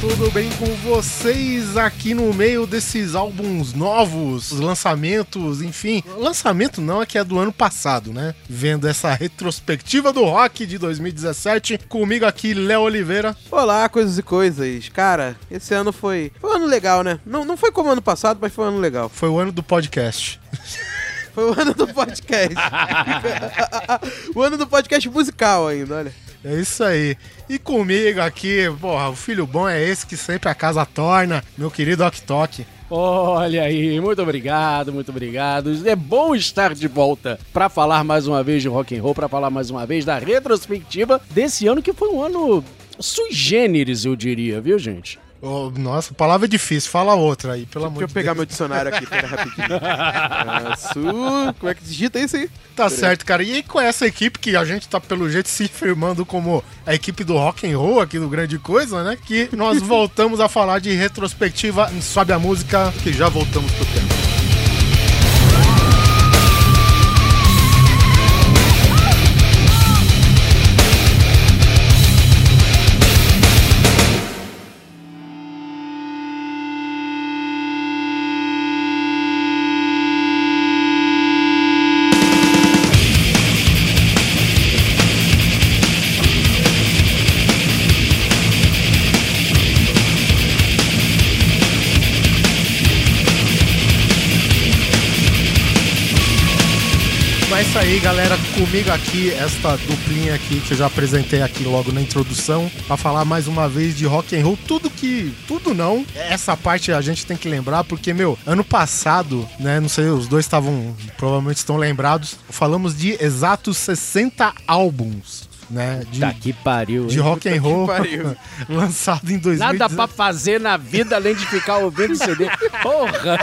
Tudo bem com vocês aqui no meio desses álbuns novos, lançamentos, enfim. Lançamento não é que é do ano passado, né? Vendo essa retrospectiva do rock de 2017, comigo aqui, Léo Oliveira. Olá, coisas e coisas. Cara, esse ano foi, foi um ano legal, né? Não, não foi como ano passado, mas foi um ano legal. Foi o ano do podcast. Foi o ano do podcast. o ano do podcast musical ainda, olha. É isso aí. E comigo aqui, porra, o filho bom é esse que sempre a casa torna, meu querido Ok Tok. Olha aí, muito obrigado, muito obrigado. É bom estar de volta para falar mais uma vez de rock and roll, para falar mais uma vez da retrospectiva desse ano que foi um ano sui generis, eu diria, viu, gente? Oh, nossa, palavra é difícil, fala outra aí, pelo amor de Deus. Deixa eu pegar meu dicionário aqui, pera rapidinho. é, su... Como é que digita isso aí? Tá pera certo, cara. E aí, com essa equipe que a gente tá, pelo jeito, se firmando como a equipe do rock and roll aqui do Grande Coisa, né? Que nós voltamos a falar de retrospectiva Sobe a Música, que já voltamos pro tempo. Aí, galera. Comigo aqui, esta duplinha aqui que eu já apresentei aqui logo na introdução, para falar mais uma vez de rock and roll. Tudo que. Tudo não. Essa parte a gente tem que lembrar, porque, meu, ano passado, né? Não sei, os dois estavam. Provavelmente estão lembrados. Falamos de exatos 60 álbuns né? De, tá que pariu. De rock and roll lançado em 2000. Nada pra fazer na vida além de ficar ouvindo CD. Porra!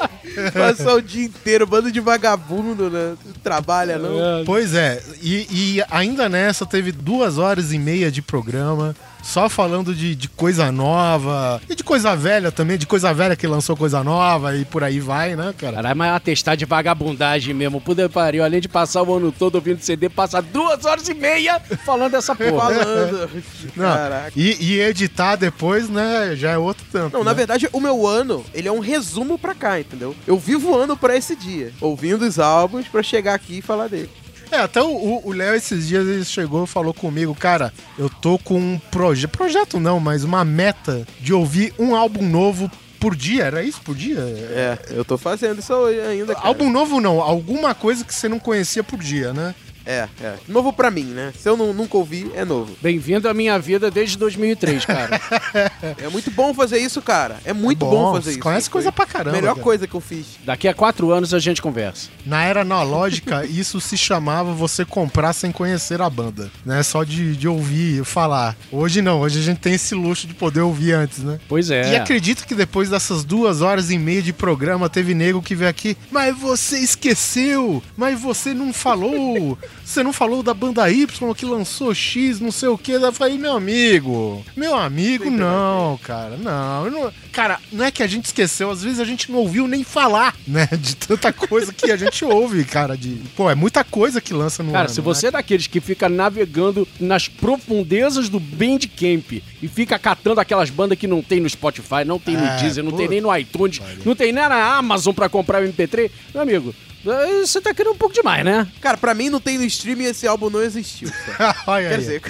Passar o dia inteiro, bando de vagabundo, né? Trabalha, não? Pois é, e, e ainda nessa teve duas horas e meia de programa só falando de, de coisa nova e de coisa velha também, de coisa velha que lançou coisa nova e por aí vai, né, cara? Caralho, mas é uma testar de vagabundagem mesmo. Puder pariu, além de passar o ano todo ouvindo CD, passar duas horas e meia falando dessa porra. falando. Não, Caraca. E, e, editar depois, né, já é outro tanto. Não, né? na verdade, o meu ano, ele é um resumo pra cá, entendeu? Eu vivo o ano pra esse dia, ouvindo os álbuns pra chegar aqui e falar dele. É, até o Léo esses dias ele chegou e falou comigo, cara, eu tô com um projeto, projeto não, mas uma meta de ouvir um álbum novo por dia, era isso por dia? É, eu tô fazendo isso hoje ainda. Cara. Álbum novo não, alguma coisa que você não conhecia por dia, né? É, é. Novo pra mim, né? Se eu não, nunca ouvi, é novo. Bem-vindo à minha vida desde 2003, cara. é muito bom fazer isso, cara. É muito é bom, bom, fazer isso. Conhece coisa pra caramba. Melhor cara. coisa que eu fiz. Daqui a quatro anos a gente conversa. Na era analógica, isso se chamava você comprar sem conhecer a banda, né? Só de, de ouvir falar. Hoje não, hoje a gente tem esse luxo de poder ouvir antes, né? Pois é. E acredito que depois dessas duas horas e meia de programa, teve nego que veio aqui, mas você esqueceu, mas você não falou, você não falou da banda Y que lançou X, não sei o que. Eu falei, meu amigo, meu amigo, não, cara, não, não. Cara, não é que a gente esqueceu, às vezes a gente não ouviu nem falar, né? De tanta coisa que a gente ouve, cara. De, pô, é muita coisa que lança no Cara, ano, se você né? é daqueles que fica navegando nas profundezas do Bandcamp e fica catando aquelas bandas que não tem no Spotify, não tem no é, Deezer, não pô, tem nem no iTunes, não tem nem na Amazon para comprar o MP3, meu amigo, você tá querendo um pouco demais, né? Cara, pra mim não tem no streaming esse álbum não existiu. Olha Quer aí. dizer,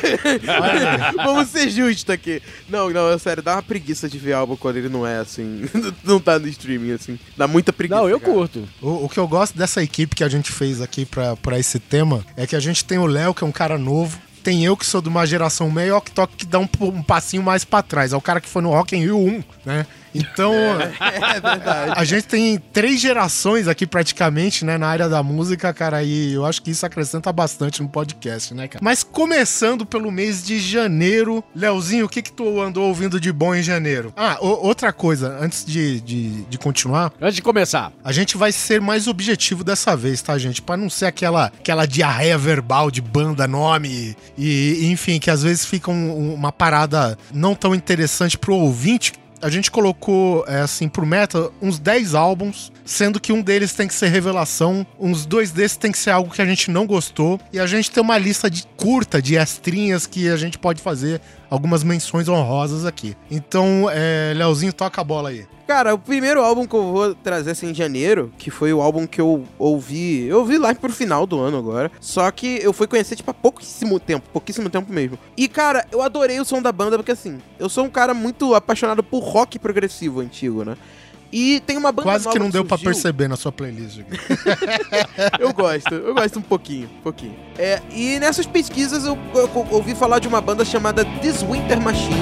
vamos ser justos aqui. Não, não, é sério, dá uma preguiça de ver álbum quando ele não é assim. não tá no streaming, assim. Dá muita preguiça. Não, eu cara. curto. O, o, que eu gosto dessa equipe que a gente fez aqui pra, pra esse tema é que a gente tem o Léo, que é um cara novo. Tem eu que sou de uma geração meio que toque que dá um, um passinho mais para trás. É o cara que foi no Rock in Rio 1, né? Então, É verdade. a gente tem três gerações aqui praticamente, né, na área da música, cara, e eu acho que isso acrescenta bastante no podcast, né, cara? Mas começando pelo mês de janeiro, Leozinho, o que que tu andou ouvindo de bom em janeiro? Ah, outra coisa, antes de, de, de continuar, Antes de começar, a gente vai ser mais objetivo dessa vez, tá, gente? Pra não ser aquela, aquela diarreia verbal de banda, nome e, e, enfim, que às vezes fica um- uma parada não tão interessante pro ouvinte. A gente colocou, é, assim, pro meta, uns 10 álbuns, sendo que um deles tem que ser revelação, uns dois desses tem que ser algo que a gente não gostou, e a gente tem uma lista de curta, de estrinhas que a gente pode fazer algumas menções honrosas aqui. Então, é, Leozinho, toca a bola aí. Cara, o primeiro álbum que eu vou trazer assim em janeiro, que foi o álbum que eu ouvi. Eu ouvi lá pro final do ano agora. Só que eu fui conhecer, tipo, há pouquíssimo tempo. Pouquíssimo tempo mesmo. E, cara, eu adorei o som da banda, porque assim, eu sou um cara muito apaixonado por rock progressivo antigo, né? E tem uma banda Quase que não deu pra surgiu. perceber na sua playlist. Eu gosto, eu gosto um pouquinho, um pouquinho. É, e nessas pesquisas eu, eu- eu ouvi falar de uma banda chamada This Winter Machine.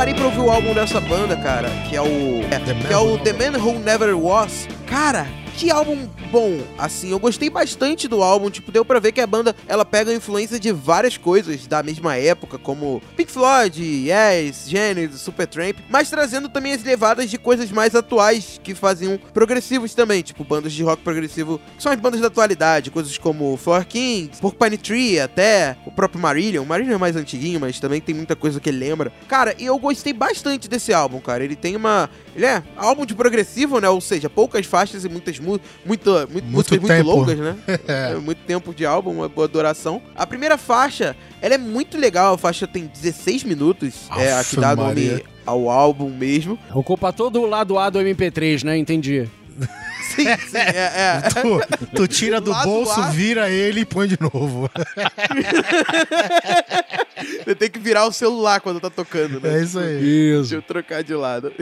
Parei pra ouvir o álbum dessa banda, cara, que é o. é, que é o The Man Who Never Was. Cara, que álbum bom. Assim, eu gostei bastante do álbum. Tipo, deu pra ver que a banda ela pega influência de várias coisas da mesma época, como Pink Floyd, Yes, Genesis, Supertramp, mas trazendo também as levadas de coisas mais atuais que faziam progressivos também, tipo bandas de rock progressivo, que são as bandas da atualidade, coisas como Floor Kings, Porcupine Tree, até o próprio Marillion. O Marillion é mais antiguinho, mas também tem muita coisa que ele lembra. Cara, e eu gostei bastante desse álbum, cara. Ele tem uma. Ele é álbum de progressivo, né? Ou seja, poucas faixas e muitas mu muita, mu Muito músicas muito tempo. longas, né? É. É, muito tempo de álbum, uma boa duração. A primeira faixa, ela é muito legal. A faixa tem 16 minutos. é a que dá Maria. nome ao álbum mesmo. ocupa todo o lado A do MP3, né? Entendi. Sim, sim, é. é. Tu, tu tira do Lado bolso, vira ele e põe de novo. Você tem que virar o celular quando tá tocando, né? É isso aí. Deixa Isso. eu trocar de lado.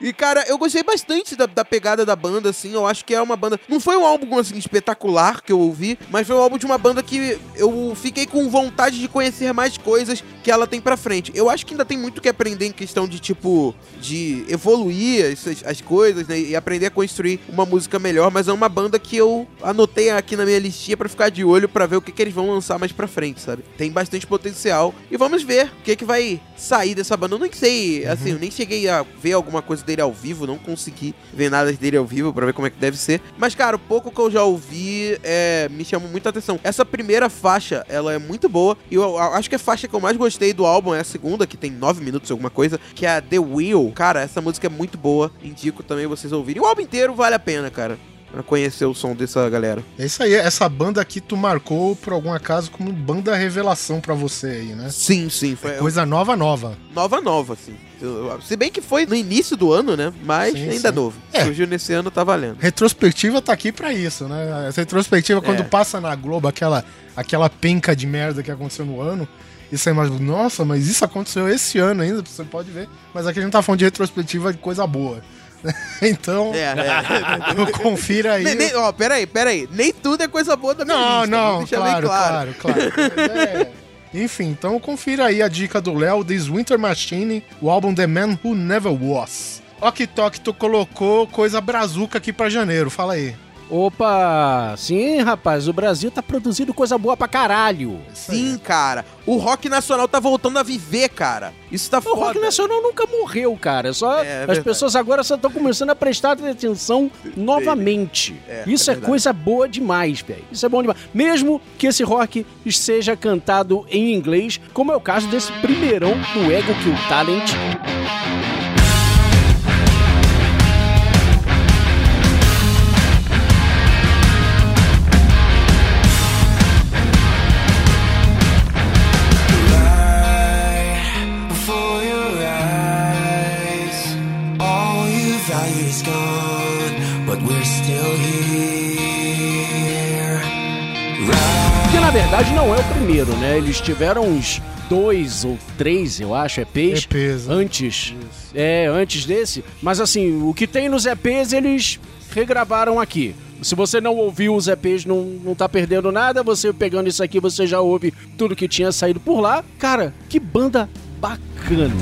E, cara, eu gostei bastante da, da pegada da banda, assim. Eu acho que é uma banda. Não foi um álbum, assim, espetacular que eu ouvi, mas foi um álbum de uma banda que eu fiquei com vontade de conhecer mais coisas que ela tem pra frente. Eu acho que ainda tem muito que aprender em questão de, tipo, de evoluir as, as coisas, né? E aprender a construir uma música melhor, mas é uma banda que eu anotei aqui na minha listinha pra ficar de olho pra ver o que, que eles vão lançar mais pra frente, sabe? Tem bastante potencial. E vamos ver o que, que vai sair dessa banda. Eu nem sei, assim, eu nem cheguei a ver alguma coisa dele ao vivo, não consegui ver nada dele ao vivo pra ver como é que deve ser. Mas, cara, o pouco que eu já ouvi é, me chamou muita atenção. Essa primeira faixa, ela é muito boa. E eu, eu acho que a faixa que eu mais gostei do álbum é a segunda, que tem nove minutos, alguma coisa, que é a The Wheel. Cara, essa música é muito boa. Indico também vocês ouvirem. O álbum inteiro vale a pena, cara. Pra conhecer o som dessa galera. É isso aí. Essa banda aqui tu marcou, por algum acaso, como banda revelação pra você aí, né? Sim, sim. Foi Coisa nova, nova. nova, nova. Eu- Se bem que foi no início do ano, né? Mas Sim, ainda sim. novo. É. Surgiu nesse ano, tá valendo. Retrospectiva tá aqui pra isso, né? Essa retrospectiva, quando É. passa na Globo aquela, aquela penca de merda que aconteceu no ano, e você imagina, nossa, mas isso aconteceu esse ano ainda, você pode ver. Mas aqui a gente tá falando de retrospectiva de coisa boa. então, É, é. confira aí. nem, nem, ó, peraí, peraí. Nem tudo é coisa boa da minha Não, lista, não, claro, claro. claro, claro, é- Enfim, então confira aí a dica do Léo, This Winter Machine, o álbum The Man Who Never Was. Ok, Tok, tu colocou coisa brazuca aqui pra janeiro, fala aí. Opa, sim, rapaz, o Brasil tá produzindo coisa boa pra caralho. Isso. Sim, cara. O rock nacional tá voltando a viver, cara. Isso tá O foda. rock nacional nunca morreu, cara. Só É, é as pessoas agora só estão começando a prestar atenção novamente. É, Isso é é, verdade. coisa boa demais, velho. Isso é bom demais. Mesmo que esse rock seja cantado em inglês, como é o caso desse primeirão do Ego Kill Talent. Na verdade não é o primeiro, né? Eles tiveram uns dois ou três, eu acho, EPs. EPs, né? Antes. É, antes desse. Mas assim, o que tem nos EPs, eles regravaram aqui. Se você não ouviu os EPs, não, não tá perdendo nada. Você pegando isso aqui, você já ouve tudo que tinha saído por lá. Cara, que banda bacana.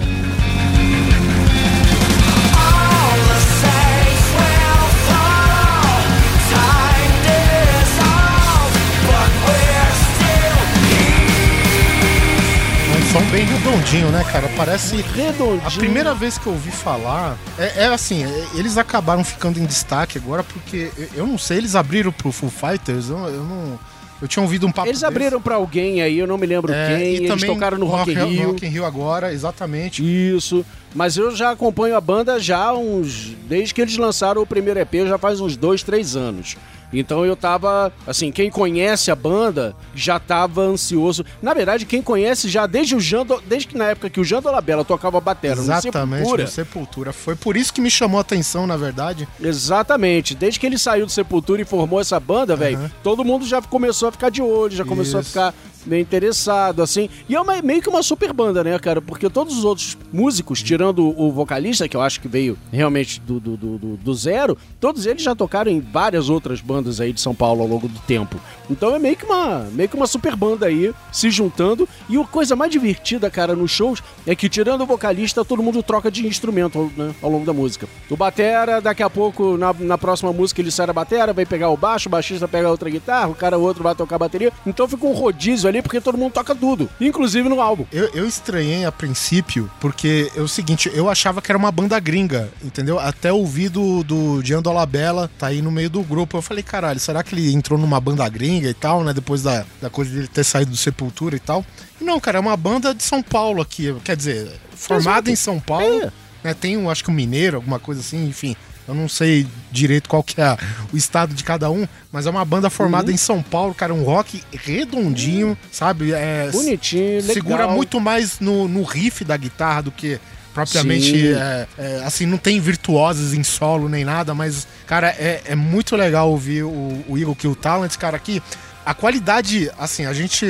Som bem redondinho, né, cara? Parece. Redondinho. A primeira vez que eu ouvi falar, é, é assim, é, eles acabaram ficando em destaque agora porque eu, não sei, eles abriram pro Full Fighters, eu, eu não. Eu tinha ouvido um papo Eles abriram pra alguém aí, eu não me lembro É, quem. e Eles tocaram no Rock in no Rio. Rock in Rio agora, exatamente. Isso. Mas eu já acompanho a banda já uns. Desde que eles lançaram o primeiro EP, já faz uns dois, três anos. Então eu tava. Assim, quem conhece a banda já tava ansioso. Na verdade, quem conhece já desde o Jando. Desde que na época que o Jando Labella tocava batera no Exatamente, Sepultura. no Sepultura. Foi por isso que me chamou a atenção, na verdade. Exatamente. Desde que ele saiu do Sepultura e formou essa banda, velho, todo mundo já começou a ficar de olho, já começou a Isso. ficar meio interessado, assim. E é uma- meio que uma super banda, né, cara? Porque todos os outros músicos, tirando o vocalista, que eu acho que veio realmente do, do, do, do- zero, todos eles já tocaram em várias outras bandas aí de São Paulo ao longo do tempo. Então é meio que uma, meio que uma super banda aí se juntando. E a coisa mais divertida, cara, nos shows é que, tirando o vocalista, todo mundo troca de instrumento né, ao longo da música. O Batera, daqui a pouco, na, na próxima música, ele sai da Batera, vai pegar o baixo, o baixista pega outra guitarra, o cara outro vai tocar a bateria. Então fica um rodízio ali, porque todo mundo toca tudo, inclusive no álbum. Eu, eu estranhei a princípio, porque é o seguinte, eu achava que era uma banda gringa, entendeu? Até ouvi do, do Gian Dolabella, tá aí no meio do grupo. Eu falei, caralho, será que ele entrou numa banda gringa e tal, né? Depois da, da coisa dele ter saído do Sepultura e tal. E não, cara, é uma banda de São Paulo aqui. Quer dizer, formada Exato. em São Paulo. É. né? Tem, um, acho que um mineiro, alguma coisa assim, enfim. Eu não sei direito qual que é o estado de cada um, mas é uma banda formada Uhum. em São Paulo, cara, um rock redondinho, sabe? É, Bonitinho, legal. segura muito mais no, no riff da guitarra do que propriamente é, é, assim não tem virtuosos em solo nem nada mas cara é, é muito legal ouvir o, o Eagle Kill Talent cara aqui a qualidade, assim, a gente,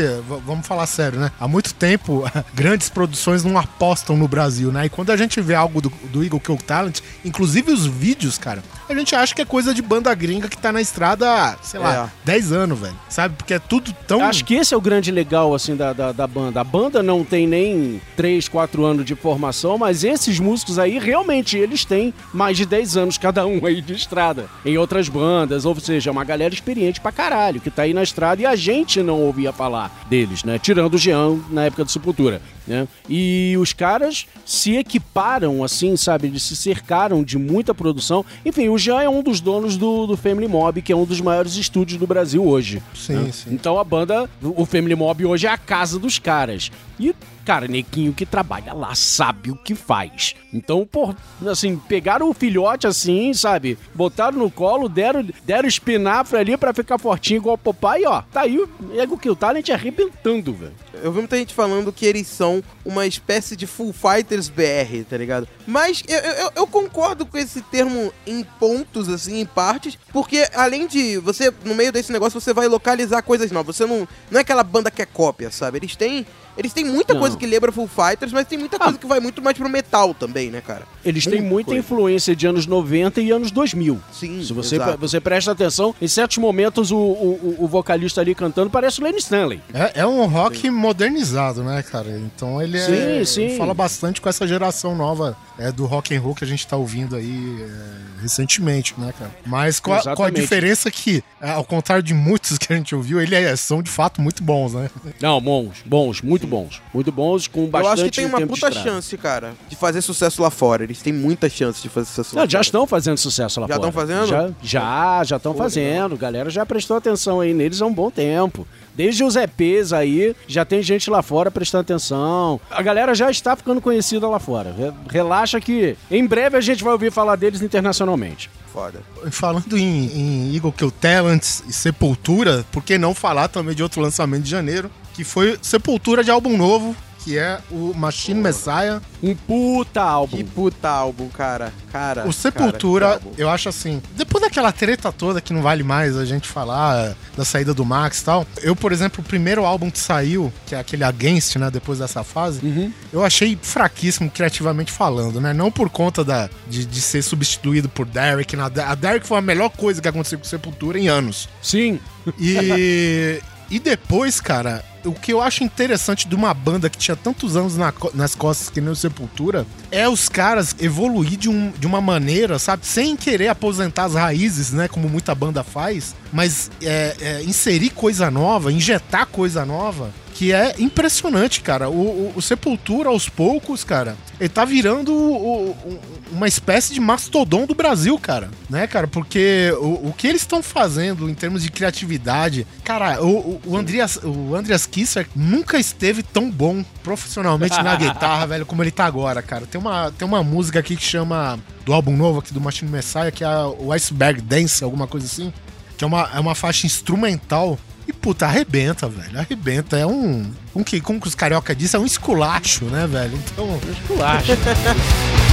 vamos falar sério, né? Há muito tempo, grandes produções não apostam no Brasil, né? E quando a gente vê algo do, do Eagle Kill Talent, inclusive os vídeos, cara, a gente acha que é coisa de banda gringa que tá na estrada, sei lá, 10 anos, velho. Sabe? Porque é tudo tão. Acho que esse é o grande legal, assim, da, da, da banda. A banda não tem nem 3, 4 anos de formação, mas esses músicos aí, realmente, eles têm mais de 10 anos cada um aí de estrada. Em outras bandas, ou seja, é uma galera experiente pra caralho, que tá aí na estrada e a gente não ouvia falar deles, né? Tirando o Jean na época do Sepultura, né? E os caras se equiparam, assim, sabe? Eles se cercaram de muita produção. Enfim, o Jean é um dos donos do, do Family Mob, que é um dos maiores estúdios do Brasil hoje. Sim, né? sim. Então a banda, o Family Mob hoje é a casa dos caras. E, cara, Nequinho que trabalha lá sabe o que faz. Então, pô, assim, pegaram o filhote assim, sabe? Botaram no colo, deram, deram espinafre ali pra ficar fortinho igual o Popeye, ó. Tá aí o Ego Kill Talent arrebentando, velho. Eu vi muita gente falando que eles são uma espécie de Full Fighters BR, tá ligado? Mas eu, eu, eu concordo com esse termo em pontos, assim, em partes, porque além de você, no meio desse negócio, você vai localizar coisas novas. Você não. Não é aquela banda que é cópia, sabe? Eles têm. Eles têm muita Não. coisa que lembra Full Fighters, mas tem muita coisa que vai muito mais pro metal também, né, cara? Eles têm Muita coisa. influência de anos 90 e anos 2000. Sim, Se você, exato. você presta atenção, em certos momentos o, o, o- vocalista ali cantando parece o Lenny Stanley. É, é um rock modernizado, né, cara? Então ele é, Sim, sim. fala bastante com essa geração nova é, do rock and roll que a gente tá ouvindo aí é, recentemente, né, cara? Mas com a, com a diferença que, é, ao contrário de muitos que a gente ouviu, eles é, são de fato muito bons, né? Não, bons, bons, muito bons. Muito bons, com Eu bastante acho que tem uma puta chance, cara, de fazer sucesso lá fora. Eles têm muita chance de fazer sucesso lá Não, já fora. estão fazendo sucesso lá Já fora. estão fazendo? Já, já, já estão fazendo. Galera já prestou atenção aí neles há um bom tempo. Desde os EPs aí, já tem gente lá fora prestando atenção. A galera já está ficando conhecida lá fora. Re- Relaxa que em breve a gente vai ouvir falar deles internacionalmente. Foda. Falando em, em Eagle Kill Talents e Sepultura, por que não falar também de outro lançamento de janeiro, que foi Sepultura de álbum novo, que é o Machine Messiah. Um puta álbum. Que puta álbum, cara. Cara. O Sepultura, cara, eu acho assim, depois daquela treta toda que não vale mais a gente falar da saída do Max e tal, eu, por exemplo, o primeiro álbum que saiu, que é aquele Against, né, depois dessa fase, Uhum. eu achei fraquíssimo criativamente falando, né? Não por conta da, de, de ser substituído por Derek. Na, a Derek foi a melhor coisa que aconteceu com o Sepultura em anos. Sim. E, e depois, cara, o que eu acho interessante de uma banda que tinha tantos anos na nas costas que nem o Sepultura é os caras evoluir de, um, de uma maneira, sabe? Sem querer aposentar as raízes, né? Como muita banda faz, mas é, é, inserir coisa nova, injetar coisa nova. Que é impressionante, cara. O, o- o Sepultura, aos poucos, cara, ele tá virando o- uma espécie de mastodon do Brasil, cara. Né, cara? Porque o, que eles estão fazendo em termos de criatividade, cara, o, o, o Andreas, o Andreas Kisser nunca esteve tão bom profissionalmente na guitarra, velho, como ele tá agora, cara. Tem uma, tem uma música aqui que chama, do álbum novo aqui do Machine Messiah, que é o Iceberg Dance, alguma coisa assim. Que é uma, é uma faixa instrumental. E, puta, arrebenta, velho. Arrebenta. É um. um que, como os carioca dizem, é um esculacho, né, velho? Então. Esculacho.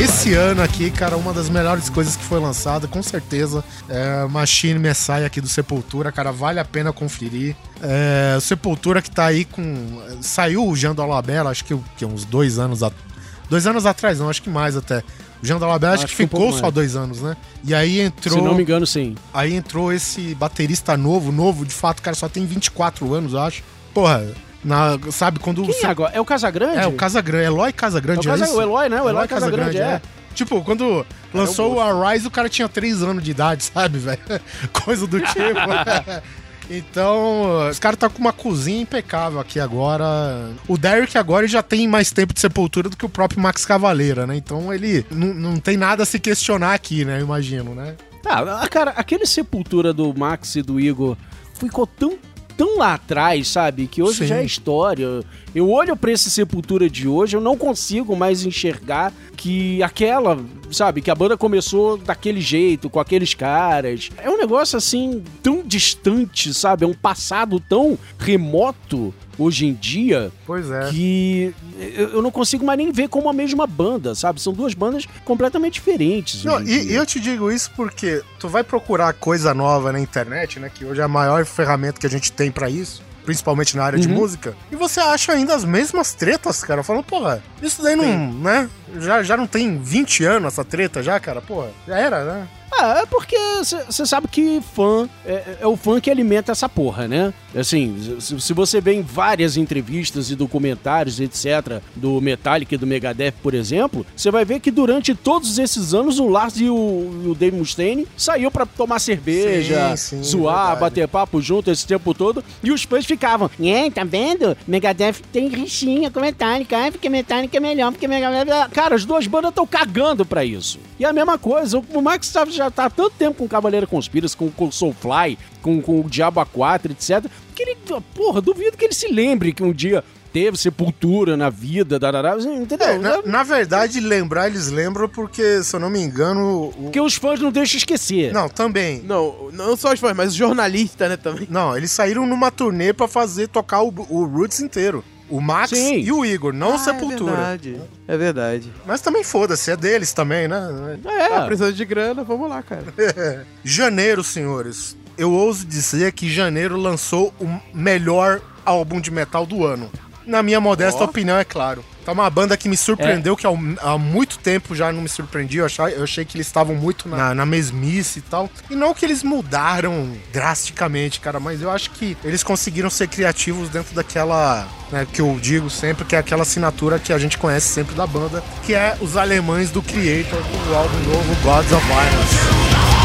Esse ano aqui, cara, uma das melhores coisas que foi lançada, com certeza, é Machine Messiah aqui do Sepultura, cara, vale a pena conferir. É, Sepultura que tá aí com. Saiu o Jean Dolabella, acho que, que uns dois anos a... Dois anos atrás, não, acho que mais até. O Jean Dolabella acho, Acho que um ficou pouco só dois anos, né? E aí entrou. Se não me engano, sim. Aí entrou esse baterista novo, novo, de fato, o cara só tem 24 anos, eu acho. Porra, na, sabe, quando Quem é agora? É o Casagrande? é, o Casagrande, Eloy É Casagrande, o, é, Casa- isso? o Eloy, né? O Eloy, Casagrande, é. Tipo, quando lançou o Arise, o cara tinha 3 anos de idade, sabe, velho? Coisa do tipo. então, os caras tá com uma cozinha impecável aqui agora. O Derek agora já tem mais tempo de sepultura do que o próprio Max Cavaleira, né? Então ele não, tem nada a se questionar aqui, né? Eu imagino, né? Ah, cara, aquele Sepultura do Max e do Igor ficou tão, tão lá atrás, sabe? Que hoje Sim. já é história. Eu olho pra esse Sepultura de hoje, eu não consigo mais enxergar que aquela, sabe, que a banda começou daquele jeito, com aqueles caras. É um negócio assim, tão distante, sabe? É um passado tão remoto hoje em dia Pois é. que eu não consigo mais nem ver como a mesma banda, sabe? São duas bandas completamente diferentes. Não, e, e eu te digo isso porque tu vai procurar coisa nova na internet, né? Que hoje é a maior ferramenta que a gente tem pra isso. Principalmente na área de Uhum. música. E você acha ainda as mesmas tretas, cara. Falando, porra, isso daí não, né? Já, já não tem 20 anos essa treta já, cara? Porra, já era, né? Ah, é porque você sabe que fã é, é o fã que alimenta essa porra, né? Assim, se, se você vê em várias entrevistas e documentários, etc., do Metallica e do Megadeth, por exemplo, você vai ver que durante todos esses anos o Lars e o, o Dave Mustaine saiu pra tomar cerveja, Sim, sim, zoar, bater papo junto esse tempo todo, e os fãs ficavam, é, tá vendo? Megadeth tem rixinha com Metallica, ai, porque Metallica é melhor, porque Megadeth... Cara, as duas bandas estão cagando pra isso. E a mesma coisa, o Max tá- já tá há tanto tempo com Cavaleiro Conspiras, com, com Soulfly, com, com o Diabo A4, etc., que ele, porra, duvido que ele se lembre que um dia teve sepultura na vida, darará, entendeu? É, na, na verdade, lembrar, eles lembram porque, se eu não me engano. O... Porque os fãs não deixam esquecer. Não, também. Não, não só os fãs, mas os jornalistas, né, também. Não, eles saíram numa turnê pra fazer tocar o, o Roots inteiro. O Max Sim. e o Igor, não o Ah, Sepultura. É verdade. É verdade. Mas também foda-se, é deles também, né? É. Tá precisando de grana, vamos lá, cara. Janeiro, senhores. Eu ouso dizer que janeiro lançou o melhor álbum de metal do ano. Na minha modesta Ó. opinião, é claro. Tá uma banda que me surpreendeu, que há, muito tempo já não me surpreendia. Eu achei, eu achei que eles estavam muito na, na mesmice e tal. E não que eles mudaram drasticamente, cara, mas eu acho que eles conseguiram ser criativos dentro daquela, né, que eu digo sempre, que é aquela assinatura que a gente conhece sempre da banda, que é os alemães do Creator, com o álbum novo Gods of Violence.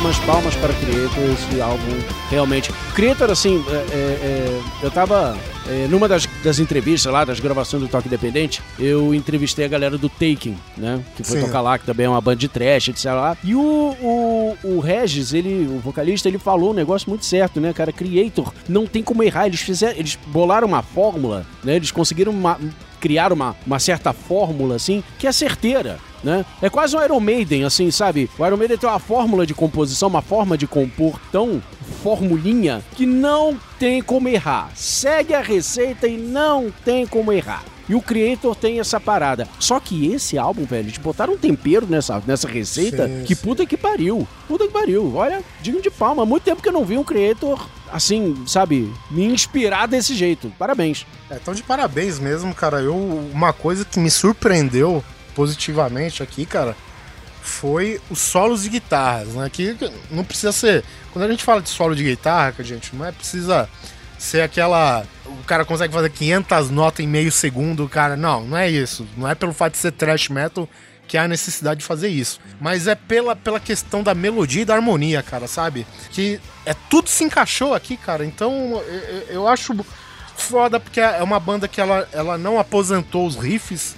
Palmas, palmas para Creator, esse álbum realmente. Creator, assim, é, é, é, eu tava é, numa das, das entrevistas lá, das gravações do Toque Independente, eu entrevistei a galera do Taking, né? Que foi Sim. tocar lá, que também é uma banda de trash, etc. Lá. E o, o, o Regis, ele, o vocalista, ele falou um negócio muito certo, né, cara? Creator não tem como errar. Eles fizeram, eles bolaram uma fórmula, né? Eles conseguiram uma- criar uma, uma certa fórmula, assim, que é certeira. Né? É quase um Iron Maiden, assim, sabe? O Iron Maiden tem uma fórmula de composição, uma forma de compor tão formulinha que não tem como errar. Segue a receita e não tem como errar. E o Creator tem essa parada. Só que esse álbum, velho, eles botaram um tempero nessa, nessa receita Sim, que sim. puta que pariu. Puta que pariu. Olha, digno de palma. Há muito tempo que eu não vi um Creator, assim, sabe, me inspirar desse jeito. Parabéns. É, então de parabéns mesmo, cara. Eu, uma coisa que me surpreendeu positivamente aqui, cara, foi os solos de guitarras, né? Que não precisa ser. Quando a gente fala de solo de guitarra, gente, não é precisa ser aquela. O cara consegue fazer 500 notas em meio segundo, cara. Não, não é isso. Não é pelo fato de ser thrash metal que há necessidade de fazer isso. Mas é pela, pela questão da melodia e da harmonia, cara, sabe? Que é tudo se encaixou aqui, cara. Então eu, eu- acho foda porque é uma banda que ela, ela não aposentou os riffs.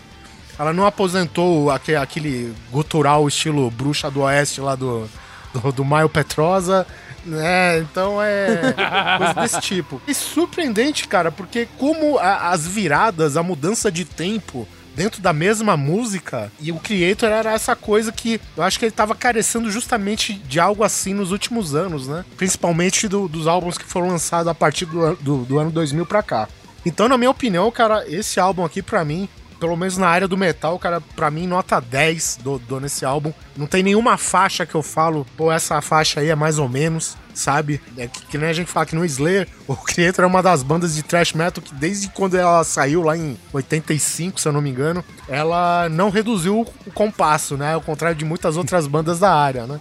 Ela não aposentou aque- aquele gutural estilo bruxa do oeste lá do, do, do Maio Petrosa, né? Então é coisa desse tipo. E surpreendente, cara, porque como a- as viradas, a mudança de tempo dentro da mesma música, e o Creator era essa coisa que eu acho que ele tava carecendo justamente de algo assim nos últimos anos, né? Principalmente do- dos álbuns que foram lançados a partir do, do, do ano 2000 pra cá. Então, na minha opinião, cara, esse álbum aqui, pra mim, pelo menos na área do metal, cara, pra mim, nota 10 do, do nesse álbum. Não tem nenhuma faixa que eu falo, pô, essa faixa aí é mais ou menos, sabe? É que, que nem a gente fala que no Slayer, o Creator é uma das bandas de thrash metal que desde quando ela saiu lá em 85, se eu não me engano, ela não reduziu o compasso, né? Ao contrário de muitas outras bandas da área, né?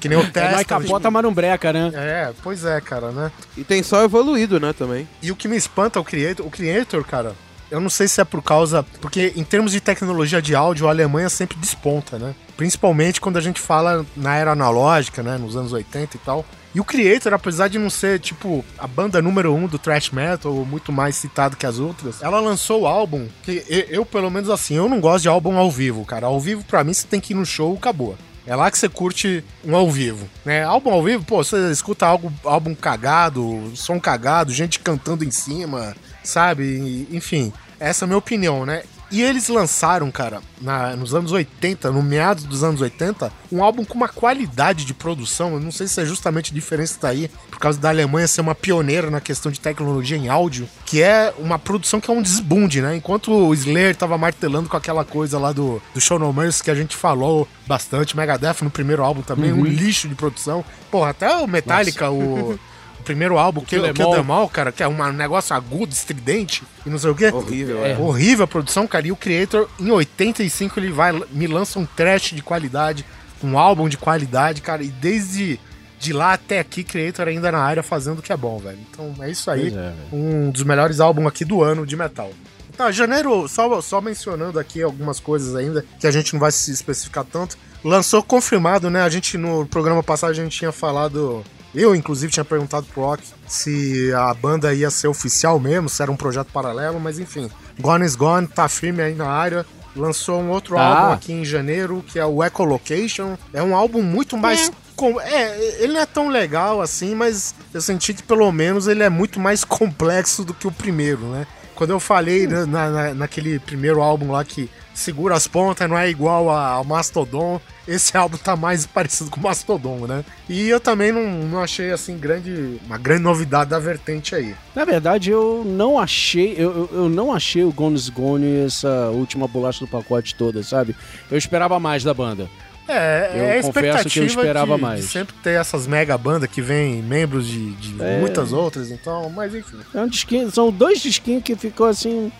Que nem o É mais Testament. capota, mas não breca, né? É, pois é, cara, né? E tem só evoluído, né, também. E o que me espanta é o Creator, o Creator, cara, eu não sei se é por causa. Porque em termos de tecnologia de áudio, a Alemanha sempre desponta, né? Principalmente quando a gente fala na era analógica, né? Nos anos 80 e tal. E o Creator, apesar de não ser, tipo, a banda número um do thrash metal, ou muito mais citado que as outras, ela lançou o álbum que eu, pelo menos assim, eu não gosto de álbum ao vivo, cara. Ao vivo, pra mim, você tem que ir no show, acabou. É lá que você curte um ao vivo, né? Álbum ao vivo, pô, você escuta algo, álbum cagado, som cagado, gente cantando em cima, sabe? E, enfim, essa é a minha opinião, né? E eles lançaram, cara, na- nos anos 80, no meados dos anos 80, um álbum com uma qualidade de produção. Eu não sei se é justamente a diferença daí, por causa da Alemanha ser uma pioneira na questão de tecnologia em áudio, que é uma produção que é um desbunde, né? Enquanto o Slayer tava martelando com aquela coisa lá do, do Show No Mercy que a gente falou bastante, Megadeth no primeiro álbum também, um lixo de produção. Porra, até o Metallica, o. o primeiro álbum, que, Kill que é o All. The Mall, cara, que é um negócio agudo, estridente e não sei o quê. Horrível, É. é. Horrível a produção, cara. E o Creator, em 85, ele vai, me lança um trash de qualidade, um álbum de qualidade, cara. E desde de lá até aqui, Creator ainda na área fazendo o que é bom, velho. Então é isso aí. É, um dos melhores álbuns aqui do ano de metal. Tá, janeiro, só, só mencionando aqui algumas coisas ainda, que a gente não vai se especificar tanto. Lançou confirmado, né? A gente no programa passado a gente tinha falado. Eu, inclusive, tinha perguntado pro Rock se a banda ia ser oficial mesmo, se era um projeto paralelo, mas enfim. Gone is Gone, tá firme aí na área. Lançou um outro Tá. álbum aqui em janeiro, que é o Echolocation. É um álbum muito mais. com- É, ele não é tão legal assim, mas eu senti que pelo menos ele é muito mais complexo do que o primeiro, né? Quando eu falei né, na, na- naquele primeiro álbum lá que segura as pontas, não é igual a- ao Mastodon, esse álbum tá mais parecido com o Mastodon, né? E eu também não, não achei assim grande, uma grande novidade da vertente aí. Na verdade, eu não achei, eu, eu, eu não achei o Gones Gone essa última bolacha do pacote toda, sabe? Eu esperava mais da banda. É, Eu é a confesso que eu expectativa esperava de, mais. de sempre ter essas mega bandas que vem membros de, de É. muitas outras, então, mas enfim. É um disquinho, são dois disquinhos que ficou assim,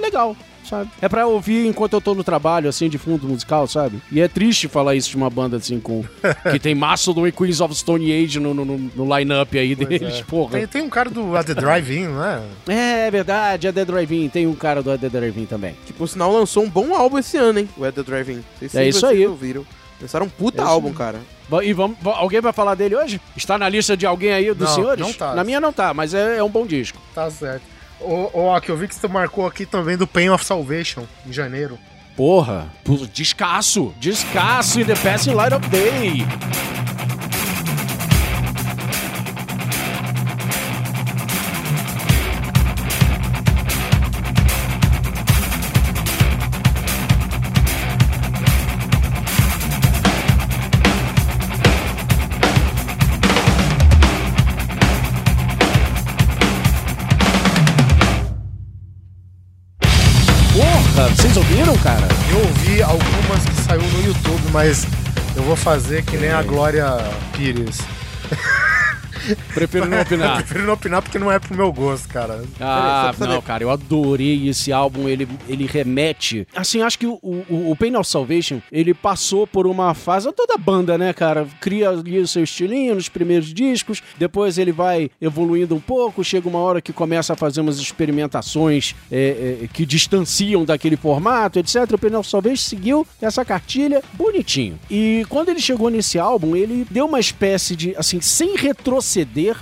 legal, sabe? É pra ouvir enquanto eu tô no trabalho, assim, de fundo musical, sabe? E é triste falar isso de uma banda assim com. que tem Mastodon e Queens of Stone Age no, no, no, line-up aí deles, porra. Tem, tem um cara do At The Drive-In, né? É verdade, a Dead Drive-In, tem um cara do Dead Drive-In também. Que por sinal lançou um bom álbum esse ano, hein? O At The Drive-In. É isso vocês aí. ouviram. Lançaram um puta isso álbum, aí. cara. E vamos, va- alguém vai falar dele hoje? Está na lista de alguém aí dos Não, senhores? não tá. Na minha não tá, mas é, é um bom disco. Tá certo. Ô, ô, Aki, eu vi que você marcou aqui também do Pain of Salvation, em janeiro. Porra, descasso, descasso in the passing light of day. Mas eu vou fazer que nem a Glória Pires. Prefiro não opinar. prefiro não opinar porque não é pro meu gosto, cara. Ah, não, cara, eu adorei esse álbum, ele, ele remete. Assim, acho que o, o, o Pain of Salvation, ele passou por uma fase, toda banda, né, cara? Cria ali o seu estilinho nos primeiros discos, depois ele vai evoluindo um pouco, chega uma hora que começa a fazer umas experimentações é, é, que distanciam daquele formato, etc. O Pain of Salvation seguiu essa cartilha bonitinho. E quando ele chegou nesse álbum, ele deu uma espécie de, assim, sem retroceder,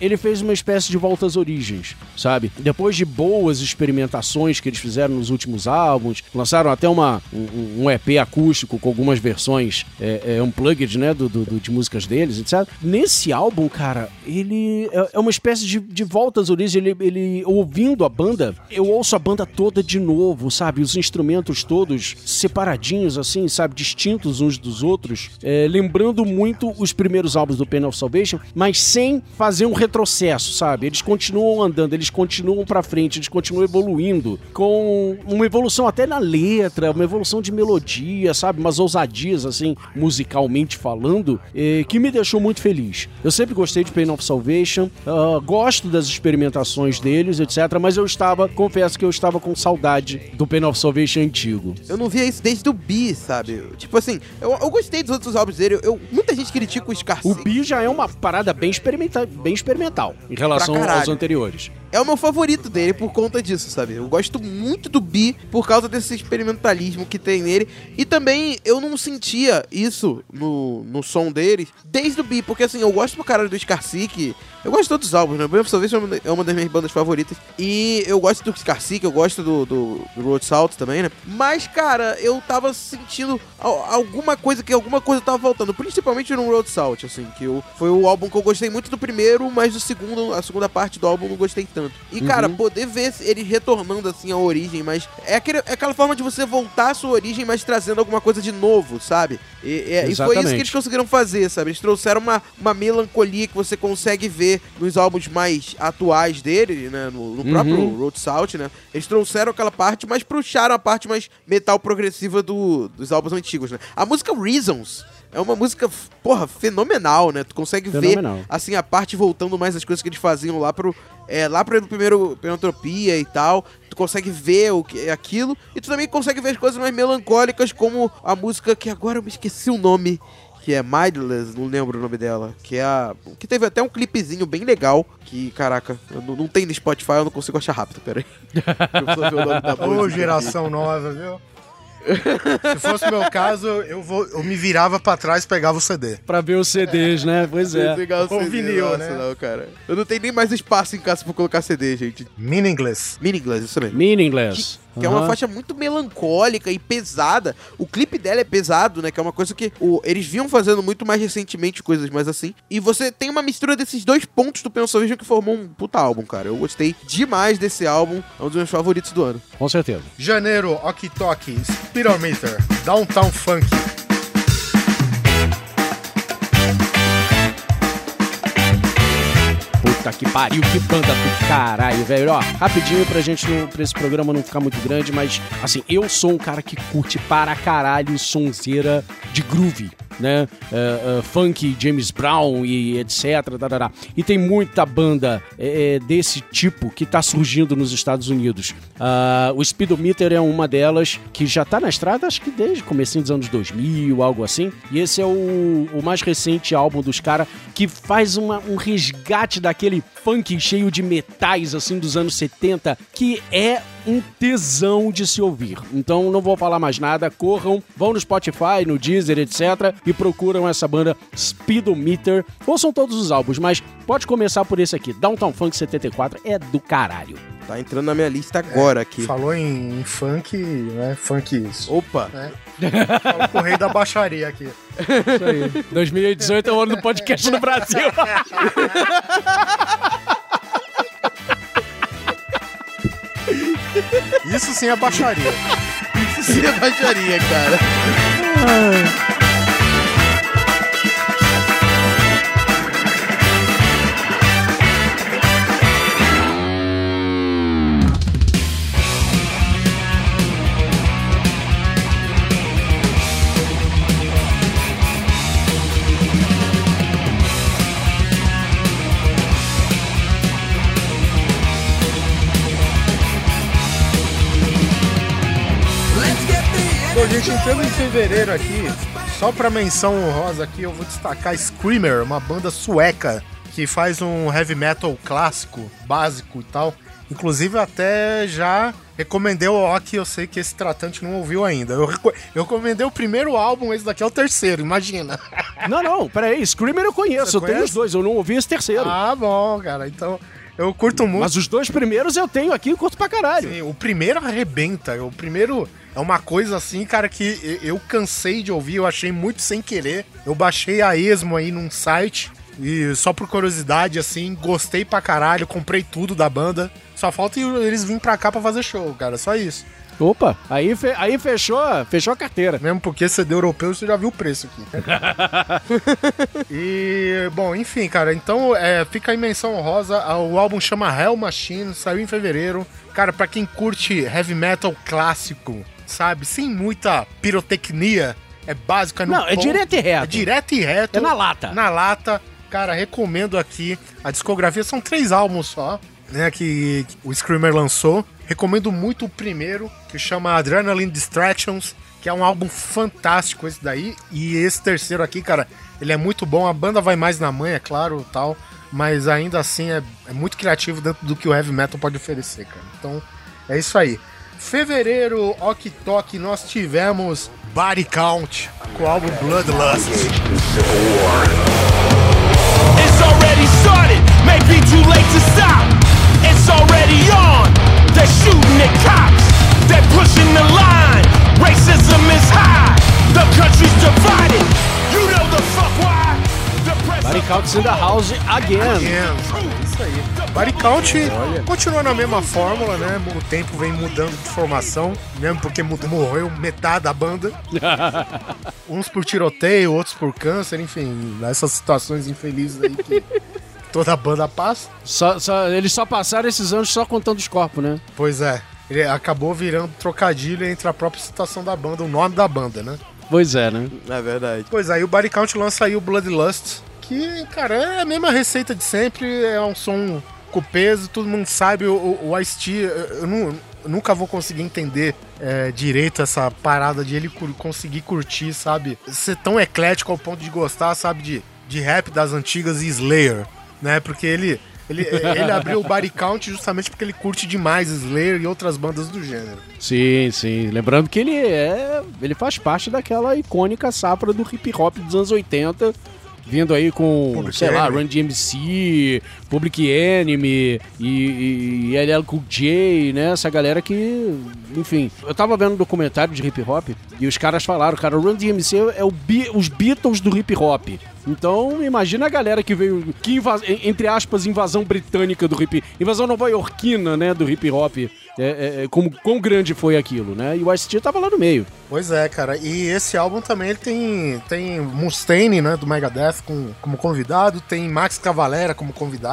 ele fez uma espécie de volta às origens, sabe? Depois de boas experimentações que eles fizeram nos últimos álbuns, lançaram até uma, um, um EP acústico com algumas versões é, é, unplugged, né, do, do- do- de músicas deles, etc. Nesse álbum, cara, ele é, é uma espécie de, de volta às origens, ele, ele, ouvindo a banda, eu ouço a banda toda de novo, sabe? Os instrumentos todos separadinhos, assim, sabe? Distintos uns dos outros, é, lembrando muito os primeiros álbuns do Pain of Salvation, mas sem fazer um retrocesso, sabe? Eles continuam andando, eles continuam pra frente, eles continuam evoluindo, com uma evolução até na letra, uma evolução de melodia, sabe? Umas ousadias, assim, musicalmente falando, eh, que me deixou muito feliz. Eu sempre gostei de Pain of Salvation, ah, gosto das experimentações deles, etc. Mas eu estava, confesso que eu estava com saudade do Pain of Salvation antigo. Eu não via isso desde o Bi, sabe? Tipo assim, eu, eu gostei dos outros álbuns dele. Eu, muita gente critica o Scar O Bi já é uma parada bem, experimenta bem experimental em relação aos anteriores. É o meu favorito dele por conta disso, sabe? Eu gosto muito do Bi por causa desse experimentalismo que tem nele. E também eu não sentia isso no, no som dele desde o Bi, porque assim, eu gosto pro caralho do Scarsick. Eu gosto de todos os álbuns, né? Salvation é uma- é uma das minhas bandas favoritas. E eu gosto do Scarsick, eu gosto do, do, do Road Salt também, né? Mas, cara, eu tava sentindo al- alguma coisa que alguma coisa tava faltando. Principalmente no Road Salt, assim, que eu, foi o álbum que eu gostei muito do primeiro, mas do segundo, a segunda parte do álbum eu não gostei tanto. E, cara, poder ver ele retornando assim à origem, mas é, aquele, é aquela forma de você voltar à sua origem, mas trazendo alguma coisa de novo, sabe? E, e- e foi isso que eles conseguiram fazer, sabe? Eles trouxeram uma, uma melancolia que você consegue ver nos álbuns mais atuais dele, né? No, no próprio Uhum. Road Salt, né? Eles trouxeram aquela parte, mas puxaram a parte mais metal progressiva do- dos álbuns antigos, né? A música Reasons é uma música, porra, fenomenal, né? Tu consegue Fenomenal. ver, assim, a parte voltando mais as coisas que eles faziam lá pro... É, lá pro primeiro Penotropia e tal, tu consegue ver o que é aquilo, e tu também consegue ver as coisas mais melancólicas, como a música que agora eu me esqueci o nome, que é Mindless, não lembro o nome dela, que é a... que teve até um clipezinho bem legal, que, caraca, não, não tem no Spotify, eu não consigo achar rápido, peraí. Eu preciso ver o nome da Ô, geração nova, viu? Se fosse o meu caso, eu, vou, eu me virava pra trás e pegava o CD. Pra ver os CDs, né? Pois é. Legal Ou vinil, nossa, né? Não, cara. Eu não tenho nem mais espaço em casa pra colocar CD, gente. Meaningless. Meaningless, isso mesmo. Meaningless. Que é uma faixa muito melancólica e pesada. O clipe dela é pesado, né? Que é uma coisa que o- eles vinham fazendo muito mais recentemente, coisas mais assim. E você tem uma mistura desses dois pontos do Pencil Vision que formou um puta álbum, cara. Eu gostei demais desse álbum. É um dos meus favoritos do ano. Com certeza. Janeiro, Ok Tok, Speedometer, Downtown Funk. Puta que pariu, que banda do caralho, velho. Ó, rapidinho pra gente, não, pra esse programa não ficar muito grande, mas, assim, eu sou um cara que curte para caralho sonzeira de groove, né? É, é, funk, James Brown e etc. tarará. E tem muita banda é, é, desse tipo que tá surgindo nos Estados Unidos. Ah, o Speedometer é uma delas que já tá na estrada, acho que desde o comecinho dos anos 2000, algo assim. E esse é o, o mais recente álbum dos caras que faz uma- um resgate daquele funk cheio de metais, assim, dos anos 70, que é um tesão de se ouvir. Então não vou falar mais nada, corram, vão no Spotify, no Deezer, etc. e procuram essa banda Speedometer. Ouçam todos os álbuns, mas pode começar por esse aqui. Downtown Funk 74 é do caralho. Tá entrando na minha lista agora aqui. Falou em, em funk, né? Funk. Opa! Fala com o rei da baixaria aqui. Isso aí. 2018 é o ano do podcast no Brasil. Isso sim é baixaria. Isso sim é baixaria, cara. Bom, gente, entrando em fevereiro aqui, só pra menção honrosa aqui, eu vou destacar Screamer, uma banda sueca que faz um heavy metal clássico, básico e tal. Inclusive, até já recomendei o Ok, eu sei que esse tratante não ouviu ainda. Eu, eu recomendei o primeiro álbum, esse daqui é o terceiro, imagina. não, não, peraí. Screamer eu conheço, eu tenho os dois, eu não ouvi esse terceiro. Ah, bom, cara. Então, eu curto muito. Mas os dois primeiros eu tenho aqui e curto pra caralho. Sim, o primeiro arrebenta. O primeiro é uma coisa assim, cara, que eu cansei de ouvir, eu achei muito sem querer. Eu baixei a esmo aí num site e só por curiosidade, assim, gostei pra caralho, comprei tudo da banda. Só falta eles virem pra cá pra fazer show, cara, só isso. Opa, aí, fe- aí fechou, fechou a carteira. Mesmo porque CD europeu, você já viu o preço aqui. e, bom, enfim, cara, então é, fica a menção honrosa. O álbum chama Hell Machine, saiu em fevereiro. Cara, pra quem curte heavy metal clássico, sabe? Sem muita pirotecnia, é básico, é no Não, é ponto, direto e reto. É direto e reto. É na lata. Na lata. Cara, recomendo aqui. A discografia são três álbuns só, né? Que o Screamer lançou. Recomendo muito o primeiro, que chama Adrenaline Distractions, que é um álbum fantástico esse daí. E esse terceiro aqui, cara, ele é muito bom. A banda vai mais na manha, é claro, tal. Mas ainda assim é, é muito criativo dentro do que o heavy metal pode oferecer, cara. Então, é isso aí. Fevereiro, Ok Tok, nós tivemos Body Count com o álbum Bloodlust. It's already started, may be too late to stop. It's already on. They're shooting at cops. They're pushing the line. Racism is high. The country's divided. You know the fuck why. In the house again. É, isso aí. Body Count continua na mesma fórmula, né? O tempo vem mudando de formação, mesmo porque morreu metade da banda. Uns por tiroteio, outros por câncer, enfim, essas situações infelizes aí que toda banda passa. Só- só- eles só passaram esses anos só contando os corpos, né? Pois é, ele acabou virando trocadilho entre a própria situação da banda, o nome da banda, né? Pois é, né? É verdade. Pois aí o Body Count lança aí o Bloodlust, que, cara, é a mesma receita de sempre, é um som com peso, todo mundo sabe, o, o, o Ice-T, eu, eu eu nunca vou conseguir entender é, direito essa parada de ele cur- conseguir curtir, sabe? Ser tão eclético ao ponto de gostar, sabe, de, de rap das antigas e Slayer, né? Porque ele... Ele, ele abriu o Body Count justamente porque ele curte demais Slayer e outras bandas do gênero. Sim, sim. Lembrando que ele é. Ele faz parte daquela icônica safra do hip hop dos anos 80. Vindo aí com, Public sei lá. Run DMC, Public Enemy e, e, e LL Cool J, né? Essa galera que, enfim. Eu tava vendo um documentário de hip hop e os caras falaram, cara, o Run DMC é o Be- os Beatles do hip hop. Então, imagina a galera que veio, que entre aspas, invasão britânica do hip, invasão nova-iorquina, né, do hip hop. É, é, é, como quão grande foi aquilo, né? E o Ice-T tava lá no meio. Pois é, cara. E esse álbum também tem, tem Mustaine, né, do Megadeth com, como convidado, tem Max Cavalera como convidado,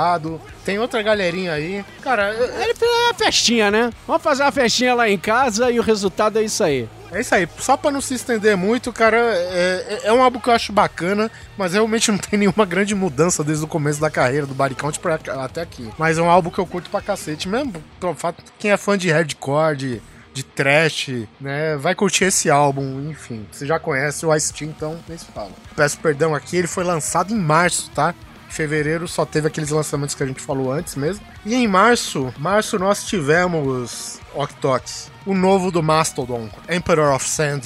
tem outra galerinha aí. Cara, é, Ele fez uma festinha, né? Vamos fazer uma festinha lá em casa e o resultado é isso aí. é isso aí. Só pra não se estender muito, cara, é, é um álbum que eu acho bacana, mas realmente não tem nenhuma grande mudança desde o começo da carreira do Body Count pra, até aqui. Mas é um álbum que eu curto pra cacete mesmo. Pelo fato, quem é fã de hardcore, de, de trash, né, vai curtir esse álbum, enfim. Você já conhece o Ice-T, então nem se fala. Peço perdão aqui, ele foi lançado em março, tá? Fevereiro só teve aqueles lançamentos que a gente falou antes mesmo. E em março, março nós tivemos Octox, o novo do Mastodon, Emperor of Sand.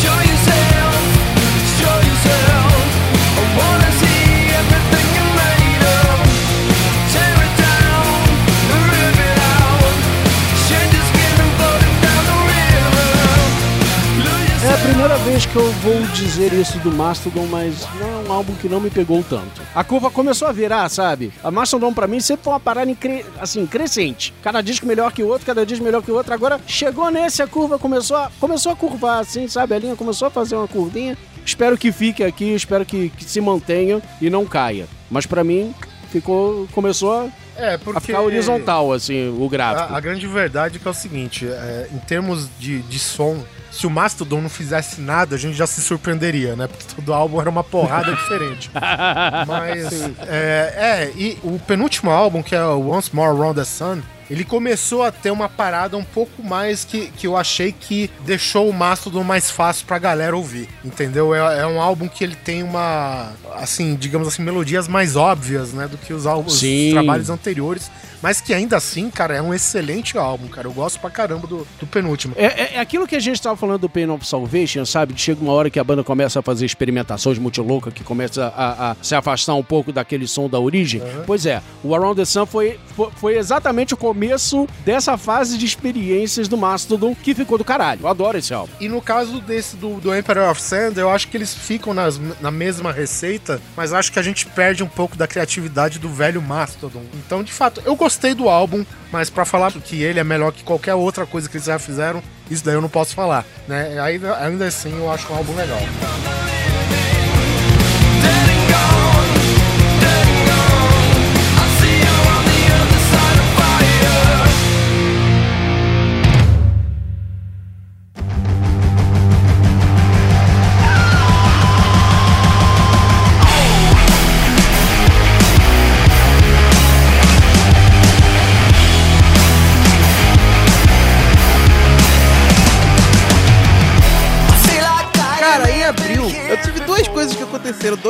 Show yourself, show yourself. Primeira vez que eu vou dizer isso do Mastodon, mas não é um álbum que não me pegou tanto. A curva começou a virar, sabe? A Mastodon pra mim sempre foi uma parada incre- assim, crescente. Cada disco melhor que o outro, cada disco melhor que o outro. Agora chegou nesse, a curva começou a, começou a curvar, assim, sabe? A linha começou a fazer uma curvinha. Espero que fique aqui, espero que, que se mantenha e não caia. Mas pra mim, ficou. começou a, É, a porque... ficar horizontal, assim, o gráfico. A, a grande verdade é que é o seguinte, é, em termos de, de som, se o Mastodon não fizesse nada, a gente já se surpreenderia, né? Porque todo álbum era uma porrada diferente. Mas, é, é, e o penúltimo álbum, que é o Once More Around the Sun, ele começou a ter uma parada um pouco mais que, que eu achei que deixou o Mastodon mais fácil pra galera ouvir, entendeu? É, é um álbum que ele tem uma, assim, digamos assim, melodias mais óbvias, né? Do que os álbuns, os trabalhos anteriores, mas que ainda assim, cara, é um excelente álbum, cara. Eu gosto pra caramba do, do penúltimo. É, é- é aquilo que a gente estava falando do Pain of Salvation, sabe? Chega uma hora que a banda começa a fazer experimentações muito loucas, que começa a, a se afastar um pouco daquele som da origem. Pois é, o Around the Sun foi, foi, foi exatamente o começo dessa fase de experiências do Mastodon, que ficou do caralho. Eu adoro esse álbum. E no caso desse do, do Emperor of Sand, eu acho que eles ficam nas- na mesma receita, mas acho que a gente perde um pouco da criatividade do velho Mastodon. Então, de fato, eu gostei do álbum, mas pra falar que ele é melhor que qualquer outra coisa que eles já fizeram, isso daí eu não posso falar, né? Ainda, ainda assim, eu acho um álbum legal.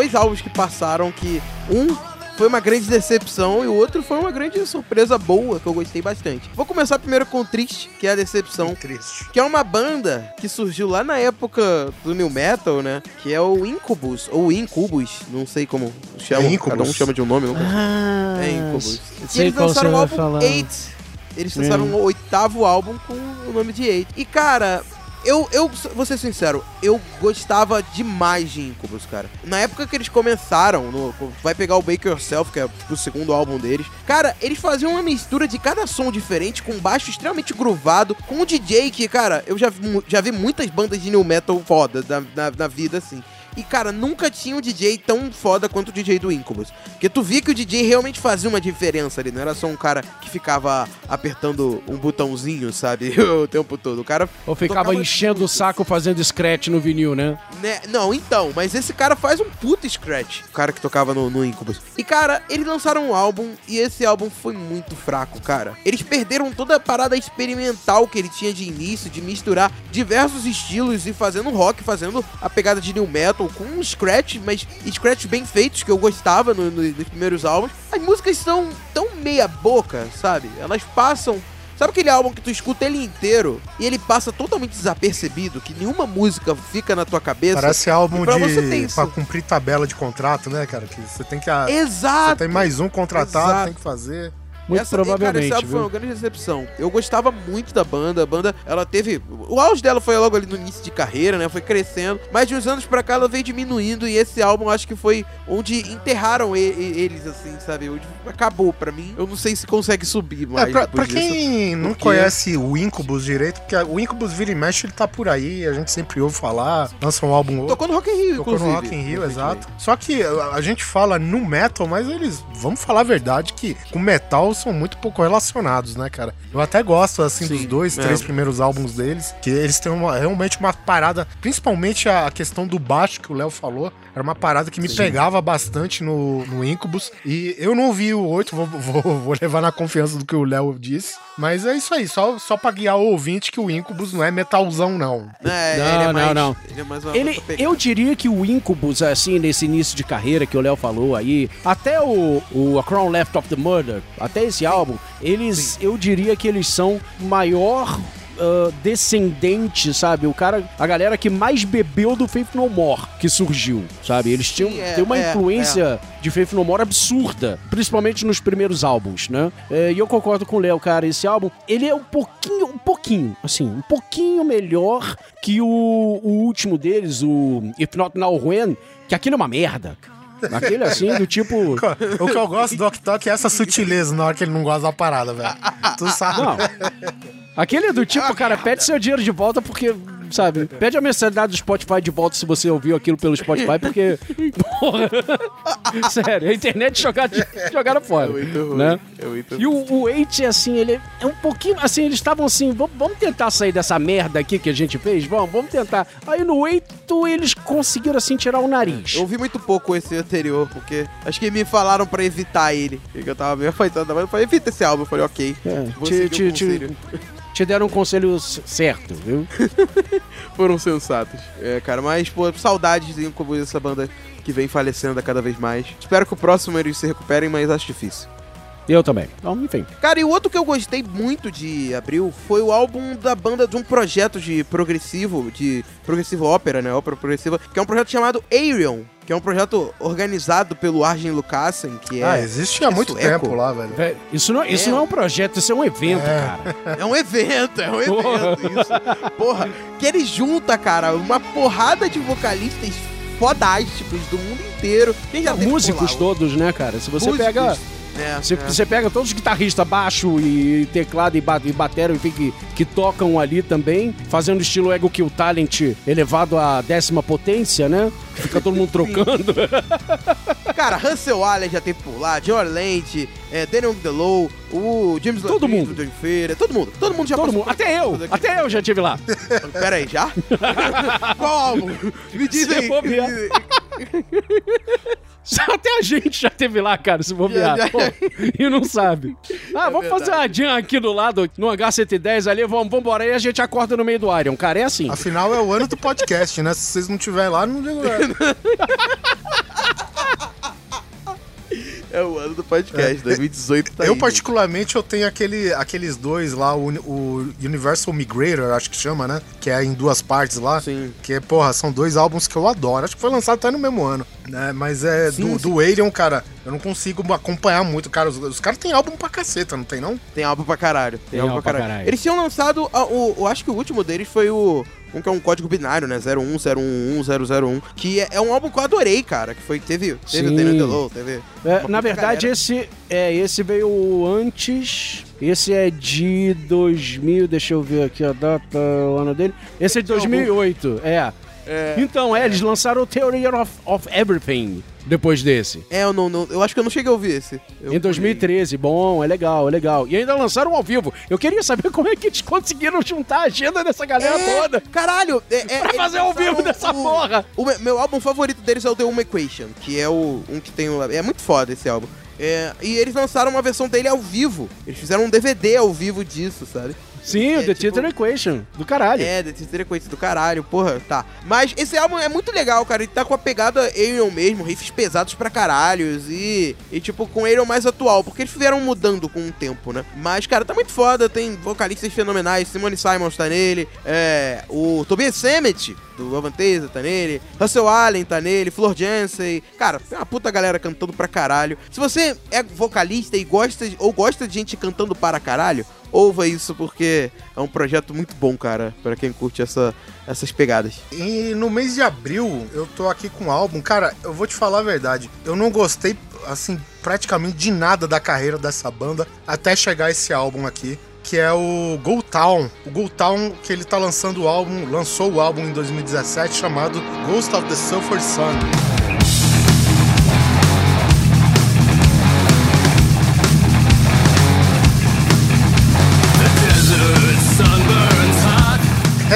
Dois álbuns que passaram que um foi uma grande decepção e o outro foi uma grande surpresa boa que eu gostei bastante. Vou começar primeiro com o Triste, que é a decepção. Triste. Que é uma banda que surgiu lá na época do New Metal, né? Que é o Incubus, ou Incubus, não sei como chama. É Incubus. Cada um chama de um nome. Nunca... Ah, É Incubus. E eles qual lançaram o álbum. Eight. Eles lançaram o oitavo álbum com o nome de Eight. E, cara, eu, eu vou ser sincero, eu gostava demais de Incubus, cara. Na época que eles começaram, no, vai pegar o Bake Yourself, que é o segundo álbum deles. Cara, eles faziam uma mistura de cada som diferente, com baixo extremamente groovado, com um DJ que, cara, eu já, já vi muitas bandas de new metal foda na, na, na vida, assim. E, cara, nunca tinha um DJ tão foda quanto o DJ do Incubus. Porque tu via que o DJ realmente fazia uma diferença ali. Não era só um cara que ficava apertando um botãozinho, sabe? o tempo todo. O cara. Ou ficava enchendo o saco fazendo scratch no vinil, né? né? Não, então, mas esse cara faz um puta scratch. O cara que tocava no, no Incubus. E, cara, eles lançaram um álbum e esse álbum foi muito fraco, cara. Eles perderam toda a parada experimental que ele tinha de início, de misturar diversos estilos e fazendo rock, fazendo a pegada de new metal com um scratch, mas scratch bem feitos que eu gostava no- no- nos primeiros álbuns. As músicas são tão meia boca, sabe? Elas passam Sabe aquele álbum que tu escuta ele inteiro e ele passa totalmente desapercebido, que nenhuma música fica na tua cabeça? Parece álbum pra você de. pra cumprir tabela de contrato, né, cara? Que você tem que. Você Exato! tem mais um contratado, Exato. tem que fazer. Muito Essa- e, Cara, provavelmente, esse álbum foi uma grande decepção. Eu gostava muito da banda. A banda, ela teve. O auge dela foi logo ali no início de carreira, né? Foi crescendo. Mas de uns anos pra cá ela veio diminuindo. E esse álbum acho que foi onde enterraram e- e- eles, assim, sabe? Onde acabou pra mim. Eu não sei se consegue subir mais. É, pra, pra disso. quem não porque- conhece o Incubus direito, porque o Incubus vira e mexe, ele tá por aí, a gente sempre ouve falar, lança um álbum. Tocou no Rock in Rio, Tocou inclusive. no Rock in Rio, exato. Só que a, a gente fala no metal, mas eles, vamos falar a verdade, que com metal são muito pouco relacionados, né, cara? Eu até gosto, assim, dos dois, é. três primeiros álbuns deles, que eles têm uma- realmente uma parada, principalmente a questão do baixo que o Léo falou, era uma parada que me pegava bastante no, no Incubus. E eu não vi o 8, vou, vou, vou levar na confiança do que o Léo disse. Mas é isso aí, só, só pra guiar o ouvinte que o Incubus não é metalzão, não. É, Não, ele é não, mais, não. Ele é mais uma Ele, eu diria que o Incubus, assim, nesse início de carreira que o Léo falou aí, até o, o A Crown Left of the Murder, até esse álbum, eles, eu diria que eles são o maior ah, descendente, sabe? O cara, a galera que mais bebeu do Faith No More que surgiu, sabe? Eles tinham Sim, é, tem uma é, influência de Faith No More absurda, principalmente nos primeiros álbuns, né? É, e eu concordo com o Léo, cara, esse álbum, ele é um pouquinho, um pouquinho, assim, um pouquinho melhor que o, o último deles, o If Not Now When, que aquilo é uma merda. Aquele assim, do tipo. O que eu gosto do Ok é essa sutileza na hora que ele não gosta da parada, velho. Tu sabe. Não. Aquele é do tipo, cara, pede seu dinheiro de volta porque, sabe, pede a mensalidade do Spotify de volta se você ouviu aquilo pelo Spotify, porque. Porra. Sério, a internet jogaram, jogaram fora. É muito ruim. Né? É muito E o, o 8, assim, ele é um pouquinho. Assim, eles estavam assim, vamos, tentar sair dessa merda aqui que a gente fez? Vamos, vamos tentar. Aí no 8, eles conseguiram, assim, tirar o nariz. Eu ouvi muito pouco esse anterior, porque acho que me falaram pra evitar ele. Eu tava meio afastado, mas eu falei, evita esse álbum. Eu falei, ok. É, Vou te, te, te. Te deram um conselho c- certo, viu? Foram sensatos. É, cara, mas, pô, saudades de Incubus dessa banda que vem falecendo a cada vez mais. Espero que o próximo eles se recuperem, mas acho difícil. Eu também. Então, enfim. Cara, e o outro que eu gostei muito de Abril foi o álbum da banda de um projeto de progressivo, de progressivo ópera, né? Ópera progressiva, que é um projeto chamado Aerion, que é um projeto organizado pelo Arjen Lucassen, que é. Ah, existe há muito sueco. tempo lá, velho. Isso não, isso É. não é um projeto, isso é um evento, cara. É um evento, é um evento, Porra. isso. Porra, que ele junta, cara, uma porrada de vocalistas fodásticos do mundo inteiro. Quem já teve por Músicos lá? todos, né, cara? Se você Músicos. pega. É, Você, é. você pega todos os guitarristas, baixo e teclado e, ba e batera, enfim, que, que tocam ali também, fazendo estilo Ego Kill Talent elevado à décima potência, né? Fica todo mundo trocando. Cara, Russell Allen já teve por lá, John Land, é, Daniel DeLow, o James Todo Lapidus mundo. do Feira, todo mundo, todo mundo já todo mundo. Até eu, até eu já tive lá. Pera aí, já? Qual álbum? Me diz aí. Até a gente já teve lá, cara, se bobear. Já, já. Pô, e não sabe. Ah, vamos fazer uma jam aqui do lado, no H110 ali, vamos, vamos embora. Aí a gente acorda no meio do Iron. Cara, é assim. Afinal, é o ano do podcast, né? Se vocês não estiverem lá, não digo nada. É o ano do podcast, 2018 tá eu, aí, particularmente, eu tenho aquele, aqueles dois lá, o, o Universal Migrator, acho que chama, né? Que é em duas partes lá. Sim. Que, porra, são dois álbuns que eu adoro. Acho que foi lançado até no mesmo ano, né? Mas é Sim, do, sim. do Alien, cara, eu não consigo acompanhar muito, cara. Os, os caras têm álbum pra caceta, não tem, não? Tem álbum pra caralho. Tem, álbum pra caralho. caralho. Eles tinham lançado, a- o, eu acho que o último deles foi o. Um que é um código binário, né? 0101100, que é, é um álbum que eu adorei, cara. Que foi, teve, teve o Sim. Daniel DeLow, teve. É, na verdade, galera. esse é esse veio antes. Esse é de 2000, deixa eu ver aqui a data, o ano dele. Esse é de 2008, é. É. Então, é, eles lançaram o Theory of, of Everything depois desse. É, eu não, não- eu acho que eu não cheguei a ouvir esse. Eu em 2013, bom, é legal, é legal. E ainda lançaram ao vivo. Eu queria saber como é que eles conseguiram juntar a agenda dessa galera É, toda. Caralho! É, é, Pra fazer ao vivo dessa o- porra. O me- meu álbum favorito deles é o The Uma Equation, que é o um que tem o. É muito foda esse álbum. É, e eles lançaram uma versão dele ao vivo. Eles fizeram um DVD ao vivo disso, sabe? Sim, É, o The tipo- Theater Equation, do caralho. É, The Terceira Coisa do caralho, porra, tá. Mas esse álbum é muito legal, cara. Ele tá com a pegada Aerion mesmo, riffs pesados pra caralhos e, e tipo, com Aerion mais atual, porque eles vieram mudando com o tempo, né? Mas, cara, tá muito foda, tem vocalistas fenomenais, Simone Simons tá nele, é, o Tobias Sammet, do Avanteza, tá nele, Russell Allen tá nele, Flor Jansen, cara, tem uma puta galera cantando pra caralho. Se você é vocalista e gosta, ou gosta de gente cantando para caralho, ouva isso porque é um projeto muito bom, cara, pra quem curte essa, essas pegadas. E no mês de abril, eu tô aqui com um álbum. Cara, eu vou te falar a verdade. Eu não gostei, assim, praticamente de nada da carreira dessa banda até chegar esse álbum aqui. Que é o Go Town. O Go Town, que ele tá lançando o álbum, lançou o álbum em 2017 chamado Ghost of the Sulphur Sun.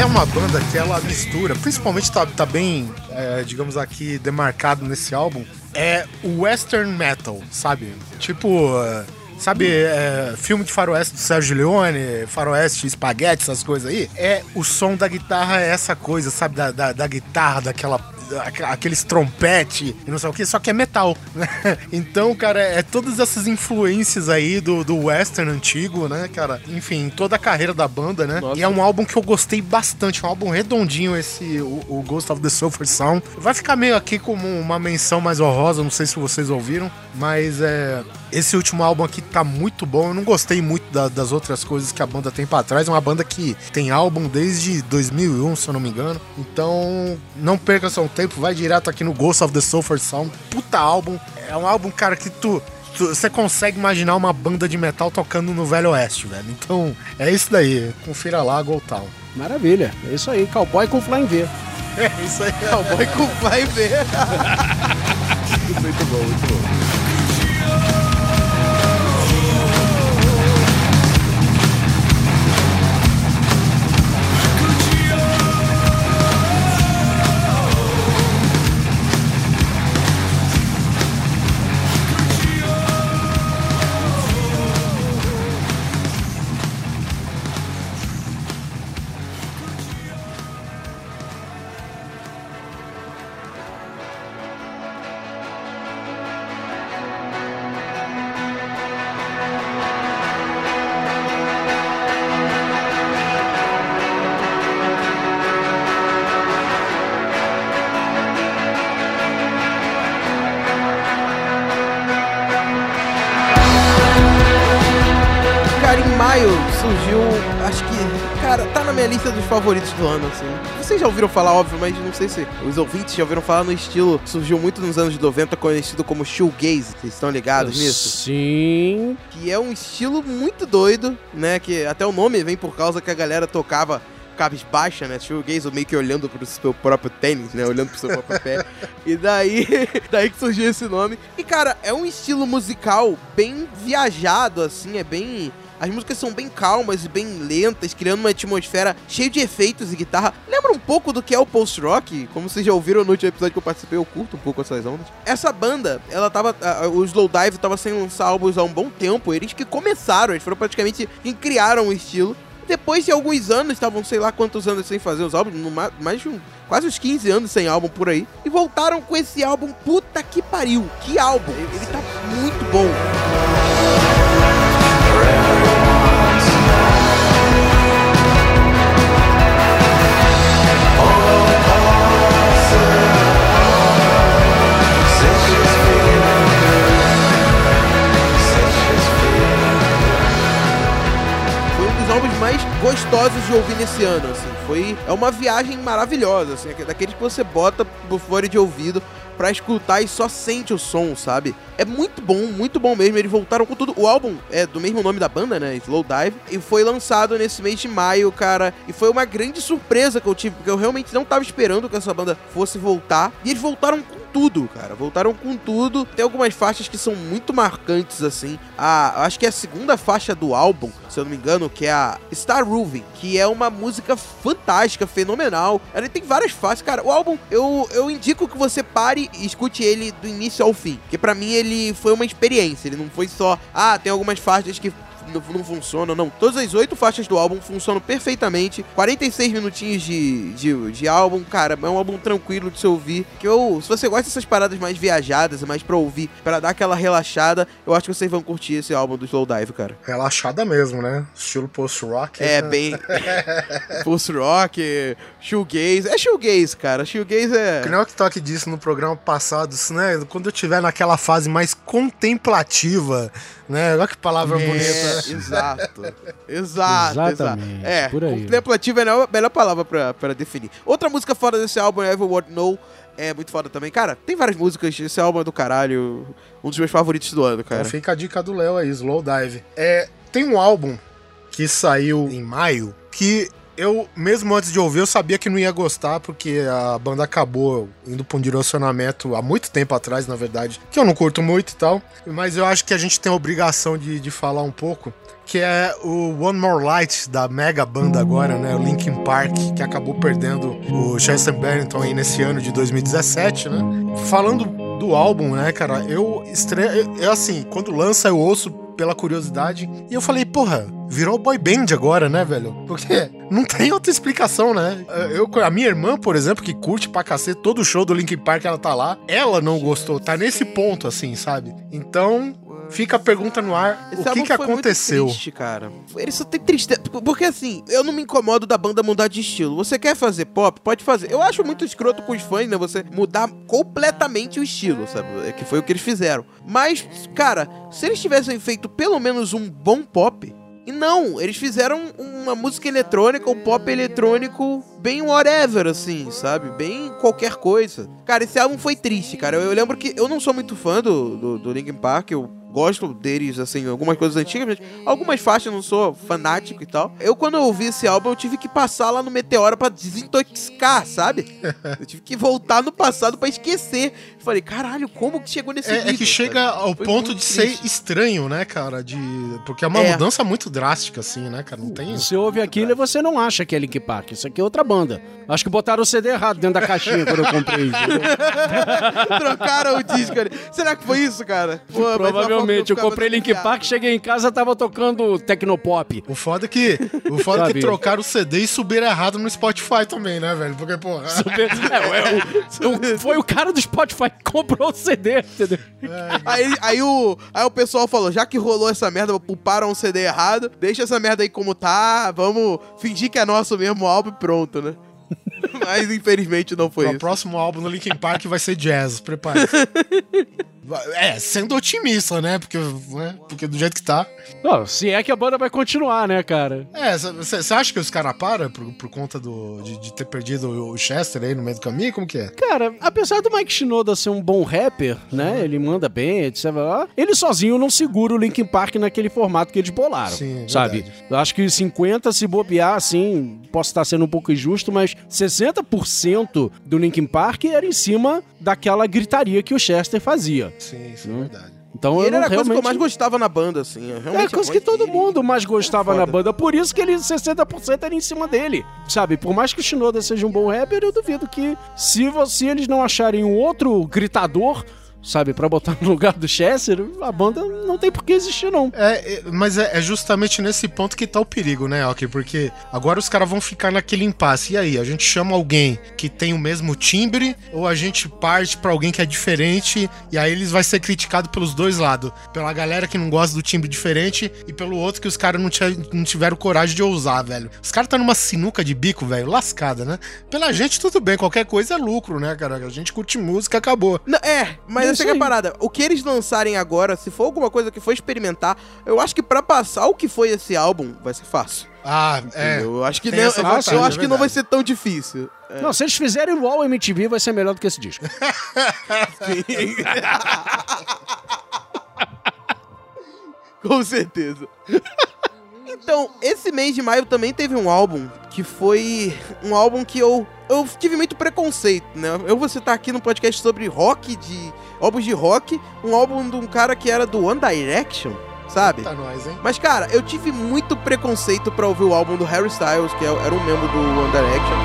Uma banda que ela mistura, principalmente tá, tá bem, é, digamos aqui, demarcado nesse álbum, é o western metal, sabe? Tipo, é, sabe, é, filme de faroeste do Sérgio Leone, faroeste, espaguete, essas coisas aí? É, o som da guitarra é essa coisa, sabe? Da, da, da guitarra, daquela aqu- aqueles trompete e não sei o que, só que é metal, né? Então, cara, é todas essas influências aí do, do western antigo, né, cara? Enfim, toda a carreira da banda, né? Nossa. E é um álbum que eu gostei bastante, um álbum redondinho esse, o, o Ghost of the Sulphur Sound. Vai ficar meio aqui como uma menção mais honrosa, não sei se vocês ouviram, mas é... Esse último álbum aqui tá muito bom. Eu não gostei muito da- das outras coisas que a banda tem pra trás. É uma banda que tem álbum desde 2001, se eu não me engano. Então, não perca seu tempo. Vai direto aqui no Ghost of the Sulphur Sound. Puta álbum. É um álbum, cara, que tu... Você consegue imaginar uma banda de metal tocando no Velho Oeste, velho. Então, é isso daí. Confira lá, Go Town. Maravilha. É isso aí. Cowboy com Flying V. É isso aí. Cowboy com vai ver. muito bom, muito bom. Favoritos do ano, assim. Vocês já ouviram falar, óbvio, mas não sei se os ouvintes já ouviram falar no estilo, surgiu muito nos anos 90, conhecido como shoegaze. Vocês estão ligados nisso? Sim. Que é um estilo muito doido, né? Que até o nome vem por causa que a galera tocava cabisbaixa, né? Shoegaze, meio que olhando pro seu próprio tênis, né? Olhando pro seu próprio pé. E daí, daí que surgiu esse nome. E, cara, é um estilo musical bem viajado, assim, é bem... As músicas são bem calmas e bem lentas, criando uma atmosfera cheia de efeitos e guitarra. Lembra um pouco do que é o post-rock? Como vocês já ouviram no último episódio que eu participei, eu curto um pouco essas ondas. Essa banda, ela tava. a- o Slowdive tava sem lançar álbuns há um bom tempo. Eles que começaram, eles foram praticamente quem criaram o estilo. Depois de alguns anos, estavam sei lá quantos anos sem fazer os álbuns, mais de um, quase uns 15 anos sem álbum por aí. E voltaram com esse álbum, puta que pariu. Que álbum! Ele tá muito bom. Gostosos de ouvir nesse ano, assim. Foi é uma viagem maravilhosa, assim, daqueles que você bota por fora de ouvido pra escutar e só sente o som, sabe? É muito bom, muito bom mesmo. Eles voltaram com tudo. O álbum é do mesmo nome da banda, né? Slow Dive. E foi lançado nesse mês de maio, cara. E foi uma grande surpresa que eu tive, porque eu realmente não tava esperando que essa banda fosse voltar. E eles voltaram com tudo, cara. Voltaram com tudo. Tem algumas faixas que são muito marcantes, assim. A, acho que é a segunda faixa do álbum, se eu não me engano, que é a Star Roving, que é uma música fantástica, fenomenal. Ela tem várias faixas. Cara, o álbum, eu, eu indico que você pare e escute ele do início ao fim. Porque pra mim ele foi uma experiência. Ele não foi só, ah, tem algumas faixas que não, não funcionam, não. Todas as oito faixas do álbum funcionam perfeitamente. 46 minutinhos de, de, de álbum, cara, é um álbum tranquilo de se ouvir. Que eu, se você gosta dessas paradas mais viajadas, mais pra ouvir, pra dar aquela relaxada, eu acho que vocês vão curtir esse álbum do Slowdive, cara. Relaxada mesmo, né? Estilo post-rock. É, né? bem. Post-rock, shoegaze. É shoegaze, cara. Shoegaze Que é. nem o que disse no programa passado, né? Quando eu tiver naquela fase mais contemplativa, né? Olha que palavra bonita. É, exato. Exato, exato. Exatamente, É, por aí. contemplativo é a melhor, melhor palavra pra, pra definir. Outra música fora desse álbum é Everyone Know. É muito foda também. Cara, tem várias músicas. Esse álbum é do caralho. Um dos meus favoritos do ano, cara. Então fica a dica do Léo aí, Slow Dive. É, tem um álbum que saiu em maio que eu, mesmo antes de ouvir, eu sabia que não ia gostar, porque a banda acabou indo pra um direcionamento há muito tempo atrás, na verdade, que eu não curto muito e tal. Mas eu acho que a gente tem a obrigação de, de falar um pouco. Que é o One More Light da mega banda agora, né? O Linkin Park, que acabou perdendo o Chester Bennington aí nesse ano de 2017, né? Falando do álbum, né, cara? Eu estreia. Eu, eu, assim, quando lança, eu ouço pela curiosidade. E eu falei, porra, virou boy band agora, né, velho? Porque não tem outra explicação, né? Eu, a minha irmã, por exemplo, que curte pra cacete todo o show do Linkin Park, ela tá lá, ela não gostou. Tá nesse ponto, assim, sabe? Então, fica a pergunta no ar: Esse o que que aconteceu? triste, cara. Ele só tem tristeza. Porque assim, eu não me incomodo da banda mudar de estilo. Você quer fazer pop? Pode fazer. Eu acho muito escroto com os fãs, né? Você mudar completamente o estilo, sabe? É que foi o que eles fizeram. Mas, cara, se eles tivessem feito pelo menos um bom pop. E não, eles fizeram uma música eletrônica, um pop eletrônico bem whatever, assim, sabe? Bem qualquer coisa. Cara, esse álbum foi triste, cara. Eu, eu lembro que eu não sou muito fã do, do, do Linkin Park, eu gosto deles, assim, algumas coisas antigas, mas algumas faixas eu não sou fanático e tal. Eu, quando eu ouvi esse álbum, eu tive que passar lá no Meteora pra desintoxicar, sabe? Eu tive que voltar no passado pra esquecer. Falei, caralho, como que chegou nesse É, é nível, que chega sabe? ao Foi ponto de ser triste. estranho, né, cara? De... Porque é uma É. mudança muito drástica, assim, né, cara? Não tem. Você ouve aquilo e você não acha que é Link Park. Isso aqui é outra banda. Acho que botaram o CD errado dentro da caixinha quando eu comprei. Trocaram o disco ali. Será que foi isso, cara? Pô, mas Provavelmente. Eu comprei Link. Park, cheguei em casa, tava tocando Tecnopop. O foda é que. O foda é que trocaram o CD e subiram errado no Spotify também, né, velho? Porque, porra. É, é, o- o- foi o cara do Spotify que comprou o CD, entendeu? Aí, aí, o, aí o pessoal falou, já que rolou essa merda, puparam o CD errado, deixa essa merda aí como tá, vamos fingir que é nosso mesmo álbum e pronto, né? Mas infelizmente não foi O isso. próximo álbum do Linkin Park vai ser jazz, prepare. É, sendo otimista, né? Porque, né? Porque do jeito que tá. Não, se é que a banda vai continuar, né, cara? É, você acha que os caras param por, por conta do, de, de ter perdido o Chester aí no meio do caminho? Como que é? Cara, apesar do Mike Shinoda ser um bom rapper, né? Ele manda bem, etc. Ele sozinho não segura o Linkin Park naquele formato que eles bolaram. Sim, é sabe? Eu acho que 50, se bobear, assim, posso estar sendo um pouco injusto, mas 60% do Linkin Park era em cima daquela gritaria que o Chester fazia. Sim, isso é verdade. Então E ele era a coisa que eu realmente... mais gostava na banda, assim. É Realmente coisa a que voz todo dele- mundo mais gostava é na banda. Por isso que ele 60% era em cima dele. Sabe? Por mais que o Shinoda seja um bom rapper, eu duvido que se, você, eles não acharem um outro gritador, sabe, pra botar no lugar do Chester, a banda não tem por que existir, não. É, é, mas é, é justamente nesse ponto que tá o perigo, né, Ok? Porque agora os caras vão ficar naquele impasse. E aí, a gente chama alguém que tem o mesmo timbre ou a gente parte pra alguém que é diferente e aí eles vai ser criticado pelos dois lados. Pela galera que não gosta do timbre diferente e pelo outro que os caras não, não tiveram coragem de ousar, velho. Os caras tá numa sinuca de bico, velho, lascada, né? Pela gente, tudo bem, qualquer coisa é lucro, né, cara? A gente curte música, acabou. Não, é, mas essa é a parada. O que eles lançarem agora, se for alguma coisa que for experimentar, eu acho que pra passar o que foi esse álbum, vai ser fácil. Ah, é. Eu acho que, não, eu, vantagem, eu é acho que não vai ser tão difícil. Não, se eles fizerem o All MTV, vai ser melhor do que esse disco. Com certeza. Então, esse mês de maio também teve um álbum que foi um álbum que eu eu tive muito preconceito, né? Eu vou citar aqui no podcast sobre rock de álbuns de rock, um álbum de um cara que era do One Direction, sabe? Tá nós, hein? Mas cara, eu tive muito preconceito pra ouvir o álbum do Harry Styles, que é- era um membro do One Direction.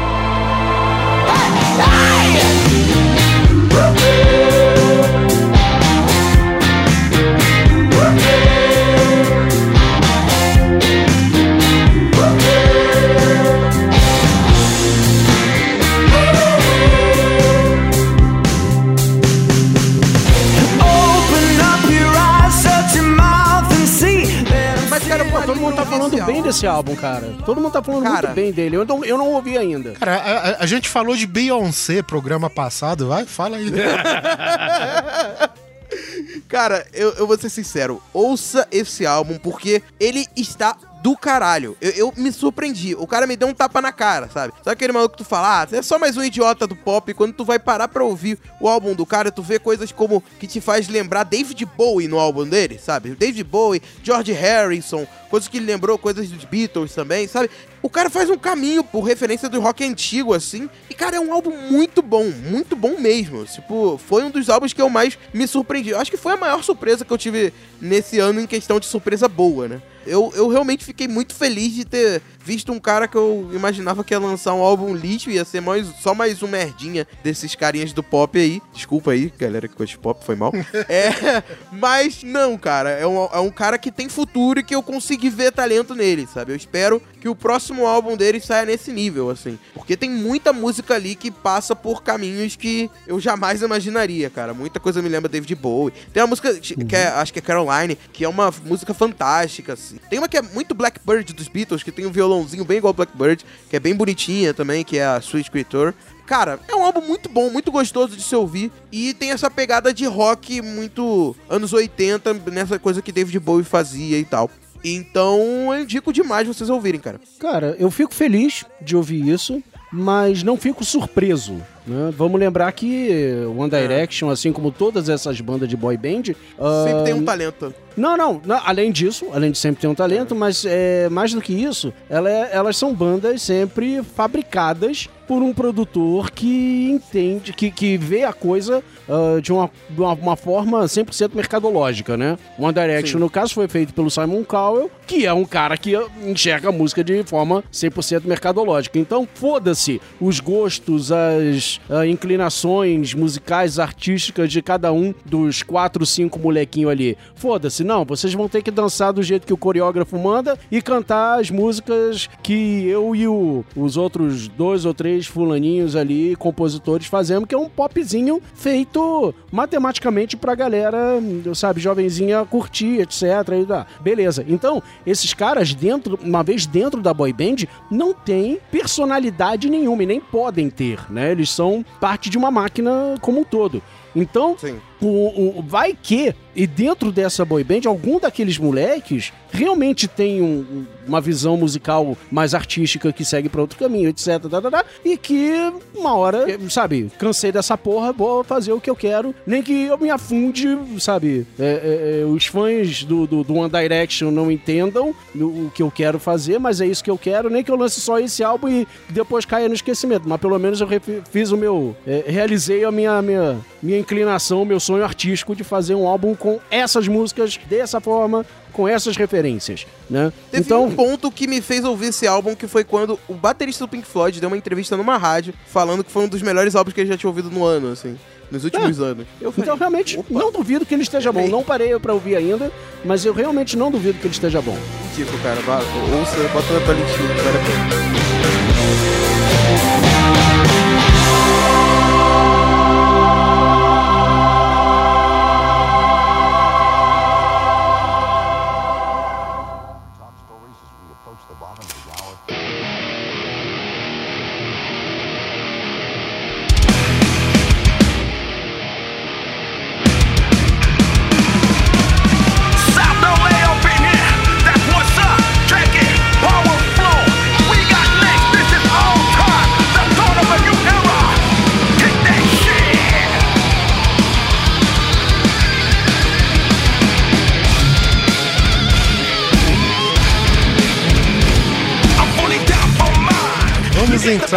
Desse álbum, cara. Todo mundo tá falando Cara. muito bem dele. Eu não, eu não ouvi ainda. Cara, a, a- a gente falou de Beyoncé programa passado, vai, fala aí. Cara, eu, eu vou ser sincero, ouça esse álbum porque ele está do caralho. Eu, eu me surpreendi. O cara me deu um tapa na cara, sabe? Sabe aquele maluco que tu fala, ah, é só mais um idiota do pop. Quando tu vai parar pra ouvir o álbum do cara, tu vê coisas como que te faz lembrar David Bowie no álbum dele, sabe? David Bowie, George Harrison, coisas que ele lembrou, coisas dos Beatles também, sabe? O cara faz um caminho por referência do rock antigo, assim. E, cara, é um álbum muito bom, muito bom mesmo. Tipo, foi um dos álbuns que eu mais me surpreendi. Eu acho que foi a maior surpresa que eu tive nesse ano em questão de surpresa boa, né? Eu, eu realmente fiquei muito feliz de ter visto um cara que eu imaginava que ia lançar um álbum lixo, ia ser mais, só mais um merdinha desses carinhas do pop aí. Desculpa aí, galera que gosta de pop, foi mal. é, mas não, cara, é um, é um cara que tem futuro e que eu consegui ver talento nele, sabe? Eu espero que o próximo álbum dele saia nesse nível, assim. Porque tem muita música ali que passa por caminhos que eu jamais imaginaria, cara. Muita coisa me lembra David Bowie. Tem uma música que é, acho que é Caroline, que é uma música fantástica, assim. Tem uma que é muito Blackbird dos Beatles, que tem um violãozinho bem igual Blackbird, que é bem bonitinha também, que é a Sweet Creator. Cara, é um álbum muito bom, muito gostoso de se ouvir. E tem essa pegada de rock muito anos 80, nessa coisa que David Bowie fazia e tal. Então eu indico demais vocês ouvirem, cara. Cara, eu fico feliz de ouvir isso, mas não fico surpreso. né? Vamos lembrar que One Direction, assim como todas essas bandas de boy band, Sempre tem um talento. Não, não, não, Além disso, além de sempre ter um talento, mas é, mais do que isso, ela é- elas são bandas sempre fabricadas por um produtor que entende, que, que vê a coisa ah, de, uma, uma, uma forma 100% mercadológica, né? One Direction, Sim. no caso, foi feito pelo Simon Cowell, que é um cara que enxerga a música de forma 100% mercadológica. Então, foda-se os gostos, as ah, inclinações musicais, artísticas de cada um dos quatro, cinco molequinhos ali. Foda-se, não, vocês vão ter que dançar do jeito que o coreógrafo manda e cantar as músicas que eu e o- os outros dois ou três fulaninhos ali, compositores, fazemos, que é um popzinho feito matematicamente pra galera, sabe, jovenzinha curtir, etc. E tá. Beleza. Então, esses caras dentro, uma vez dentro da boy band, não tem personalidade nenhuma e nem podem ter, né? Eles são parte de uma máquina como um todo. Então, Sim. O, o- vai que, e dentro dessa boy band, algum daqueles moleques realmente tem um- um- uma visão musical mais artística que segue pra outro caminho, etc. tá, tá, tá, e que uma hora, sabe, cansei dessa porra, vou fazer o que eu quero, nem que eu me afunde, sabe? É, é, é, os fãs do, do, do One Direction não entendam o, que eu quero fazer, mas é isso que eu quero, nem que eu lance só esse álbum e depois caia no esquecimento. Mas pelo menos eu fiz o meu. é, realizei a minha, minha, minha inclinação, meu sonho artístico de fazer um álbum com essas músicas dessa forma, com essas referências, né? Teve então, um ponto que me fez ouvir esse álbum, que foi quando o baterista do Pink Floyd deu uma entrevista numa rádio, falando que foi um dos melhores álbuns que ele já tinha ouvido no ano, assim. Nos últimos anos. Eu falei, então realmente opa, não duvido que ele esteja bom. Não parei pra ouvir ainda, mas eu realmente não duvido que ele esteja bom. Tipo, cara, ouça, bota na tua listinha, vale a pena.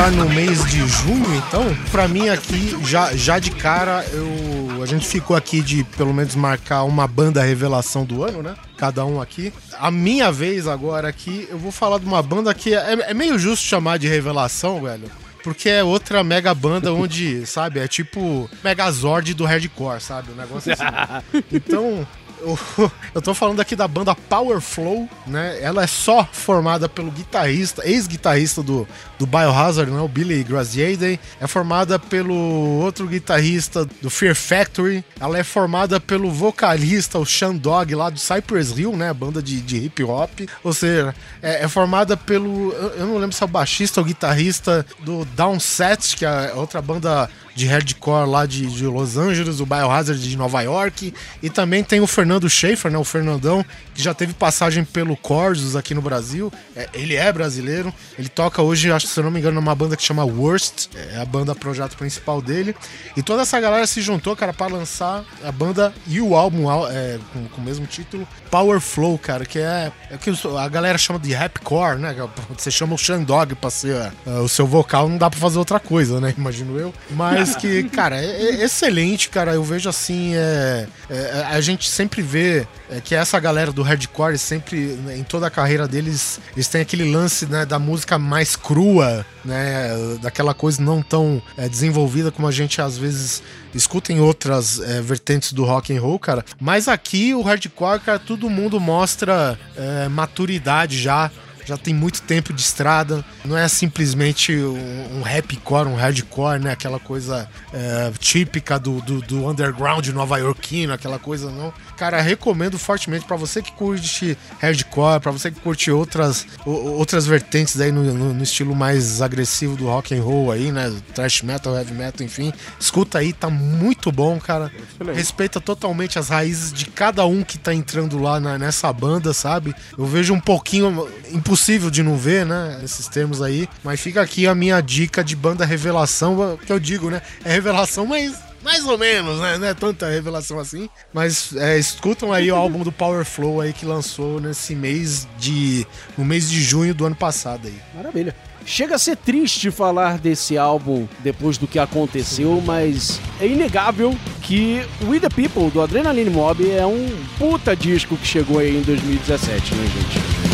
Entrar no mês de junho, então. Pra mim aqui, já, já de cara, eu, a gente ficou aqui de pelo menos marcar uma banda revelação do ano, né? Cada um aqui. A minha vez agora aqui, eu vou falar de uma banda que é, é meio justo chamar de revelação, velho. Porque é outra mega banda onde, sabe, é tipo Megazord do hardcore, sabe? Um negócio assim. Então, eu, tô falando aqui da banda Power Flow, né? Ela é só formada pelo guitarrista, ex-guitarrista do, do Biohazard, né? O Billy Graziadei. É formada pelo outro guitarrista do Fear Factory. Ela é formada pelo vocalista, o Shandog, lá do Cypress Hill, né? Banda de, de hip hop. Ou seja, é, é formada pelo. Eu, eu não lembro se é o baixista ou guitarrista do Downset, que é outra banda de hardcore lá de, de Los Angeles, o Biohazard de Nova York. E também tem o Fernando Schaefer, né, o Fernandão, que já teve passagem pelo Corsos aqui no Brasil. É, ele é brasileiro. Ele toca hoje, acho que se eu não me engano, numa banda que chama Worst. É a banda projeto principal dele. E toda essa galera se juntou, cara, pra lançar a banda e o álbum é, com, com o mesmo título, Power Flow, cara, que é, é que a galera chama de rapcore, né? Você chama o Shandog pra ser uh, o seu vocal, não dá pra fazer outra coisa, né? Imagino eu. Mas que, cara, é, é excelente, cara. Eu vejo assim, é, é, a gente sempre vê é, que essa galera do hardcore sempre, né, em toda a carreira deles, eles têm aquele lance né, da música mais crua, né? Daquela coisa não tão é, desenvolvida como a gente às vezes escuta em outras é, vertentes do rock and roll, cara. Mas aqui o hardcore, cara, todo mundo mostra é, maturidade já já tem muito tempo de estrada. Não é simplesmente um, rapcore, um hardcore, né? Aquela coisa é, típica do, do, do underground nova-iorquino, aquela coisa não. Cara, recomendo fortemente para você que curte hardcore, para você que curte outras, outras vertentes aí no, no- no estilo mais agressivo do rock and roll aí, né? Thrash metal, heavy metal, enfim. Escuta aí, tá muito bom, cara. Respeita totalmente as raízes de cada um que tá entrando lá na- nessa banda, sabe? Eu vejo um pouquinho impossível de não ver, né? Esses termos aí. Mas fica aqui a minha dica de banda revelação, que eu digo, né? É revelação, mas mais ou menos, né? Não é tanta revelação assim. Mas é, escutam aí o álbum do Power Flow aí que lançou nesse mês de. no mês de junho do ano passado aí. Maravilha. Chega a ser triste falar desse álbum depois do que aconteceu, mas é inegável que We The People, do Adrenaline Mob, é um puta disco que chegou aí em 2017, né, gente?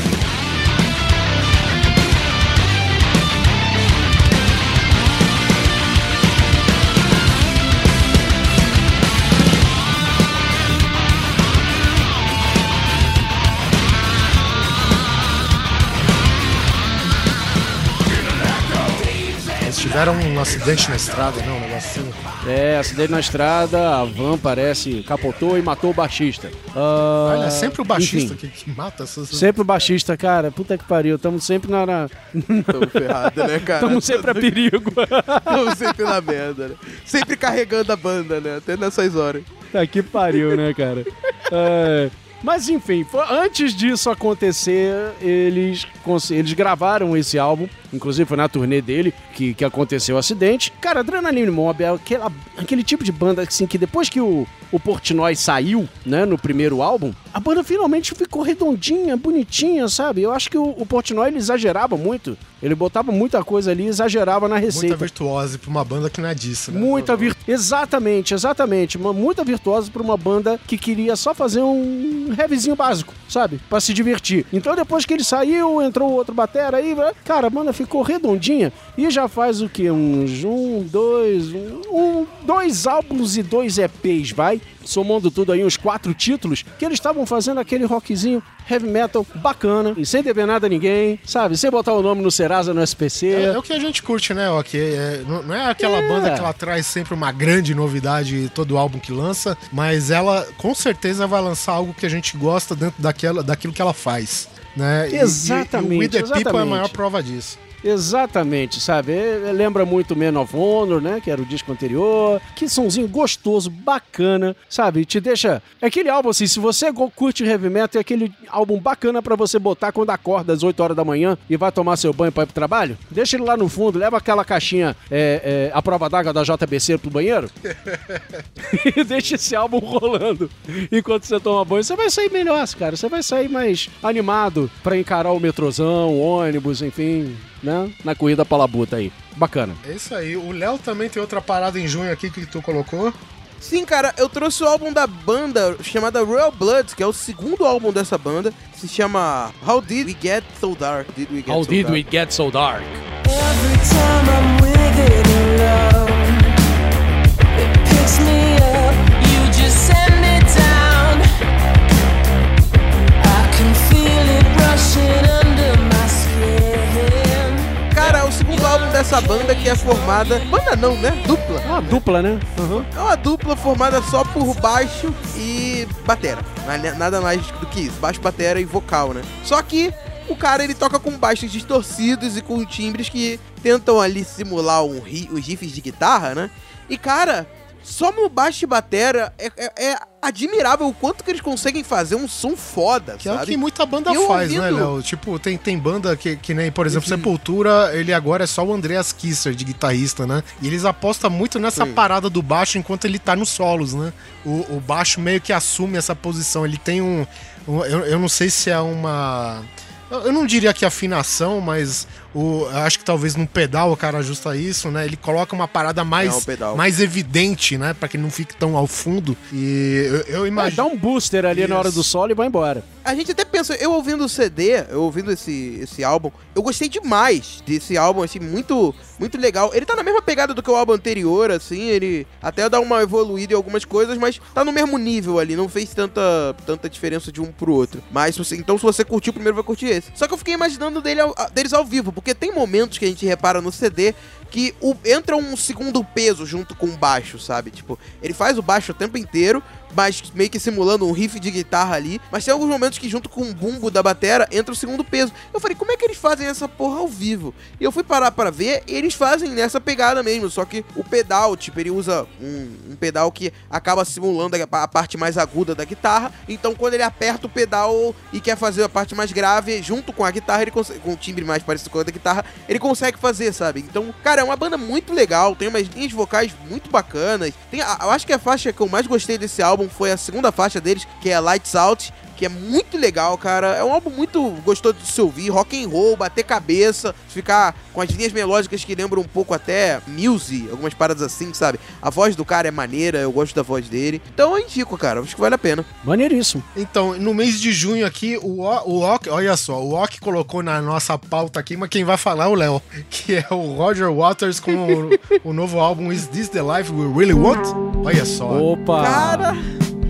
Tiveram um acidente na estrada, não? Um negócio assim. É, acidente na estrada, a van parece capotou e matou o baixista. Ah, Olha, é sempre o baixista que, que mata essas. Sempre o baixista, cara. Puta que pariu. Tamo sempre na. na... Tamo ferrado, né, cara? Tamo sempre a perigo. Tamo sempre na merda, né? Sempre carregando a banda, né? Até nessas horas. Tá que pariu, né, cara? É, Mas enfim, antes disso acontecer, eles, eles gravaram esse álbum. Inclusive foi na turnê dele que, que aconteceu o acidente. Cara, Adrenaline Mob é aquela, aquele tipo de banda assim que depois que o, o Portnoy saiu, né, no primeiro álbum, a banda finalmente ficou redondinha, bonitinha, sabe? Eu acho que o, o Portnoy ele exagerava muito. Ele botava muita coisa ali e exagerava na Muita receita. virtuose pra uma banda que não é disso, né? Muita vir... Exatamente, exatamente. Uma, muita virtuosa pra uma banda que queria só fazer um heavyzinho básico, sabe? Pra se divertir. Então depois que ele saiu, entrou outro batera aí, cara, a banda ficou redondinha e já faz o quê? Uns um, dois, um- dois álbuns e dois EPs, vai? Somando tudo aí, uns quatro títulos, que eles estavam fazendo aquele rockzinho heavy metal bacana, e sem dever nada a ninguém, sabe? Sem botar o nome no Serasa, no SPC. É, é o que a gente curte, né? Ó, que é- não, é aquela É. banda que ela traz sempre uma grande novidade todo álbum que lança, mas ela com certeza vai lançar algo que a gente gosta dentro daquela, daquilo que ela faz. Né? E- e- Exatamente, E, o We The People é a exatamente. maior prova disso. Exatamente, sabe? É- lembra muito Man of Honor, né? Que era o disco anterior. Que somzinho gostoso, bacana, sabe? Te deixa. É aquele álbum assim, se você curte heavy metal, é aquele álbum bacana pra você botar quando acorda às 8 horas da manhã e vai tomar seu banho pra ir pro trabalho. Deixa ele lá no fundo, leva aquela caixinha, é, é, a prova d'água da JBC pro banheiro. e deixa esse álbum rolando. Enquanto você toma banho, você vai sair melhor, cara. Você vai sair mais animado pra encarar o metrozão, o ônibus, enfim, né? Na corrida pra labuta aí. Bacana. É isso aí. O Léo também tem outra parada em junho aqui que tu colocou. Sim, cara, eu trouxe o álbum da banda chamada Royal Blood, que é o segundo álbum dessa banda. Se chama How Did We Get So Dark? Did We Get How So did Dark? we get so dark? Every time I'm with it alone, it picks me up. You just send me down. I can feel it rushing under my Cara, é o segundo álbum dessa banda que é formada. Banda não, né? Dupla. Uma dupla, né? Uhum. É uma dupla formada só por baixo e batera. É Nada mais do que isso. Baixo, batera e vocal, né? Só que o cara ele toca com baixos distorcidos e com timbres que tentam ali simular um ri- os riffs de guitarra, né? E cara, só no baixo e batera é, é- é admirável o quanto que eles conseguem fazer um som foda, Que é o sabe? que muita banda Eu faz, né, ouvindo- Léo? Tipo, tem, tem banda que, que nem, por exemplo, Sepultura, ele agora é só o Andreas Kisser de guitarrista, né? E eles apostam muito nessa Sim. parada do baixo enquanto ele tá nos solos, né? O, o baixo meio que assume essa posição. Ele tem um. um- eu, eu não sei se é uma. Eu não diria que afinação, mas o, eu acho que talvez no pedal o cara ajusta isso, né? Ele coloca uma parada É, mais, pedal. mais evidente, né? Pra que não fique tão ao fundo. E eu, eu imagino. dá um booster ali na hora Isso. do solo e vai embora. A gente até pensa, eu ouvindo o CD, eu ouvindo esse, esse álbum, eu gostei demais desse álbum, assim, muito, muito legal. Ele tá na mesma pegada do que o álbum anterior, assim, ele até dá uma evoluída em algumas coisas, mas tá no mesmo nível ali, não fez tanta, tanta diferença de um pro outro. Mas, então, se você curtiu o primeiro, vai curtir esse. Só que eu fiquei imaginando dele ao- deles ao vivo, porque tem momentos que a gente repara no CD que o- entra um segundo peso junto com o baixo, sabe? Tipo, ele faz o baixo o tempo inteiro, mas meio que simulando um riff de guitarra ali. Mas tem alguns momentos que, junto com o bumbo da batera, entra o segundo peso. Eu falei, como é que eles fazem essa porra ao vivo? E eu fui parar pra ver, e eles fazem nessa pegada mesmo. Só que o pedal, tipo, ele usa um, um pedal que acaba simulando a, a parte mais aguda da guitarra. Então, quando ele aperta o pedal e quer fazer a parte mais grave, junto com a guitarra, ele consegue, com o timbre mais parecido com a da guitarra, ele consegue fazer, sabe? Então, cara, é uma banda muito legal, tem umas linhas vocais muito bacanas. Tem, eu acho que a faixa que eu mais gostei desse álbum foi a segunda faixa deles, que é Lights Out, que é muito legal, cara. É um álbum muito gostoso de se ouvir, rock and roll, bater cabeça, ficar com as linhas melódicas que lembram um pouco até Muse, algumas paradas assim, sabe? A voz do cara é maneira, eu gosto da voz dele. Então eu indico, cara, acho que vale a pena. Maneiríssimo. Então, no mês de junho aqui, o, O- o Ok, olha só, o Ok colocou na nossa pauta aqui, mas quem vai falar é o Léo, que é o Roger Waters com o, o novo álbum Is This the Life We Really Want? Olha só. Opa! Cara,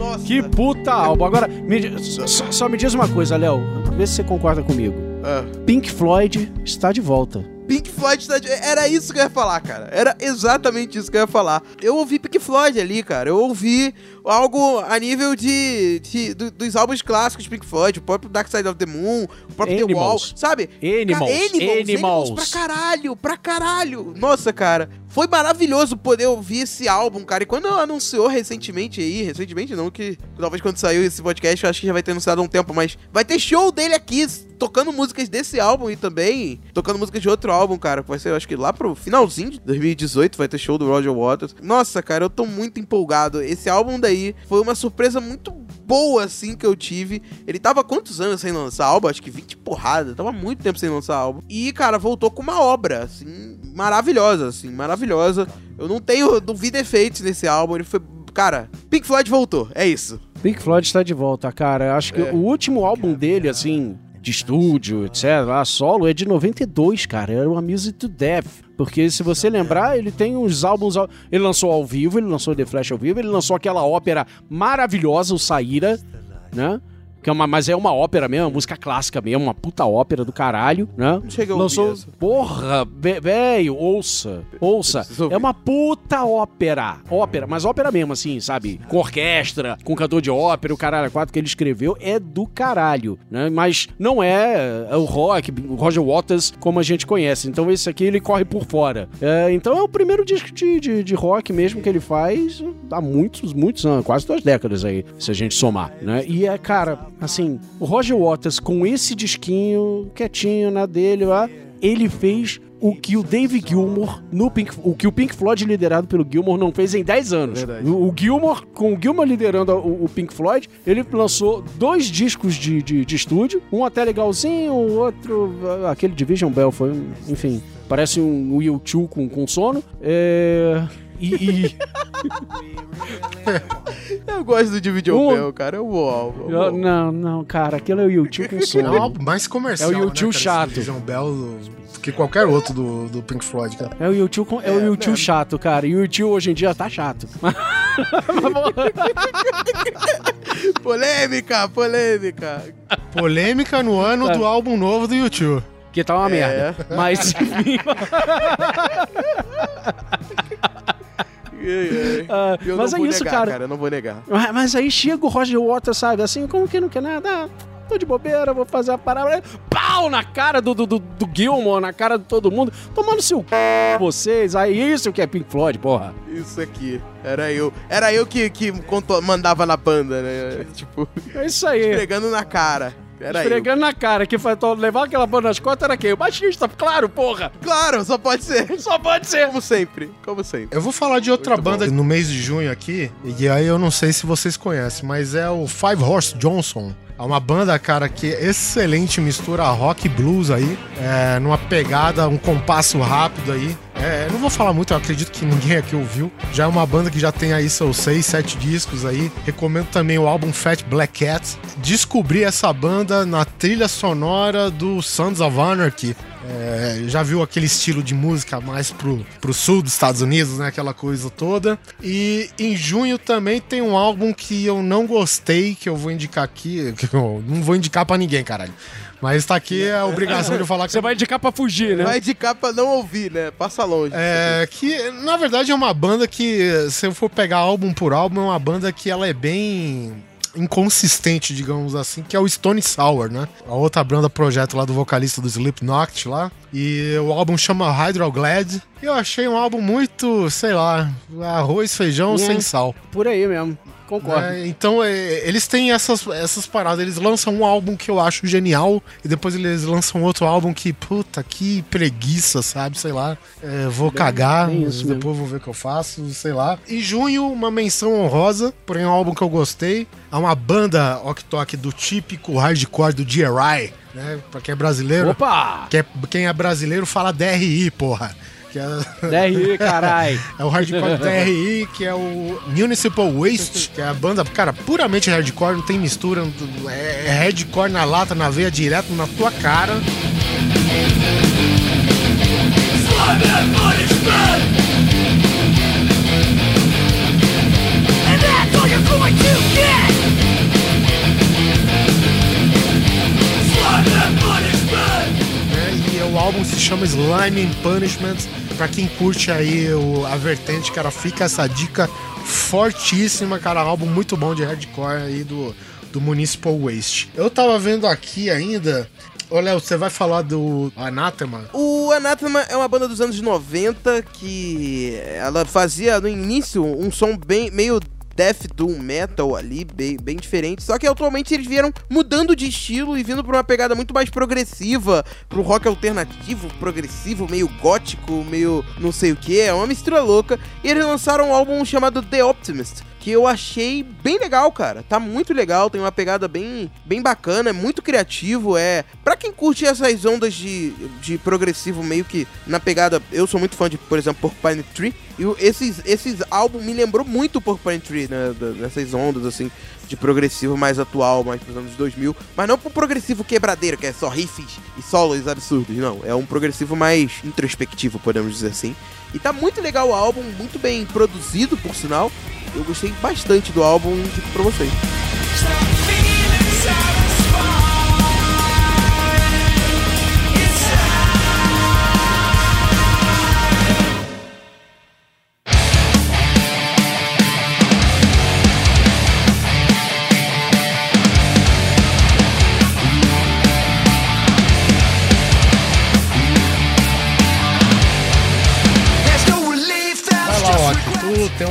nossa. Que puta álbum. Agora, me só, só me diz uma coisa, Léo. Vê se você concorda comigo. Ah. Pink Floyd está de volta. Pink Floyd tá de... Era isso que eu ia falar, cara. Era exatamente isso que eu ia falar. Eu ouvi Pink Floyd ali, cara. Eu ouvi algo a nível de, de- do- dos álbuns clássicos de Pink Floyd, o próprio Dark Side of the Moon, o próprio The Wall, Animals. sabe? Animals, Ca- Animals, Animals. pra caralho, pra caralho. Nossa, cara. Foi maravilhoso poder ouvir esse álbum, cara. E quando anunciou recentemente aí, recentemente não, que talvez quando saiu esse podcast, eu acho que já vai ter anunciado há um tempo, mas vai ter show dele aqui, tocando músicas desse álbum e também tocando músicas de outro álbum, cara. Vai ser, eu acho que lá pro finalzinho de 2018 vai ter show do Roger Waters. Nossa, cara, eu tô muito empolgado. Esse álbum daí foi uma surpresa muito boa, assim, que eu tive. Ele tava há quantos anos sem lançar álbum? Acho que 20 porrada. Tava muito tempo sem lançar álbum. E, cara, voltou com uma obra, assim, maravilhosa, assim, maravilhosa. Eu não tenho, não vi defeitos nesse álbum. Ele foi, cara, Pink Floyd voltou, é isso. Pink Floyd está de volta, cara. Eu Acho que É. o último álbum dele, assim, de estúdio, etc., lá, solo, é de 92, cara. Era uma Music to Death. Porque se você lembrar, ele tem uns álbuns. ao- Ele lançou ao vivo, ele lançou The Flash ao vivo, ele lançou aquela ópera maravilhosa, o Saíra, né? Que é uma, mas é uma ópera mesmo, uma música clássica mesmo, uma puta ópera do caralho, né? Não cheguei a ouvir Lançou. essa. Porra, ve- velho, ouça, ouça. É uma puta ópera. Ópera, mas ópera mesmo, assim, sabe? Com orquestra, com cantor de ópera, o caralho a quatro que ele escreveu é do caralho, né? Mas não é é o rock, o Roger Waters como a gente conhece. Então esse aqui ele corre por fora. É, então é o primeiro disco de, de, de rock mesmo que ele faz há muitos, muitos anos, quase duas décadas aí, se a gente somar, né? E é, cara, assim, o Roger Waters com esse disquinho quietinho na dele lá, ele fez o que o Dave Gilmour no Pink, o que o Pink Floyd liderado pelo Gilmour não fez em 10 anos. Verdade. O, Gilmour, com o Gilmour liderando o, o Pink Floyd, ele lançou dois discos de, de, de estúdio, um até legalzinho, o outro, aquele Division Bell foi, enfim, parece um Will 2 com, com sono. É, e, e- Eu gosto do David Um- Bell, cara. É é eu- bom. não, não, cara, aquele é o 2 com É o álbum mais comercial. É o né, YouTube esse chato. Division Bell do- que qualquer outro do, do Pink Floyd, cara. É o YouTube, com- é, o YouTube chato, cara. E o YouTube hoje em dia tá chato. Polêmica, polêmica. Polêmica no ano Tá. do álbum novo do YouTube. Que tá uma É. merda. Mas, Eu mas não é vou isso, negar, cara. Eu não vou negar. Mas, mas aí chega o Roger Waters, sabe? Assim, como que não quer nada? Ah, tô de bobeira, vou fazer a parada. Pau na cara do, do, do, do Gilmore, na cara de todo mundo. Tomando seu c... vocês. Aí isso que é Pink Floyd, porra. Isso aqui. Era eu. Era eu que, que mandava na banda, né? Tipo, É isso aí. pegando na cara. Era eu. Esfregando na cara. Que foi levar aquela banda nas costas era quem? O baixista, claro, porra. Claro, só pode ser. Só pode ser. Como sempre. Como sempre. Eu vou falar de outra Muito banda no mês de junho aqui, e aí eu não sei se vocês conhecem, mas é o Five Horse Johnson. É uma banda, cara, que é excelente, mistura rock e blues aí, é, numa pegada, um compasso rápido aí. É, não vou falar muito, eu acredito que ninguém aqui ouviu. Já é uma banda que já tem aí seus seis, sete discos aí. Recomendo também o álbum Fat Black Cat. Descobri essa banda na trilha sonora do Sons of Anarchy. É, já viu aquele estilo de música mais pro, pro sul dos Estados Unidos, né? Aquela coisa toda. E em junho também tem um álbum que eu não gostei, que eu vou indicar aqui. Que eu não vou indicar pra ninguém, caralho. Mas tá aqui a obrigação de eu falar que Você vai indicar pra fugir, né? Vai de capa não ouvir, né? Passa longe. É, que na verdade é uma banda que, se eu for pegar álbum por álbum, é uma banda que ela é bem inconsistente, digamos assim, que é o Stone Sour, né? A outra banda projeto lá do vocalista do Slipknot lá. E o álbum chama Hydroglad. E eu achei um álbum muito, sei lá, arroz, feijão Hum. sem sal. Por aí mesmo. Concordo. É, então, é, eles têm essas, essas paradas. Eles lançam um álbum que eu acho genial, e depois eles lançam outro álbum que, puta, que preguiça, sabe? Sei lá. É, vou cagar, bem isso mesmo. depois vou ver o que eu faço, sei lá. Em junho, uma menção honrosa, porém um álbum que eu gostei. É uma banda ok do típico hardcore do GRI, né? Pra quem é brasileiro. Opa! que é- quem é brasileiro fala DRI, porra. Que é, DRI, carai. é o hardcore DRI, que é o Municipal Waste, que é a banda, cara, puramente hardcore, não tem mistura, é, é hardcore na lata, na veia, direto na tua cara. né? E o álbum se chama Slime and Punishment. Pra quem curte aí o- a vertente, cara, fica essa dica fortíssima, cara. Um álbum muito bom de hardcore aí do, do Municipal Waste. Eu tava vendo aqui ainda. Ô, Léo, você vai falar do Anathema? O Anathema é uma banda dos anos 90 que ela fazia no início um som bem meio death doom metal ali, bem, bem diferente. Só que atualmente eles vieram mudando de estilo e vindo pra uma pegada muito mais progressiva, pro rock alternativo, progressivo, meio gótico, meio não sei o que. É uma mistura louca. E eles lançaram um álbum chamado The Optimist. Que eu achei bem legal, cara. Tá muito legal, tem uma pegada bem, bem bacana, é muito criativo. É. Pra quem curte essas ondas de, de progressivo, meio que na pegada. Eu sou muito fã de, por exemplo, Porcupine Tree. E esses, esses álbuns me lembrou muito Porcupine Tree, né? Nessas ondas, assim, de progressivo mais atual, mais pros anos 2000. Mas não pro progressivo quebradeiro, que é só riffs e solos absurdos. Não, é um progressivo mais introspectivo, podemos dizer assim. E tá muito legal o álbum, muito bem produzido, por sinal. Eu gostei bastante do álbum e indico pra vocês.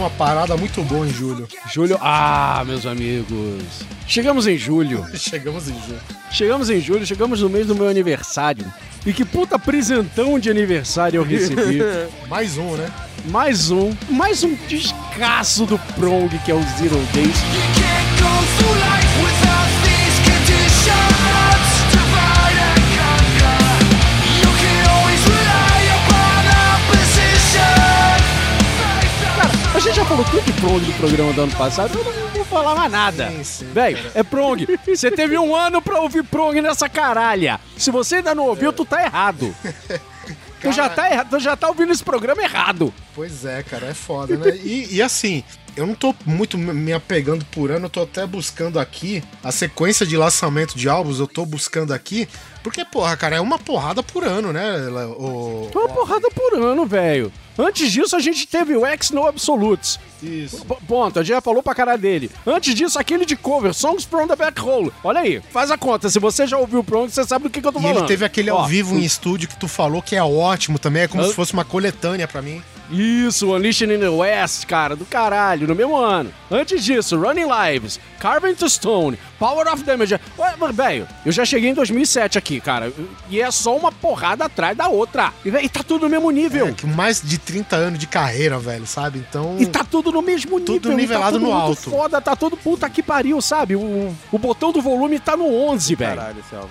Uma parada muito boa em julho. Julho. Ah, meus amigos. Chegamos em julho. Chegamos em julho. Chegamos em julho, chegamos no mês do meu aniversário. E que puta presentão de aniversário eu recebi. Mais um, né? mais um, mais um descasso do Prong, que é o Zero Days. Cara, a gente já falou tudo de Prong no programa do ano passado, eu não vou falar mais nada. Véi, é Prong. Você teve um ano pra ouvir Prong nessa caralha. Se você ainda não ouviu, tu tá errado. Tu já tá, errado, tu já tá ouvindo esse programa errado. Pois é, cara, é foda, né? E, e assim, eu não tô muito me apegando por ano, eu tô até buscando aqui a sequência de lançamento de álbuns, eu tô buscando aqui, porque, porra, cara, é uma porrada por ano, né? O, É uma porrada por ano, velho. Antes disso, a gente teve o X No Absolutes. Isso. P- Ponto, a gente já falou pra caralho dele. Antes disso, aquele de cover, Songs from the Back Hole. Olha aí, faz a conta. Se você já ouviu o Prong, você sabe do que, que eu tô E falando. ele teve aquele ao Ó, vivo em estúdio que tu falou que é ótimo também, é como se fosse uma coletânea pra mim. Isso, Unleashed in the West, cara, do caralho, no mesmo ano. Antes disso, Running Lives, Carving to Stone, Power of Damage. Ué, mas, velho, eu já cheguei em 2007 aqui, cara, e é só uma porrada atrás da outra. E, véi, tá tudo no mesmo nível. É, que mais de 30 anos de carreira, velho, sabe? Então. E tá tudo no mesmo nível. Tudo e nivelado tá tudo no muito alto. foda, tá todo puta que pariu, sabe? O, o botão do volume tá no 11, velho. Caralho, esse álbum.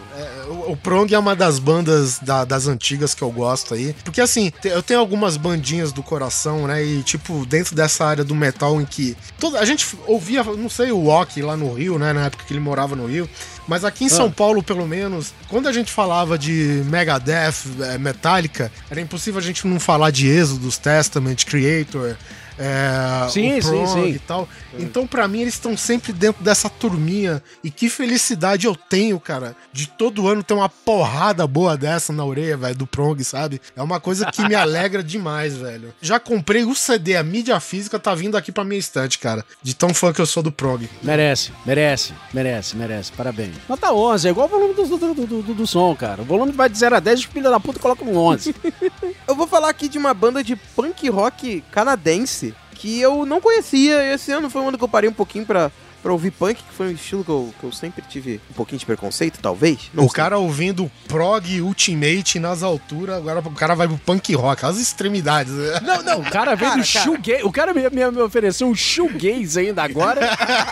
O, o Prong é uma das bandas da- das antigas que eu gosto aí. Porque assim, te- eu tenho algumas bandinhas do coração, né? E tipo, dentro dessa área do metal em que. Toda, a gente ouvia, não sei, o Walk lá no Rio, né? Na época que ele morava no Rio. Mas aqui em São Paulo, pelo menos, quando a gente falava de Megadeth, eh, Metallica, era impossível a gente não falar de Exodus, Testament, Creator. É, Sim, o sim, Prong sim. e tal. Então, pra mim, eles estão sempre dentro dessa turminha. E que felicidade eu tenho, cara, de todo ano ter uma porrada boa dessa na orelha, velho, do Prong, sabe? É uma coisa que me alegra demais, velho. Já comprei o CD, a mídia física tá vindo aqui pra minha estante, cara. De tão fã que eu sou do Prong. Merece, merece, merece, merece. Parabéns. Nota 11, é igual o volume do, do, do, do- do som, cara. O volume vai de 0 a 10, os filhos da puta colocam um 11. Eu vou falar aqui de uma banda de punk rock canadense que eu não conhecia. Esse ano foi um ano que eu parei um pouquinho pra, pra ouvir punk, que foi um estilo que eu, que eu sempre tive um pouquinho de preconceito, talvez. Não o sei. cara ouvindo Prog Ultimate nas alturas, agora o cara vai pro punk rock, as extremidades. Não, não. O cara veio Cara, do shoegaze. O cara me, me, me ofereceu um shoegaze ainda agora.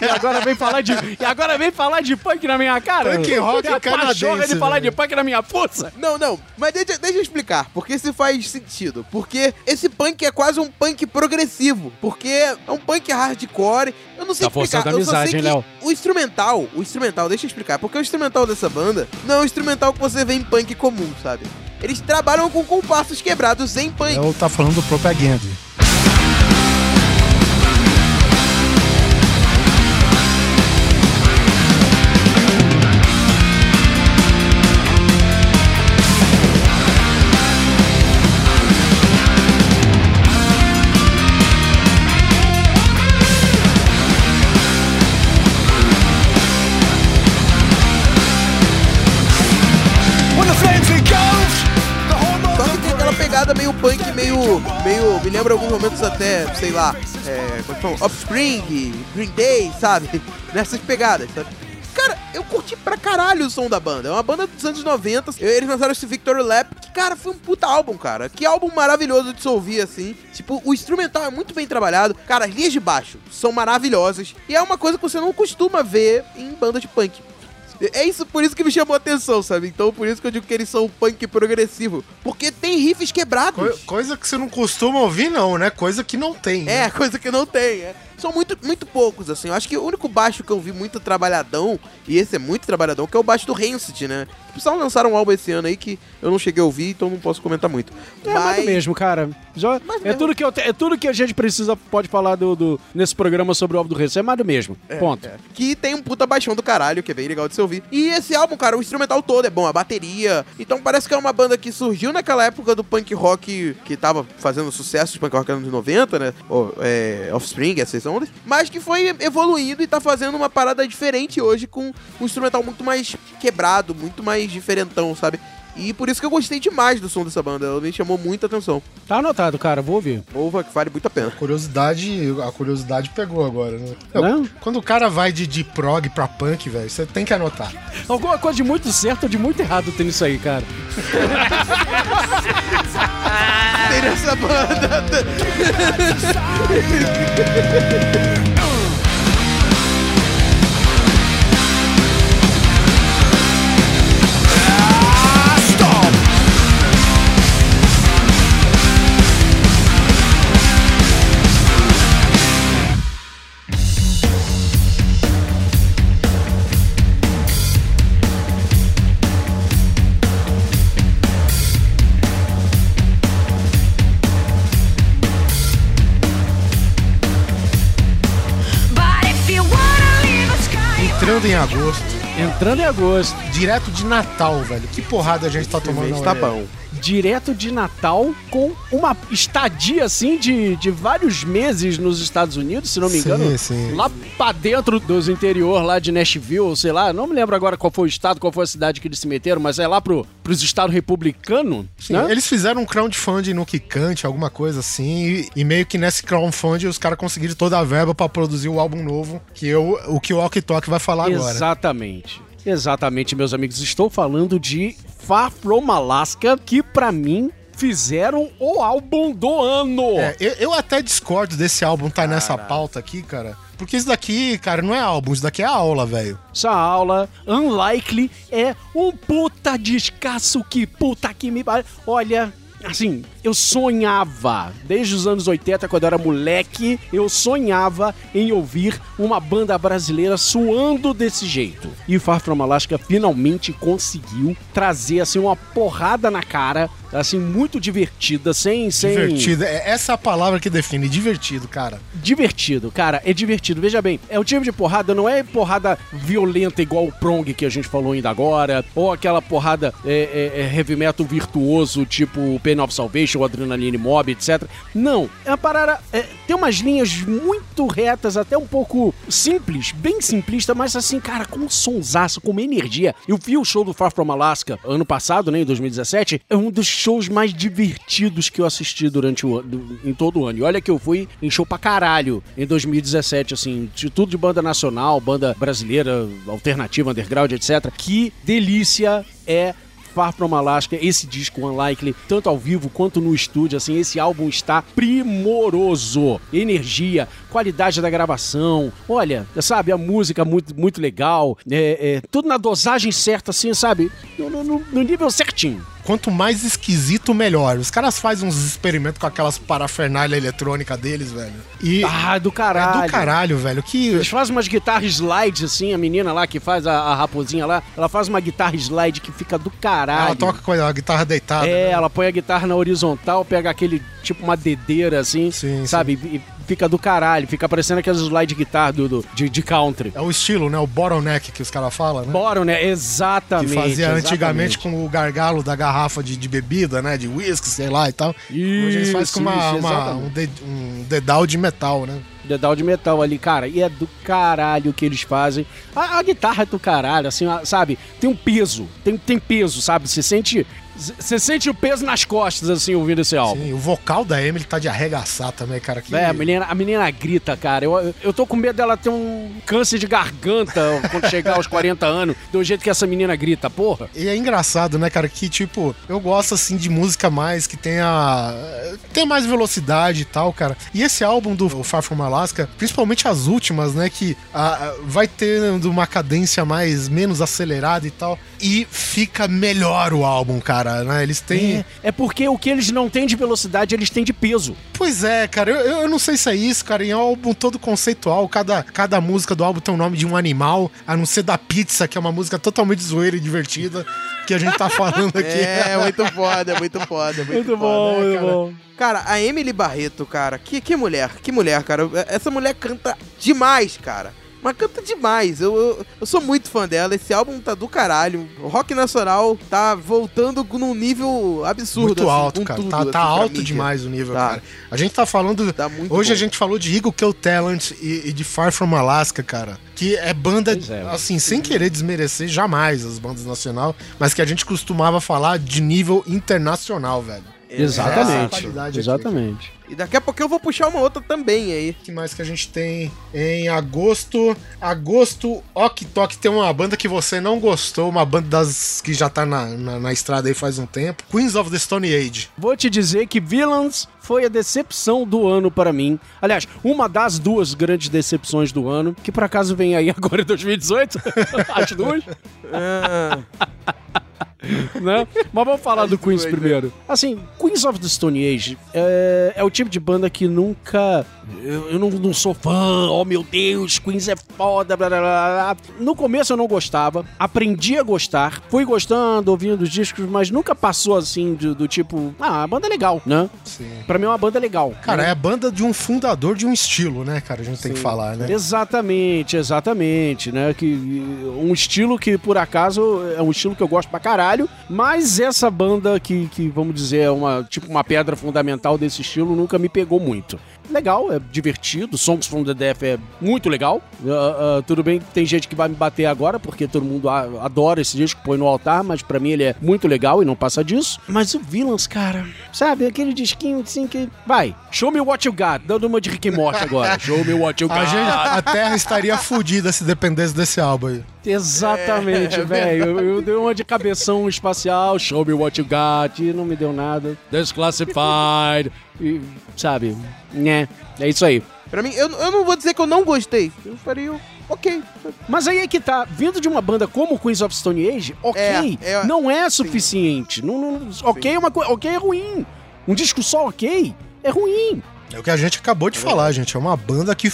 e agora vem falar de. E agora vem falar de punk na minha cara. Punk rock a canadense, de falar de punk na minha força. Não, não, mas deixa, deixa eu explicar, porque isso faz sentido. Porque esse punk é quase um punk progressivo, porque é um punk hardcore. Eu não sei Tá explicar, eu só que Léo? o instrumental, o instrumental, deixa eu explicar, porque o instrumental dessa banda não é o instrumental que você vê em punk comum, sabe? Eles trabalham com compassos quebrados em punk. Eu tá falando do Propaganda. Pegada meio punk, meio. meio. Me lembra alguns momentos até, sei lá, é. Como é? Offspring, Green Day, sabe? Nessas pegadas, sabe? Cara, eu curti pra caralho o som da banda. É uma banda dos anos 90. Eles lançaram esse Victory Lap, que, cara, foi um puta álbum, cara. Que álbum maravilhoso de se ouvir, assim. Tipo, o instrumental é muito bem trabalhado. Cara, as linhas de baixo são maravilhosas. E é uma coisa que você não costuma ver em banda de punk. É isso, por isso que me chamou a atenção, sabe? Então, por isso que eu digo que eles são punk progressivo. Porque tem riffs quebrados. Co- coisa que você não costuma ouvir, não, né? Coisa que não tem. né? É, coisa que não tem, é. São muito, muito poucos, assim. Eu acho que o único baixo que eu vi muito trabalhadão, e esse é muito trabalhadão, que é o baixo do Rancid, né? Tipo, só lançaram um álbum esse ano aí que eu não cheguei a ouvir, então não posso comentar muito. É mais do mesmo, cara. Já- é, mesmo. tudo que eu te- é tudo que a gente precisa, pode falar do, do- nesse programa sobre o álbum do Reis. É mais do mesmo. Ponto. É, que tem um puta baixão do caralho, que é bem legal de se ouvir. E esse álbum, cara, o instrumental todo é bom, a bateria. Então parece que é uma banda que surgiu naquela época do punk rock que tava fazendo sucesso de punk rock nos anos 90, né? Ou, é, Offspring, essas ondas. Mas que foi evoluindo e tá fazendo uma parada diferente hoje com um instrumental muito mais quebrado, muito mais diferentão, sabe? E por isso que eu gostei demais do som dessa banda. Ela me chamou muita atenção. Tá anotado, cara. Vou ouvir. Ouva que vale muito a pena. Curiosidade, a curiosidade pegou agora, né? Não? Quando o cara vai de, de prog pra punk, velho, você tem que anotar. Alguma coisa de muito certo ou de muito errado tem nisso aí, cara. Tem nessa banda. em agosto, Entrando em agosto. Direto de Natal, velho. Que porrada a gente tá tomando Mês tá bom. Direto de Natal, com uma estadia assim de, de vários meses nos Estados Unidos, se não me Sim, engano. sim. Lá pra dentro dos interior lá de Nashville, sei lá, não me lembro agora qual foi o estado, qual foi a cidade que eles se meteram, mas é lá pro, pros estados republicanos, Sim, né? Eles fizeram um crowdfunding no Kikante, alguma coisa assim, e, e meio que nesse crowdfunding os caras conseguiram toda a verba pra produzir o álbum novo, que eu, o que o Ok Tok vai falar agora. Exatamente. Exatamente, meus amigos. Estou falando de Far From Alaska, que pra mim fizeram o álbum do ano. É, eu, eu até discordo desse álbum tá nessa pauta aqui, cara. Porque isso daqui, cara, não é álbum, isso daqui é aula, velho. Essa aula, Unlikely, é um puta descasso que puta que me. Olha, assim, eu sonhava, desde os anos 80, quando eu era moleque, eu sonhava em ouvir uma banda brasileira suando desse jeito. E Far From Alaska finalmente conseguiu trazer, assim, uma porrada na cara, assim, muito divertida, sem... sem... Divertido. É essa a palavra que define, divertido, cara. Divertido, cara, é divertido. Veja bem, é o tipo de porrada, não é porrada violenta igual o Prong que a gente falou ainda agora, ou aquela porrada é, é, é heavy metal virtuoso, tipo Pain of Salvation, Adrenaline Mob, etc. Não, é uma parada. é, tem umas linhas muito retas, até um pouco simples, bem simplista, mas assim, cara, com um sonsaço, com uma energia. Eu vi o show do Far From Alaska ano passado, né, em 2017, é um dos shows mais divertidos que eu assisti durante o em todo o ano. E olha que eu fui em show pra caralho em 2017, assim, de tudo de banda nacional, banda brasileira, alternativa, underground, etc. Que delícia é Far From Alaska, esse disco Unlikely, tanto ao vivo quanto no estúdio, assim, esse álbum está primoroso. Energia, qualidade da gravação, olha, sabe, a música muito, muito legal, é, é, tudo na dosagem certa, assim, sabe, no, no- no nível certinho. Quanto mais esquisito, melhor. Os caras fazem uns experimentos com aquelas parafernália eletrônica deles, velho. E Ah, do é caralho. do caralho, velho. Que Eles fazem umas guitarras slides, assim, a menina lá que faz a, a raposinha lá, ela faz uma guitarra slide que fica do caralho. ela toca com a guitarra deitada. É, né? ela põe a guitarra na horizontal, pega aquele tipo uma dedeira assim, Sim, sabe? E fica do caralho, fica parecendo aquelas slide guitar do, do- de, de country. É o estilo, né? O bottleneck que os caras falam, né? Bora, né? Que Exatamente. fazia antigamente exatamente. com o gargalo da garrafa de, de bebida, né? De whisky, sei lá e tal. Hoje eles fazem com uma, Isso, uma- exatamente. um, ded- um dedal de metal, né? dedal de metal ali, cara, e é do caralho que eles fazem. A, a guitarra é do caralho, assim, a- sabe? Tem um peso, tem, tem peso, sabe? Você sente. Você sente o peso nas costas, assim, ouvindo esse álbum. Sim, o vocal da Emily tá de arregaçar também, cara. Que... É, a menina, a menina grita, cara. Eu, eu tô com medo dela ter um câncer de garganta quando chegar aos 40 anos, do jeito que essa menina grita, porra. E é engraçado, né, cara, que tipo, eu gosto assim de música mais que tenha tem mais velocidade e tal, cara. E esse álbum do Far From Alaska, principalmente as últimas, né, que ah, vai tendo uma cadência mais menos acelerada e tal, e fica melhor o álbum, cara, né? Eles têm É porque o que eles não têm de velocidade, eles têm de peso. Pois é, cara, eu, eu não sei se é isso, cara. Em um álbum todo conceitual, cada, cada música do álbum tem o nome de um animal, a não ser da pizza, que é uma música totalmente zoeira e divertida, que a gente tá falando aqui. É, muito foda, muito foda, muito, foda. né, cara? Cara, a Emily Barreto, cara, que, que mulher, que mulher, cara. Essa mulher canta demais, cara. Mas canta demais. Eu, eu, eu sou muito fã dela. Esse álbum tá do caralho. O rock nacional tá voltando num nível absurdo. Muito assim, alto, cara. tudo, tá assim, tá alto mídia. demais o nível, Tá. cara. A gente tá falando. Tá muito hoje bom. a gente falou de Eagle Kill Talent e, e de Far From Alaska, cara. Que é banda, é. assim, sem querer desmerecer jamais as bandas nacional, mas que a gente costumava falar de nível internacional, velho. Essa é Exatamente. aqui. E daqui a pouco eu vou puxar uma outra também aí. O que mais que a gente tem em agosto? Agosto, Ok Tok tem uma banda que você não gostou, uma banda das que já tá na, na, na estrada aí faz um tempo. Queens of the Stone Age. Vou te dizer que Villains foi a decepção do ano para mim. Aliás, uma das duas grandes decepções do ano, que por acaso vem aí agora em 2018. As duas. Ah, né? Mas vamos falar do Queens primeiro. Assim, Queens of the Stone Age é, é o tipo de banda que nunca. Eu, eu não, não sou fã, oh meu Deus, Queens é foda, blá blá blá. blá. No começo eu não gostava, aprendi a gostar, fui gostando, ouvindo os discos, mas nunca passou assim do, do tipo, ah, a banda é legal, né? Sim. Pra mim é uma banda legal. Cara, né? é a banda de um fundador de um estilo, né, cara? A gente tem que falar, né? Exatamente, exatamente, né? Que um estilo que por acaso é um estilo que eu gosto pra caralho, mas essa banda que, que vamos dizer é uma tipo uma pedra fundamental desse estilo nunca me pegou muito. Legal, é divertido. Songs from the Death é muito legal. Ah, ah, tudo bem, tem gente que vai me bater agora porque todo mundo adora esse disco, põe no altar, mas pra mim ele é muito legal e não passa disso. Mas o Villains, cara, sabe aquele disquinho assim que vai. Show me what you got, dando uma de Rick and Morty agora. Show me what you got. A, gente, a Terra estaria fodida se dependesse desse álbum aí. Exatamente, velho. Eu, eu dei uma de cabeção espacial, show me what you got, e não me deu nada. Desclassified. E, sabe, né? É isso aí. Pra mim, eu, eu não vou dizer que eu não gostei. Eu faria o- ok. Mas aí é que tá, vindo de uma banda como Queens of Stone Age, ok, É, é- não é suficiente. Não, não- ok é uma coisa, ok é ruim. Um disco só ok é ruim. É o que a gente acabou de falar, gente. É uma banda que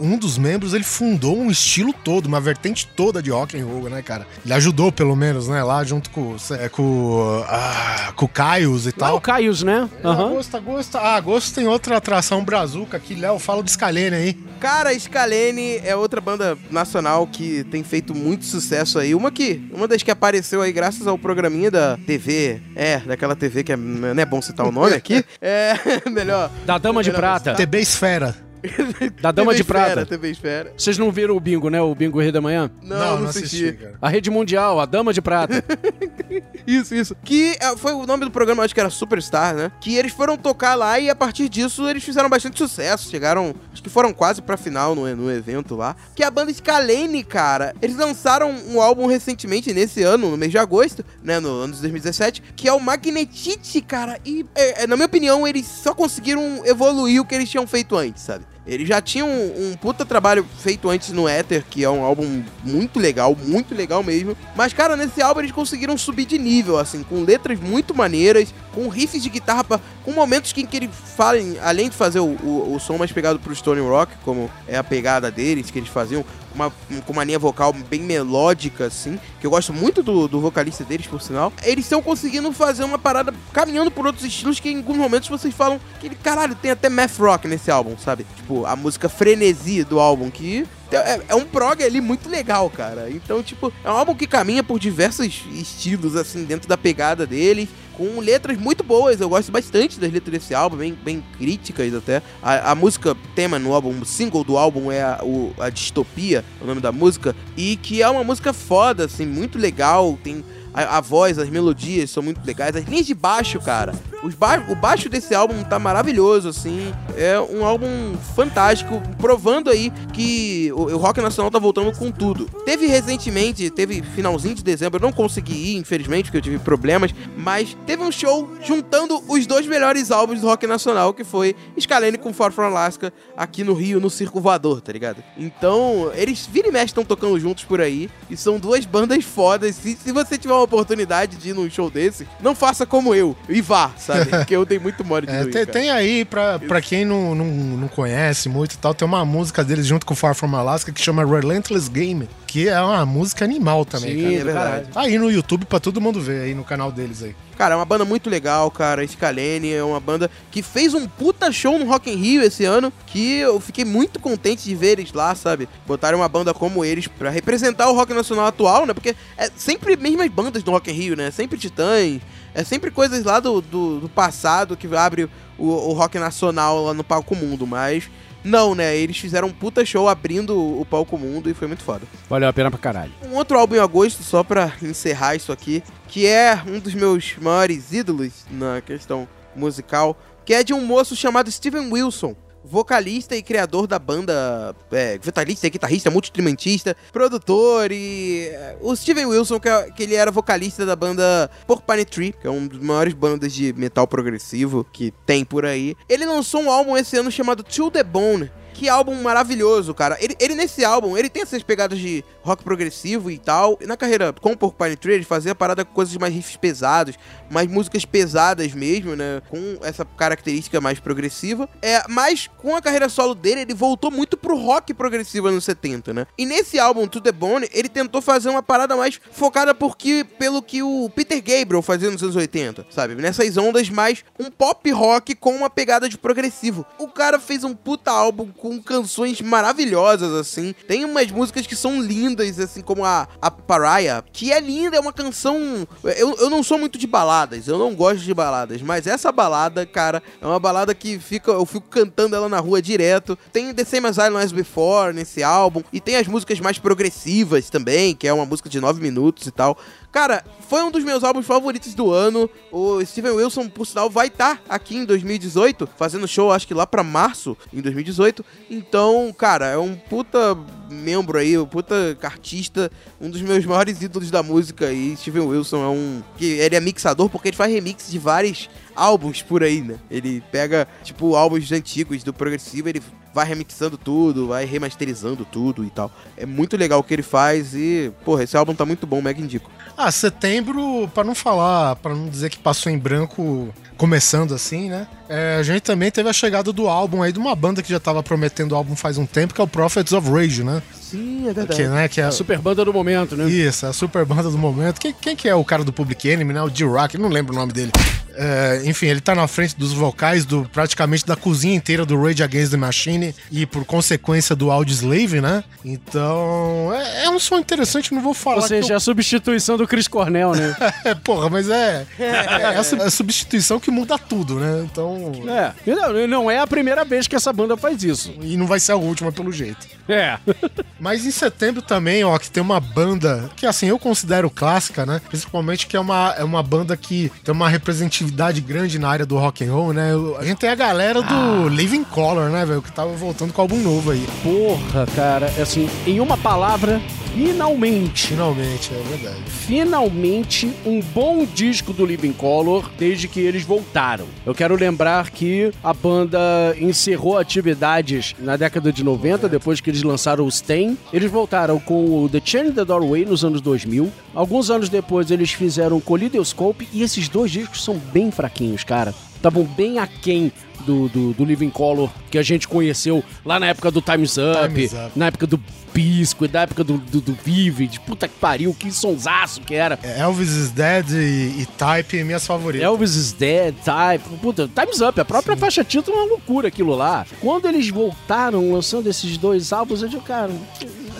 um dos membros ele fundou um estilo todo, uma vertente toda de rock and roll, né, cara? Ele ajudou pelo menos, né, lá junto com é, com, ah, com o Caius e tal. o Caius, né? Aham. Agosto, agosto. Ah, agosto tem outra atração brazuca aqui, Léo. Fala do Scalene aí. Cara, Scalene é outra banda nacional que tem feito muito sucesso aí. Uma que, uma das que apareceu aí graças ao programinha da TV, é, daquela TV que é, não é bom citar o nome aqui. É, melhor. Da Dama de Prata. TB Esfera. Da Dama TV de Esfera, Prata. TV Esfera. Vocês não viram o bingo, né? O bingo Rei da Manhã? Não, não, assisti. cara. A Rede Mundial, a Dama de Prata. Isso, isso. Que é, foi o nome do programa, acho que era Superstar, né? Que eles foram tocar lá e a partir disso eles fizeram bastante sucesso. Chegaram, acho que foram quase pra final no, no evento lá. Que a banda Scalene, cara, eles lançaram um álbum recentemente, nesse ano, no mês de agosto, né? No ano de 2017, que é o Magnetite, cara. E, é, é, na minha opinião, eles só conseguiram evoluir o que eles tinham feito antes, sabe? Eles já tinham um, um puta trabalho feito antes no Ether, que é um álbum muito legal, muito legal mesmo. Mas, cara, nesse álbum eles conseguiram subir de nível, assim, com letras muito maneiras, com riffs de guitarra, com momentos em que eles falem, além de fazer o, o, o som mais pegado pro Stone Rock, como é a pegada deles, que eles faziam, uma, com uma linha vocal bem melódica, assim, que eu gosto muito do, do vocalista deles, por sinal. Eles estão conseguindo fazer uma parada caminhando por outros estilos que em alguns momentos vocês falam que ele, caralho, tem até math rock nesse álbum, sabe? Tipo, a música Frenesi do álbum, que é, é um prog ali muito legal, cara. Então, tipo, é um álbum que caminha por diversos estilos, assim, dentro da pegada deles. Com letras muito boas, eu gosto bastante das letras desse álbum, bem, bem críticas até. A, a música tema no álbum, o single do álbum é a, o- a Distopia, é o nome da música. E que é uma música foda, assim, muito legal. Tem a, a voz, as melodias são muito legais. As linhas de baixo, cara. Ba o baixo desse álbum tá maravilhoso, assim. É um álbum fantástico, provando aí que o, o rock nacional tá voltando com tudo. Teve recentemente, teve finalzinho de dezembro, eu não consegui ir, infelizmente, porque eu tive problemas, mas teve um show juntando os dois melhores álbuns do rock nacional, que foi Scalene com Far From Alaska, aqui no Rio, no Circo Voador, tá ligado? Então, eles vira e mexe estão tocando juntos por aí, e são duas bandas fodas. Se, se você tiver uma oportunidade de ir num show desse, não faça como eu, e vá, sabe? Porque eu dei muito mole de É, ir, tem, tem aí, pra, pra quem não, não, não conhece muito e tal, tem uma música deles junto com Far From Alaska que chama Relentless Game, que é uma música animal também, Sim, cara. é verdade. Tá aí no YouTube pra todo mundo ver aí no canal deles aí. Cara, é uma banda muito legal, cara. Scalene é uma banda que fez um puta show no Rock in Rio esse ano, que eu fiquei muito contente de ver eles lá, sabe? Botaram uma banda como eles pra representar o rock nacional atual, né? Porque é sempre mesmas bandas do Rock in Rio, né? Sempre Titãs, é sempre coisas lá do, do, do passado que abre o, o rock nacional lá no palco mundo, mas... Não, né? Eles fizeram um puta show abrindo o palco mundo e foi muito foda. Valeu a pena pra caralho. Um outro álbum em agosto, só pra encerrar isso aqui, que é um dos meus maiores ídolos na questão musical, que é de um moço chamado Steven Wilson. Vocalista e criador da banda, é, vocalista guitarrista, multi-instrumentista, produtor e... é, O Steven Wilson, que, é- que ele era vocalista da banda Porcupine Tree, que é uma das maiores bandas de metal progressivo que tem por aí. Ele lançou um álbum esse ano chamado To The Bone, Que álbum maravilhoso, cara. Ele, ele nesse álbum, ele tem essas pegadas de rock progressivo e tal. Na carreira com o Porcupine Tree, ele fazia parada com coisas mais riffs pesados, mais músicas pesadas mesmo, né? Com essa característica mais progressiva. É, mas com a carreira solo dele, ele voltou muito pro rock progressivo anos 70, né? E nesse álbum, To The Bone, ele tentou fazer uma parada mais focada porque, pelo que o Peter Gabriel fazia nos anos 80, sabe? Nessas ondas mais um pop rock com uma pegada de progressivo. O cara fez um puta álbum com canções maravilhosas, assim. Tem umas músicas que são lindas, assim, como a, a Pariah, que é linda, é uma canção. Eu, eu não sou muito de baladas, eu não gosto de baladas, mas essa balada, cara, é uma balada que fica, eu fico cantando ela na rua direto. Tem The Same As I As Before nesse álbum, e tem as músicas mais progressivas também, que é uma música de 9 minutos e tal. Cara, foi um dos meus álbuns favoritos do ano. O Steven Wilson, por sinal, vai estar aqui em 2018, fazendo show, acho que lá pra março, em 2018. Então, cara, é um puta membro aí, um puta artista, um dos meus maiores ídolos da música. E Steven Wilson é um. que Ele é mixador porque ele faz remix de vários álbuns por aí, né? Ele pega, tipo, álbuns antigos do progressivo, ele vai remixando tudo, vai remasterizando tudo e tal. É muito legal o que ele faz e, porra, esse álbum tá muito bom, mega indico. Ah, setembro, pra não falar, pra não dizer que passou em branco começando assim, né? É, a gente também teve a chegada do álbum aí de uma banda que já tava prometendo o álbum faz um tempo, que é o Prophets of Rage, né? Sim, é verdade. Que, né, que é A super banda do momento, né? Isso, a super banda do momento. Quem, quem que é o cara do Public Enemy, né? O D-Rock, não lembro o nome dele. É, enfim, ele tá na frente dos vocais do praticamente da cozinha inteira do Rage Against the Machine e por consequência do Audioslave, né? Então, é, é um som interessante, não vou falar Ou seja, eu- a substituição do Chris Cornell, né? É, porra, mas é, é, a su- a substituição que muda tudo, né? Então, é. Não, não é a primeira vez que essa banda faz isso. e não vai ser a última pelo jeito. É. Mas em setembro também, ó, que tem uma banda que, assim, eu considero clássica, né? Principalmente que é uma, é uma banda que tem uma representatividade grande na área do rock and roll, né? A gente tem a galera do Living Color, né, velho? Que tava voltando com álbum novo aí. Porra, cara, assim, em uma palavra, finalmente. Finalmente, é verdade. finalmente um bom disco do Living Color desde que eles voltaram. Eu quero lembrar que a banda encerrou atividades na década de 90, depois que eles lançaram o Stain. Eles voltaram com o The Chain the Doorway nos anos 2000. Alguns anos depois eles fizeram o Kaleidoscope e esses dois discos são bem fraquinhos, cara. Estavam bem aquém do, do, do Living Color que a gente conheceu lá na época do Time's Up, Time's Up. na época do Bisco, da época do, do, do Vivid. Puta que pariu, que sonsaço que era. É Elvis is Dead e, e Type, minhas favoritas. Elvis is Dead, Type, puta, Time's Up, a própria faixa título é uma loucura aquilo lá. Quando eles voltaram lançando esses dois álbuns, eu digo, cara,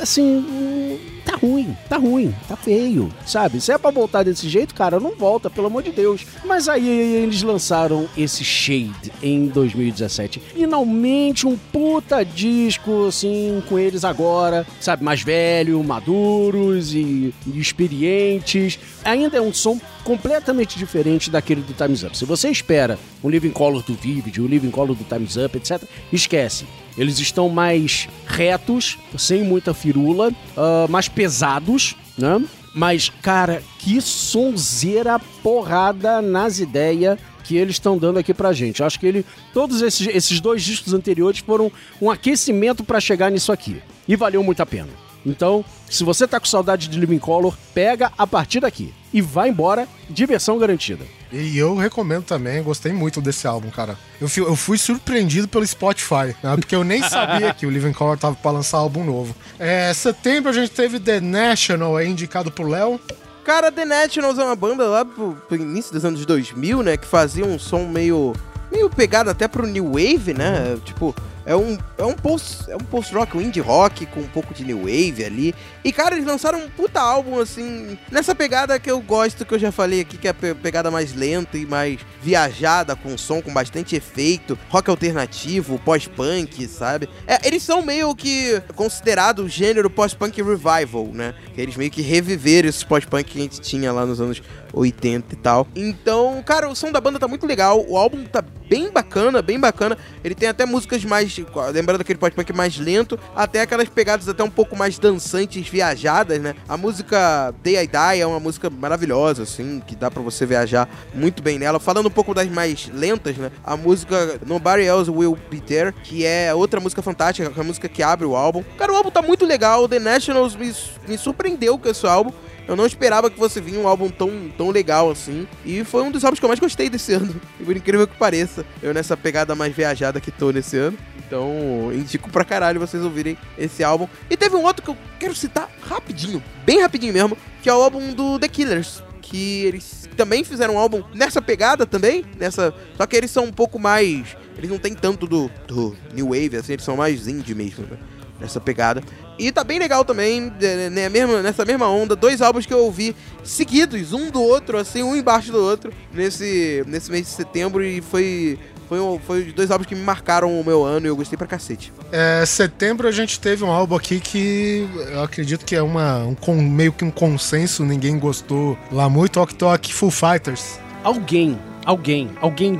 assim, tá ruim, tá ruim, tá feio, sabe? Se é pra voltar desse jeito, cara, não volta, pelo amor de Deus. Mas aí eles lançaram esse Shade em 2017. Finalmente um puta disco, assim, com eles agora, sabe? Mais velho, maduros e, experientes. Ainda é um som completamente diferente daquele do Time's Up. Se você espera um Living Color do Vivid, um Living Color do Time's Up, etc., esquece. Eles estão mais retos, sem muita firula, ah, mais pesados, né? Mas, cara, que sonzeira porrada nas ideias que eles estão dando aqui pra gente. Acho que ele, todos esses, esses dois discos anteriores foram um aquecimento pra chegar nisso aqui. E valeu muito a pena. Então, se você tá com saudade de Living Color, pega a partir daqui. E vai embora, diversão garantida. E eu recomendo também, gostei muito desse álbum, cara. Eu fui, eu fui surpreendido pelo Spotify, né? Porque eu nem sabia que o Living Color tava pra lançar álbum novo. É, setembro a gente teve The National aí, indicado pro Léo. Cara, The Nationals é uma banda lá pro, pro início dos anos 2000, né? Que fazia um som meio. meio pegado até pro New Wave, né? Tipo, é um, é um post é um post rock, um indie rock com um pouco de new wave ali. E cara, eles lançaram um puta álbum assim, nessa pegada que eu gosto que eu já falei aqui, que é a pe- pegada mais lenta e mais viajada com som com bastante efeito, rock alternativo, pós-punk, sabe? É, eles são meio que considerado o gênero pós-punk revival, né? Que eles meio que reviveram esse pós-punk que a gente tinha lá nos anos 80 e tal. Então, cara, o som da banda tá muito legal, o álbum tá bem bacana, bem bacana. Ele tem até músicas mais, lembrando aquele pop-punk mais lento, até aquelas pegadas até um pouco mais dançantes, viajadas, né? A música Day I Die é uma música maravilhosa, assim, que dá pra você viajar muito bem nela. Falando um pouco das mais lentas, né? A música Nobody Else Will Be There, que é outra música fantástica, que é a música que abre o álbum. Cara, o álbum tá muito legal, The Nationals me, me surpreendeu com esse álbum. Eu não esperava que fosse vir um álbum tão, tão legal assim. E foi um dos álbuns que eu mais gostei desse ano. E por incrível que pareça, eu nessa pegada mais viajada que tô nesse ano. Então, indico pra caralho vocês ouvirem esse álbum. E teve um outro que eu quero citar rapidinho, bem rapidinho mesmo, que é o álbum do The Killers. Que eles também fizeram um álbum nessa pegada também, nessa. Só que eles são um pouco mais. Eles não tem tanto do, do New Wave, assim, eles são mais indie mesmo, né? Nessa pegada. E tá bem legal também, né, né, mesmo, nessa mesma onda, dois álbuns que eu ouvi seguidos, um do outro, assim, um embaixo do outro, nesse, nesse mês de setembro, e foi. Foi, um- foi dois álbuns que me marcaram o meu ano e eu gostei pra cacete. É, setembro a gente teve um álbum aqui que eu acredito que é uma, um meio que um consenso, ninguém gostou lá muito, Ok Tok Full Fighters. Alguém, alguém, alguém,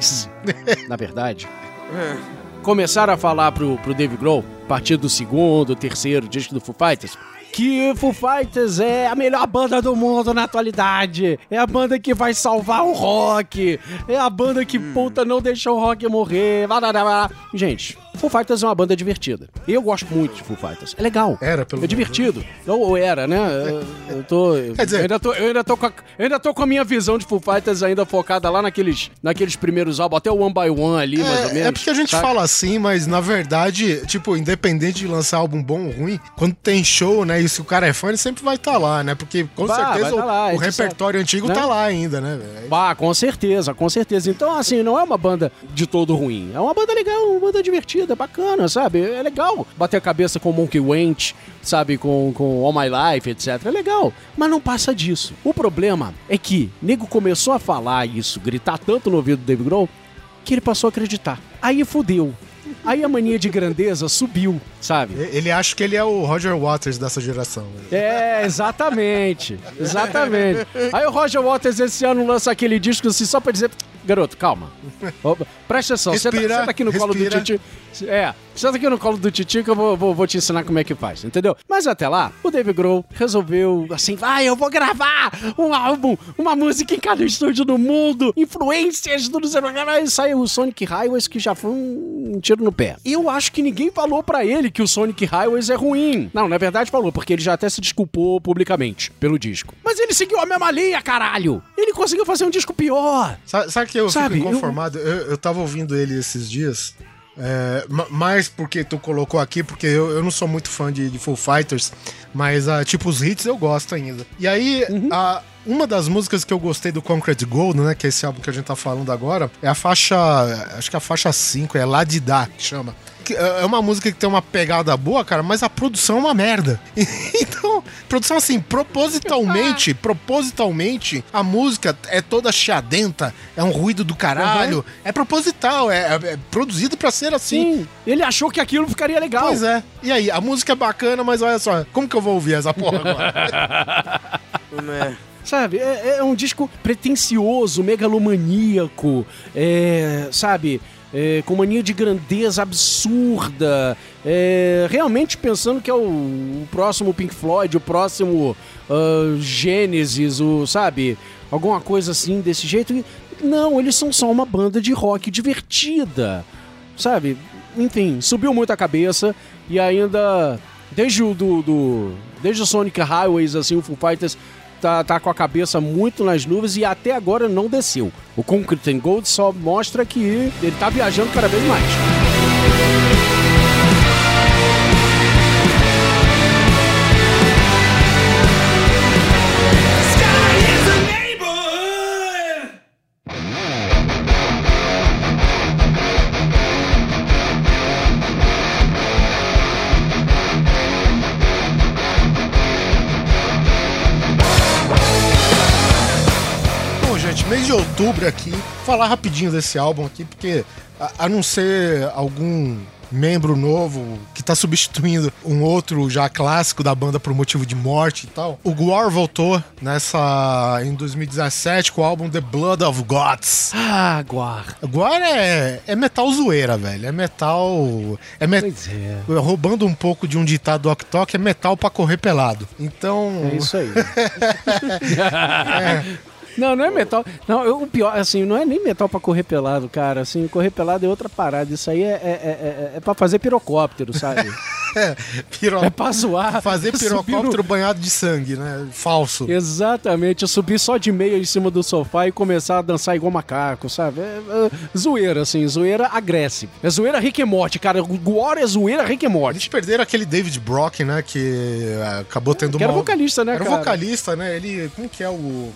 na verdade, começaram a falar pro, pro Dave Grohl, a partir do segundo, terceiro disco do Foo Fighters, que Foo Fighters é a melhor banda do mundo na atualidade. É a banda que vai salvar o rock. É a banda que, puta, não deixa o rock morrer. Blá, blá, blá, blá. Gente, Foo Fighters é uma banda divertida. Eu gosto muito de Foo Fighters. É legal. Era, pelo É divertido. Ou, ou era, né? Eu, eu tô. Quer dizer- eu ainda tô, eu ainda tô com a, ainda tô com a minha visão de Foo Fighters ainda focada lá naqueles, naqueles primeiros álbuns, até o One by One ali, mais ou É, menos. é porque a gente sabe? fala assim, mas na verdade, tipo, independente de lançar álbum bom ou ruim, quando tem show, né, e se o cara é fã, ele sempre vai estar lá, né? Porque com Vai, certeza tá o, lá, o gente repertório antigo né? tá lá ainda, né? velho? Ah, com certeza, com certeza. Então, assim, não é uma banda de todo ruim. É uma banda legal, uma banda divertida, bacana, sabe? É legal bater a cabeça com Monkey Wench, sabe? Com, com All My Life, etc. É legal. Mas não passa disso. O problema é que nego começou a falar isso, gritar tanto no ouvido do Dave Grohl, que ele passou a acreditar. Aí fudeu. Aí a mania de grandeza subiu, sabe? Ele acha que ele é o Roger Waters dessa geração. É, exatamente. Exatamente. Aí o Roger Waters esse ano lança aquele disco assim só pra dizer. Garoto, calma. Presta atenção, senta, Respira, senta aqui no colo do respira. Titi. É, senta aqui no colo do Titi que eu vou, vou, vou te ensinar como é que faz, entendeu? Mas até lá, o Dave Grohl resolveu assim, vai, eu vou gravar um álbum, uma música em cada estúdio do mundo, influências do... E saiu o Sonic Highways, que já foi um tiro no pé. Eu acho que ninguém falou pra ele que o Sonic Highways é ruim. Não, na verdade falou, porque ele já até se desculpou publicamente pelo disco. Mas ele seguiu a mesma linha, caralho! Ele conseguiu fazer um disco pior. Sabe, sabe que eu Sabe, fico eu-? Eu, eu tava ouvindo ele esses dias. É, ma- mais porque tu colocou aqui, porque eu, eu não sou muito fã de, de Full Fighters, mas ah, tipo os hits eu gosto ainda. E aí, Uhum. a- uma das músicas que eu gostei do Concrete Gold, né, que é esse álbum que a gente tá falando agora, é a faixa, acho que é a faixa 5, é Lá de Dá, que chama. Que É é uma música que tem uma pegada boa, cara, mas a produção é uma merda. Então, produção assim, propositalmente, propositalmente, a música é toda chiadenta, é um ruído do caralho, é proposital, é, é- é produzido pra ser assim. Sim, ele achou que aquilo ficaria legal. Pois é. E aí, a música é bacana, mas olha só, como que eu vou ouvir essa porra agora? É. Sabe, é, é um disco pretencioso, megalomaníaco, é, sabe, é, com mania de grandeza absurda, é, realmente pensando que é o, o próximo Pink Floyd, o próximo ah, Gênesis, o, sabe, alguma coisa assim desse jeito. Não, eles são só uma banda de rock divertida, sabe? Enfim, subiu muito a cabeça e ainda desde o do, do- desde o Sonic Highways assim, o Foo Fighters tá, tá com a cabeça muito nas nuvens e até agora não desceu. O Concrete and Gold só mostra que ele tá viajando cada vez mais. Outubro aqui, falar rapidinho desse álbum aqui, porque a, a não ser algum membro novo que tá substituindo um outro já clássico da banda por motivo de morte e tal. O Gwar voltou nessa em 2017 com o álbum The Blood of Gods. Ah, Guar. Gwar é, é metal zoeira, velho. É metal. É me- Pois é. Roubando um pouco de um ditado do Ok Tok, é metal pra correr pelado. Então. É isso aí. Não, não é metal. Não, eu- o pior, assim, não é nem metal pra correr pelado, cara. Assim, correr pelado é outra parada. Isso aí é, é, é, é- é pra fazer pirocóptero, sabe? piro- É pra zoar. Fazer no- pirocóptero banhado de sangue, né? Falso. Exatamente, eu subir só de meia em cima do sofá e começar a dançar igual macaco, sabe? É, é, zoeira, assim, zoeira agressiva. É zoeira Rick and Morty, cara. O Gore é zoeira Rick and Morty. Eles perderam aquele David Brock, né? Que é, acabou tendo Que era uma. vocalista, né, Era cara? vocalista, né? Ele. Como que é o.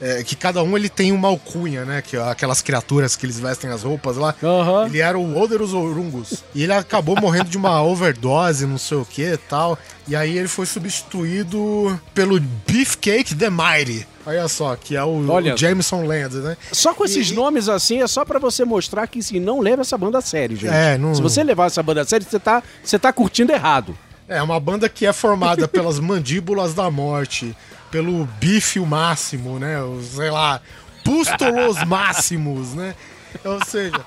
é, que cada um ele tem uma alcunha, né? Que aquelas criaturas que eles vestem as roupas lá. Aham. Ele era o Oderus Orungus. E ele acabou morrendo de uma overdose, não sei o que e tal. E aí ele foi substituído pelo Beefcake The Mighty. Olha só, que é o, Olha. o Jameson Land, né? Só com esses E- nomes assim é só pra você mostrar que assim, não leva essa banda a sério, gente. É, não- Se você levar essa banda a sério, você tá, você tá curtindo errado. É uma banda que é formada pelas mandíbulas da morte, pelo bife o máximo, né? Sei lá, pústulos máximos, né? Ou seja,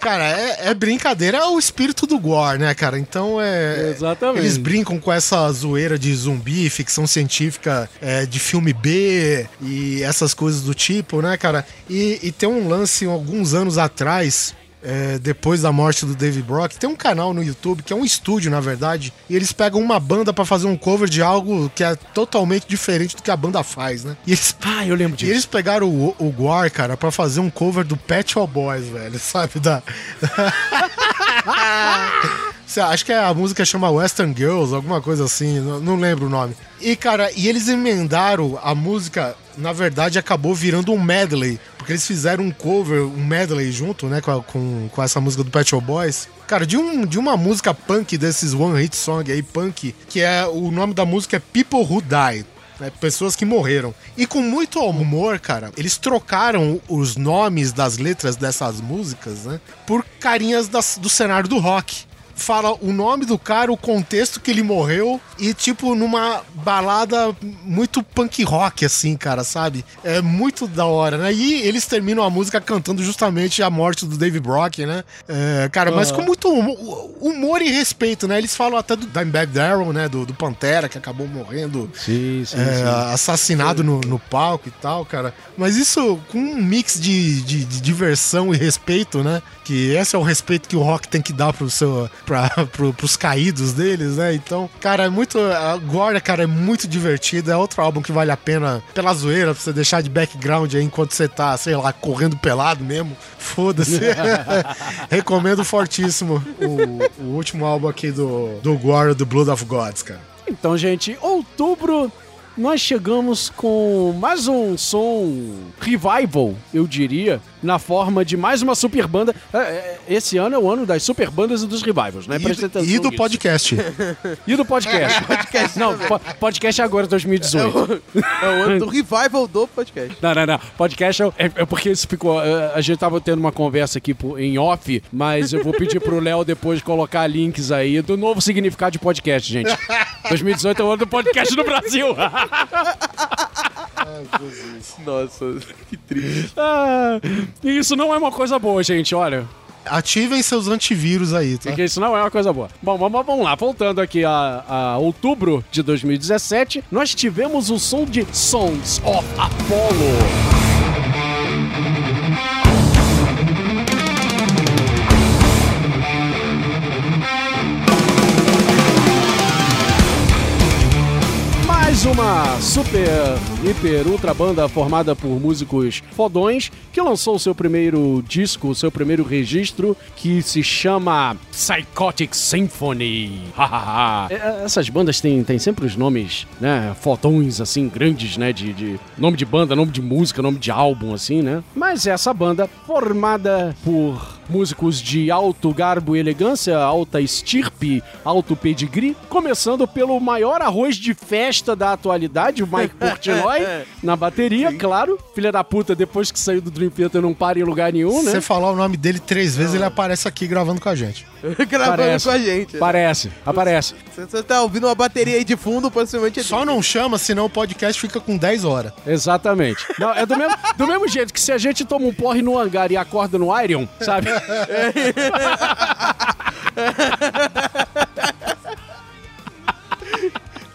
cara, é, é brincadeira, é o espírito do gore, né, cara? Então é. Exatamente. Eles brincam com essa zoeira de zumbi, ficção científica é, de filme B e essas coisas do tipo, né, cara? E, e tem um lance alguns anos atrás. É, depois da morte do Dave Brock, tem um canal no YouTube que é um estúdio, na verdade, e eles pegam uma banda pra fazer um cover de algo que é totalmente diferente do que a banda faz, né? E eles Ah, eu lembro e disso. eles pegaram o, o Guar, cara, pra fazer um cover do Pet Shop Boys, velho, sabe? Da... Acho que a música chama Western Girls, alguma coisa assim, não, não lembro o nome. E, cara, e eles emendaram a música, na verdade, acabou virando um medley, porque eles fizeram um cover, um medley junto, né, com, a- com, com essa música do Pet Shop Boys. Cara, de, um, de uma música punk desses One Hit Song aí, punk, que é o nome da música é People Who Die né, pessoas que morreram. E com muito humor, cara, eles trocaram os nomes das letras dessas músicas, né, por carinhas das- do cenário do rock. Fala o nome do cara, o contexto que ele morreu e, tipo, numa balada muito punk rock, assim, cara, sabe? É muito da hora, né? E eles terminam a música cantando justamente a morte do Dave Brock, né? É, cara, mas com muito humo- humor e respeito, né? Eles falam até do Dimebag Darrell, né? Do, do Pantera, que acabou morrendo Sim, sim, é, assassinado no, no palco e tal, cara. Mas isso com um mix de, de, de diversão e respeito, né? Que esse é o respeito que o rock tem que dar pro seu, pra, pro, pros caídos deles, né? Então, cara, é muito. Agora, cara, é muito divertido. É outro álbum que vale a pena pela zoeira, pra você deixar de background aí enquanto você tá, sei lá, correndo pelado mesmo. Foda-se. Recomendo fortíssimo o, o último álbum aqui do, do Gore, do Blood of Gods, cara. Então, gente, outubro nós chegamos com mais um som revival, eu diria, na forma de mais uma super banda. É, é, Esse ano é o ano das super bandas e dos revivals, né? E, Presta atenção e do nisso. podcast. E do podcast. podcast. Não, po- podcast é agora, 2018. É o ano do revival do podcast. Não, não, não. Podcast é, é- é porque isso ficou. é, A gente tava tendo uma conversa aqui em off, mas eu vou pedir pro Léo depois colocar links aí do novo significado de podcast, gente. 2018 é o ano do podcast no Brasil. Nossa, que triste. Ah, e isso não é uma coisa boa, gente, olha. Ativem seus antivírus aí, tá? Porque isso não é uma coisa boa. Bom, vamos, vamos lá. Voltando aqui a, a outubro de 2017, nós tivemos o som de Songs of Apollo. Uma super, hiper, ultra banda formada por músicos fodões que lançou o seu primeiro disco, o seu primeiro registro, que se chama Psychotic Symphony. Hahaha. É, Essas bandas têm, têm sempre os nomes, né, fodões, assim, grandes, né, de, de nome de banda, nome de música, nome de álbum, assim, né? Mas essa banda, formada por músicos de alto garbo e elegância, alta estirpe, alto pedigree, começando pelo maior arroz de festa da atualidade, o Mike Portnoy, na bateria, claro. Filha da puta, depois que saiu do Dream Theater não para em lugar nenhum, Se né? você falar o nome dele três vezes, ele aparece aqui gravando com a gente. Gravando Parece. com a gente. Parece, aparece. Se você tá ouvindo uma bateria aí de fundo, possivelmente é Só não chama, senão o podcast fica com 10 horas. Exatamente. Não, é do mesmo, do mesmo jeito que se a gente toma um porre no hangar e acorda no Iron, sabe?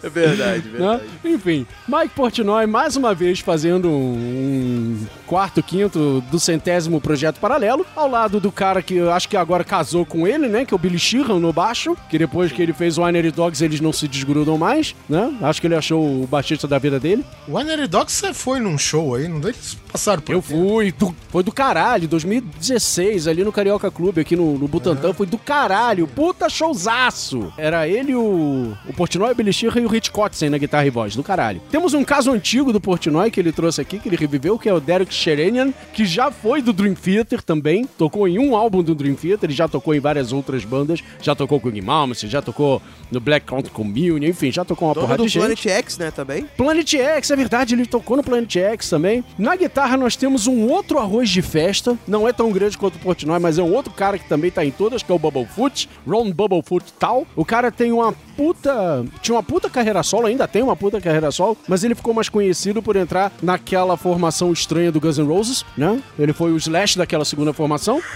É verdade, né? verdade. Enfim, Mike Portnoy mais uma vez fazendo um, um quarto, quinto do centésimo projeto paralelo, ao lado do cara que eu acho que agora casou com ele, né? Que é o Billy Sheehan no baixo, que depois que ele fez o Winery Dogs eles não se desgrudam mais, né? Acho que ele achou o baixista da vida dele. O Winery Dogs, você foi num show aí, não? Eles passaram por Eu aqui. fui, do- foi do caralho, 2016, ali no Carioca Clube, aqui no, no Butantã, foi do caralho, puta showzaço. Era ele, o, o Portnoy, o Billy Sheehan e o Rich Kotzen na guitarra e voz, do caralho. Temos um caso antigo do Portnoy que ele trouxe aqui, que ele reviveu, que é o Derek Sherenian, que já foi do Dream Theater também, tocou em um álbum do Dream Theater, ele já tocou em várias outras bandas, já tocou com o Malmsteen, já tocou no Black Country Communion, enfim, já tocou uma Dono porrada do de gente. Planet X, né, também. Planet X, é verdade, ele tocou no Planet X também. Na guitarra nós temos um outro arroz de festa, não é tão grande quanto o Portnoy, mas é um outro cara que também tá em todas, que é o Bubblefoot, Ron Bubblefoot Tal. O cara tem uma puta, tinha uma puta carreira solo, ainda tem uma puta carreira solo, mas ele ficou mais conhecido por entrar naquela formação estranha do Guns N' Roses, né? Ele foi o Slash daquela segunda formação.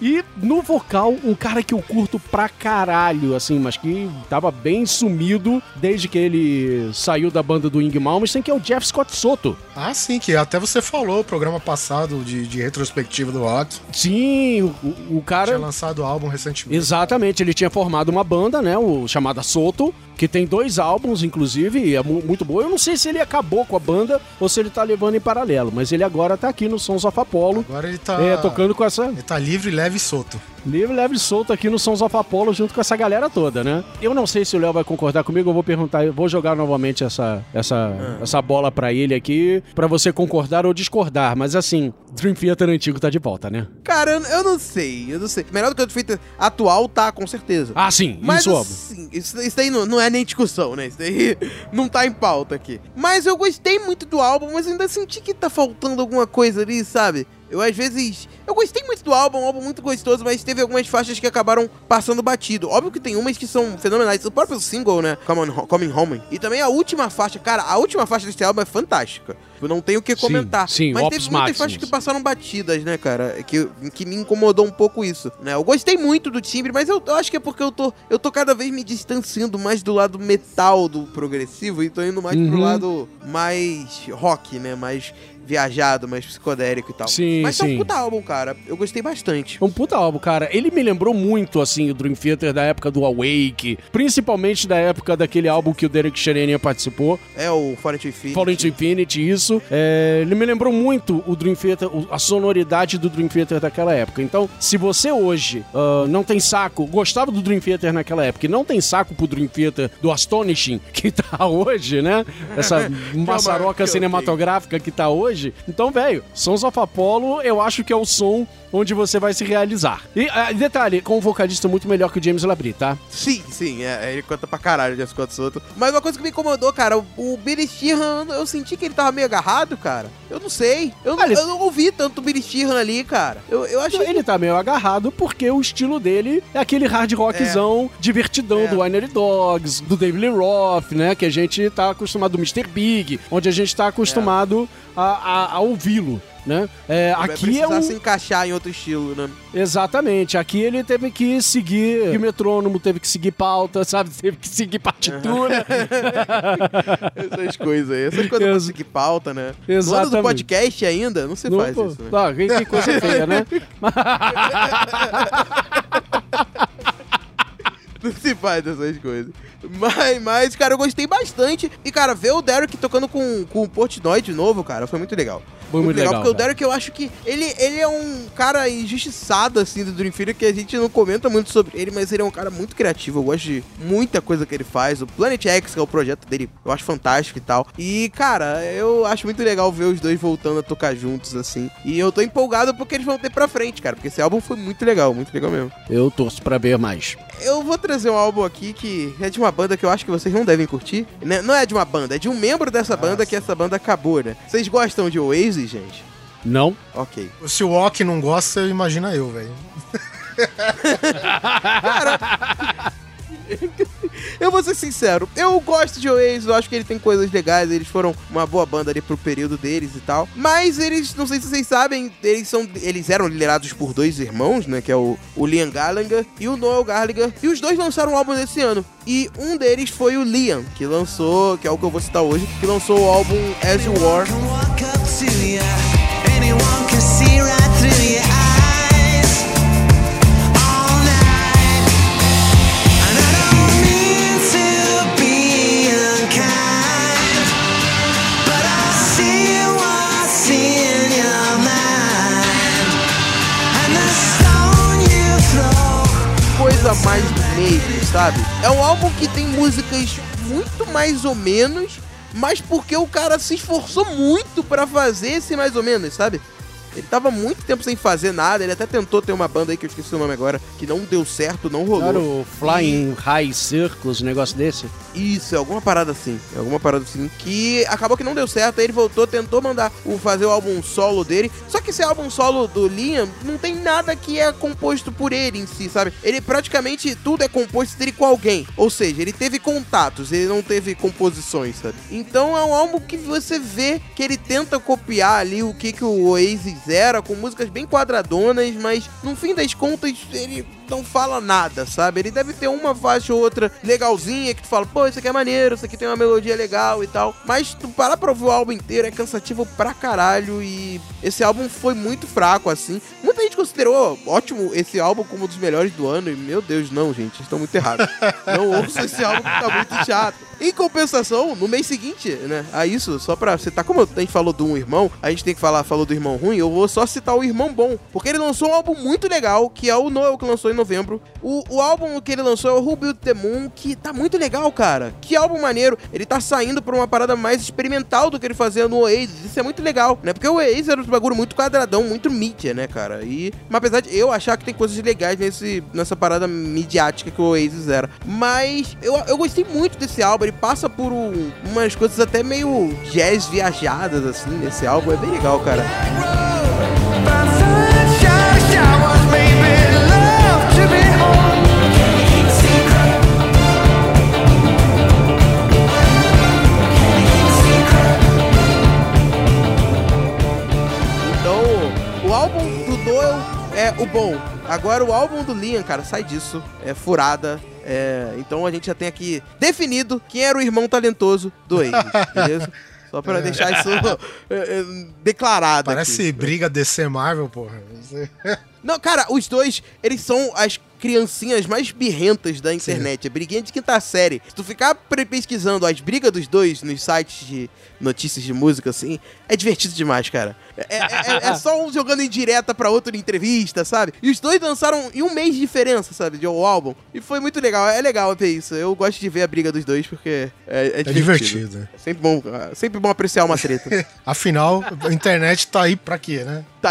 E no vocal, um cara que eu curto pra caralho, assim, mas que tava bem sumido desde que ele saiu da banda do Ing Malmsteen, que é o Jeff Scott Soto. Ah, sim, que até você falou no programa passado de, de retrospectiva do rock. Sim, o, o cara... Tinha lançado o álbum recentemente. Exatamente, ele tinha formado uma banda, né, o chamada Soto, que tem dois álbuns, inclusive, e é mu- muito boa. Eu não sei se ele acabou com a banda ou se ele tá levando em paralelo, mas ele agora tá aqui no Sons of Apollo, Agora ele tá. é, tocando com essa Ele tá livre, leve e solto. Livre, leve e solto aqui no Sons of Apollo junto com essa galera toda, né? Eu não sei se o Léo vai concordar comigo, eu vou perguntar, eu vou jogar novamente essa, essa, essa bola pra ele aqui, pra você concordar ou discordar, mas assim, Dream Theater antigo tá de volta, né? Cara, eu, eu não sei, eu não sei. Melhor do que o feito atual, tá, com certeza. Ah, sim, Mas isso óbvio. assim, isso, isso daí não, não é nem discussão, né? Isso daí não tá em pauta aqui. Mas eu gostei muito do álbum, mas ainda senti que tá faltando alguma coisa ali, sabe? Eu às vezes. Eu gostei muito do álbum, um álbum muito gostoso, mas teve algumas faixas que acabaram passando batido. Óbvio que tem umas que são fenomenais. O próprio single, né? Come on, Coming Home. E também a última faixa, cara, a última faixa desse álbum é fantástica. Eu não tenho o que Sim, comentar. sim, mas Opus teve muitas Maximus. faixas que passaram batidas, né, cara? Que, que me incomodou um pouco isso, né? Eu gostei muito do timbre, mas eu, eu acho que é porque eu tô, eu tô cada vez me distanciando mais do lado metal do progressivo e tô indo mais pro Uhum. lado mais rock, né? Mais viajado, mais psicodélico e tal. Sim, mas é sim. um puta álbum, cara. Eu gostei bastante. Um puta álbum, cara. Ele me lembrou muito, assim, o Dream Theater da época do Awake, principalmente da época daquele álbum que o Derek Sherenian participou, É o Foreign to Infinity. Falling to Infinity, isso. É, ele me lembrou muito o Dream Theater, a sonoridade do Dream Theater daquela época. Então, se você hoje ah, não tem saco, gostava do Dream Theater naquela época e não tem saco pro Dream Theater do Astonishing que tá hoje, né? Essa maçaroca ok. cinematográfica que tá hoje. Então, velho, Sons of Apollo eu acho que é o som onde você vai se realizar. E ah, detalhe, com um vocalista muito melhor que o James Labrie, tá? Sim, sim, é, ele canta pra caralho, Jeff Scott Soto. Mas uma coisa que me incomodou, cara, o, o Billy Sheehan, eu senti que ele tava meio agarrado, cara. Eu não sei. Eu, não- Ah, ele- eu não ouvi tanto o Billy Sheehan ali, cara. Eu, eu achei. Ele tá meio agarrado porque o estilo dele é aquele hard rockzão divertidão É. do Winery Dogs, do David Lee Roth, né? Que a gente tá acostumado, do Mr. Big, onde a gente tá acostumado a, a- a ouvi-lo. Né? É, aqui é um. se encaixar em outro estilo, né? Exatamente. Aqui ele teve que seguir o metrônomo, teve que seguir pauta, sabe? Teve que seguir partitura. Essas coisas aí. Essas coisas Ex- seguir pauta, né? No ano do Exatamente. podcast ainda, não se Não, faz pô, isso, né? tá, que, que coisa feia, né? Não se faz essas coisas. Mas, mas, cara, eu gostei bastante. E, cara, ver o Derek tocando com, com o Portnoy de novo, cara, foi muito legal. Foi muito legal, porque o cara. Derek eu acho que ele, ele é um cara injustiçado, assim, do Dream Theater, que a gente não comenta muito sobre ele, mas ele é um cara muito criativo. Eu gosto de muita coisa que ele faz. O Planet X, que é o projeto dele, eu acho fantástico e tal. E, cara, eu acho muito legal ver os dois voltando a tocar juntos, assim. E eu tô empolgado porque eles vão ter pra frente, cara, porque esse álbum foi muito legal, muito legal mesmo. Eu torço pra ver mais. Eu vou trazer um álbum aqui que é de uma banda que eu acho que vocês não devem curtir. Né? Não é de uma banda, é de um membro dessa banda que essa banda acabou, né? Vocês gostam de Oasis, gente? Não? Ok. Se o Ok não gosta, imagina eu, velho. Eu vou ser sincero, eu gosto de Oasis, eu acho que ele tem coisas legais, eles foram uma boa banda ali pro período deles e tal. Mas eles, não sei se vocês sabem, eles são eles eram liderados por dois irmãos, né, que é o, o Liam Gallagher e o Noel Gallagher, e os dois lançaram um álbum nesse ano. E um deles foi o Liam, que lançou, que é o que eu vou citar hoje, que lançou o álbum As You Were. Mais do mesmo, sabe? É um álbum que tem músicas muito mais ou menos, mas porque o cara se esforçou muito pra fazer esse mais ou menos, sabe? Ele tava muito tempo sem fazer nada, ele até tentou ter uma banda aí que eu esqueci o nome agora, que não deu certo, não rolou. Claro, o Flying High Circles, um negócio desse. Isso, é alguma parada assim. É alguma parada assim. Que acabou que não deu certo. Aí ele voltou, tentou mandar o, fazer o álbum solo dele. Só que esse álbum solo do Liam não tem nada que é composto por ele em si, sabe? Ele praticamente tudo é composto dele com alguém. Ou seja, ele teve contatos, ele não teve composições, sabe? Então é um álbum que você vê que ele tenta copiar ali o que, que o Oasis era, com músicas bem quadradonas, mas no fim das contas ele não fala nada, sabe? Ele deve ter uma faixa ou outra legalzinha que tu fala, pô, isso aqui é maneiro, isso aqui tem uma melodia legal e tal. Mas tu parar pra ouvir o álbum inteiro é cansativo pra caralho e esse álbum foi muito fraco, assim. Muita gente considerou ótimo esse álbum como um dos melhores do ano e, meu Deus, não, gente, estão muito errados. não ouçam esse álbum que tá muito chato. Em compensação, no mês seguinte, né, a isso, só pra citar, como a gente falou do um irmão, a gente tem que falar, falou do irmão ruim, eu vou só citar o irmão bom, porque ele lançou um álbum muito legal, que é o Noel que lançou em novembro. O, o álbum que ele lançou é o Who Built the Moon, que tá muito legal, cara. Que álbum maneiro. Ele tá saindo pra uma parada mais experimental do que ele fazia no Oasis. Isso é muito legal, né? Porque o Oasis era um bagulho muito quadradão, muito mídia, né, cara? E, mas apesar de eu achar que tem coisas legais nesse, nessa parada midiática que o Oasis era. Mas eu, eu gostei muito desse álbum. Ele passa por um- umas coisas até meio jazz viajadas, assim, nesse álbum. É bem legal, cara. É o bom. Agora o álbum do Liam, cara, sai disso. É furada. É, então a gente já tem aqui definido quem era o irmão talentoso do Oasis, beleza? Só pra deixar isso é, é, declarado. Parece aqui. briga DC Marvel, porra. Não, cara, os dois, eles são as criancinhas mais birrentas da internet. É briguinha de quinta série. Se tu ficar pesquisando as brigas dos dois nos sites de notícias de música, assim, é divertido demais, cara. É, é- é- é só um jogando em direta pra outro em entrevista, sabe? E os dois lançaram em um mês de diferença, sabe? De um álbum. E foi muito legal. É legal ver isso. Eu gosto de ver a briga dos dois porque é, é É divertido. divertido. É sempre bom, é sempre bom apreciar uma treta. Afinal, a internet tá aí pra quê, né? tá,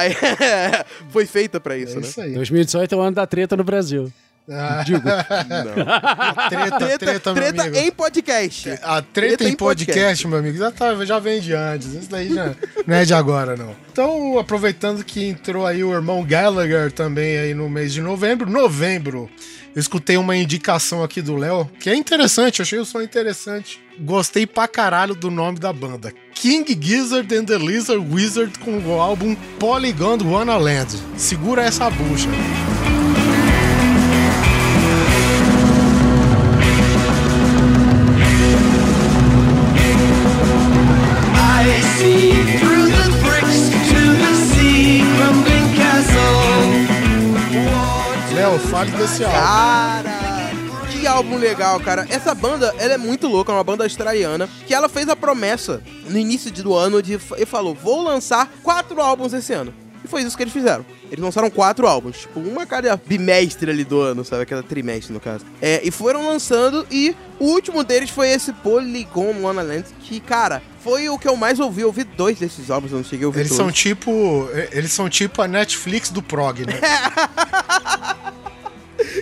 foi feita pra isso, É né? isso aí. 2018 é o ano da treta no Brasil. Ah, Digo, treta, treta, Treta, meu treta amigo. em podcast. A treta, em podcast, meu amigo, já, tá, já vem de antes. Isso daí já não é de agora, não. Então, aproveitando que entrou aí o irmão Gallagher também aí no mês de novembro. Novembro, eu escutei uma indicação aqui do Léo, que é interessante, achei o som interessante. Gostei pra caralho do nome da banda. King Gizzard and the Lizard Wizard com o álbum Polygon Wonderland. Segura essa bucha. Desse álbum. Cara, que álbum legal, cara. Essa banda, ela é muito louca, é uma banda australiana, que ela fez a promessa no início do ano de e falou: "Vou lançar quatro álbuns esse ano". E foi isso que eles fizeram. Eles lançaram quatro álbuns, tipo, uma cada bimestre ali do ano, sabe? Aquela trimestre, no caso. É, e foram lançando, e o último deles foi esse Polygon Wonderland, que, cara, foi o que eu mais ouvi. Eu ouvi dois desses álbuns, eu não cheguei a ouvir Eles todos. são tipo. Eles são tipo a Netflix do prog, né?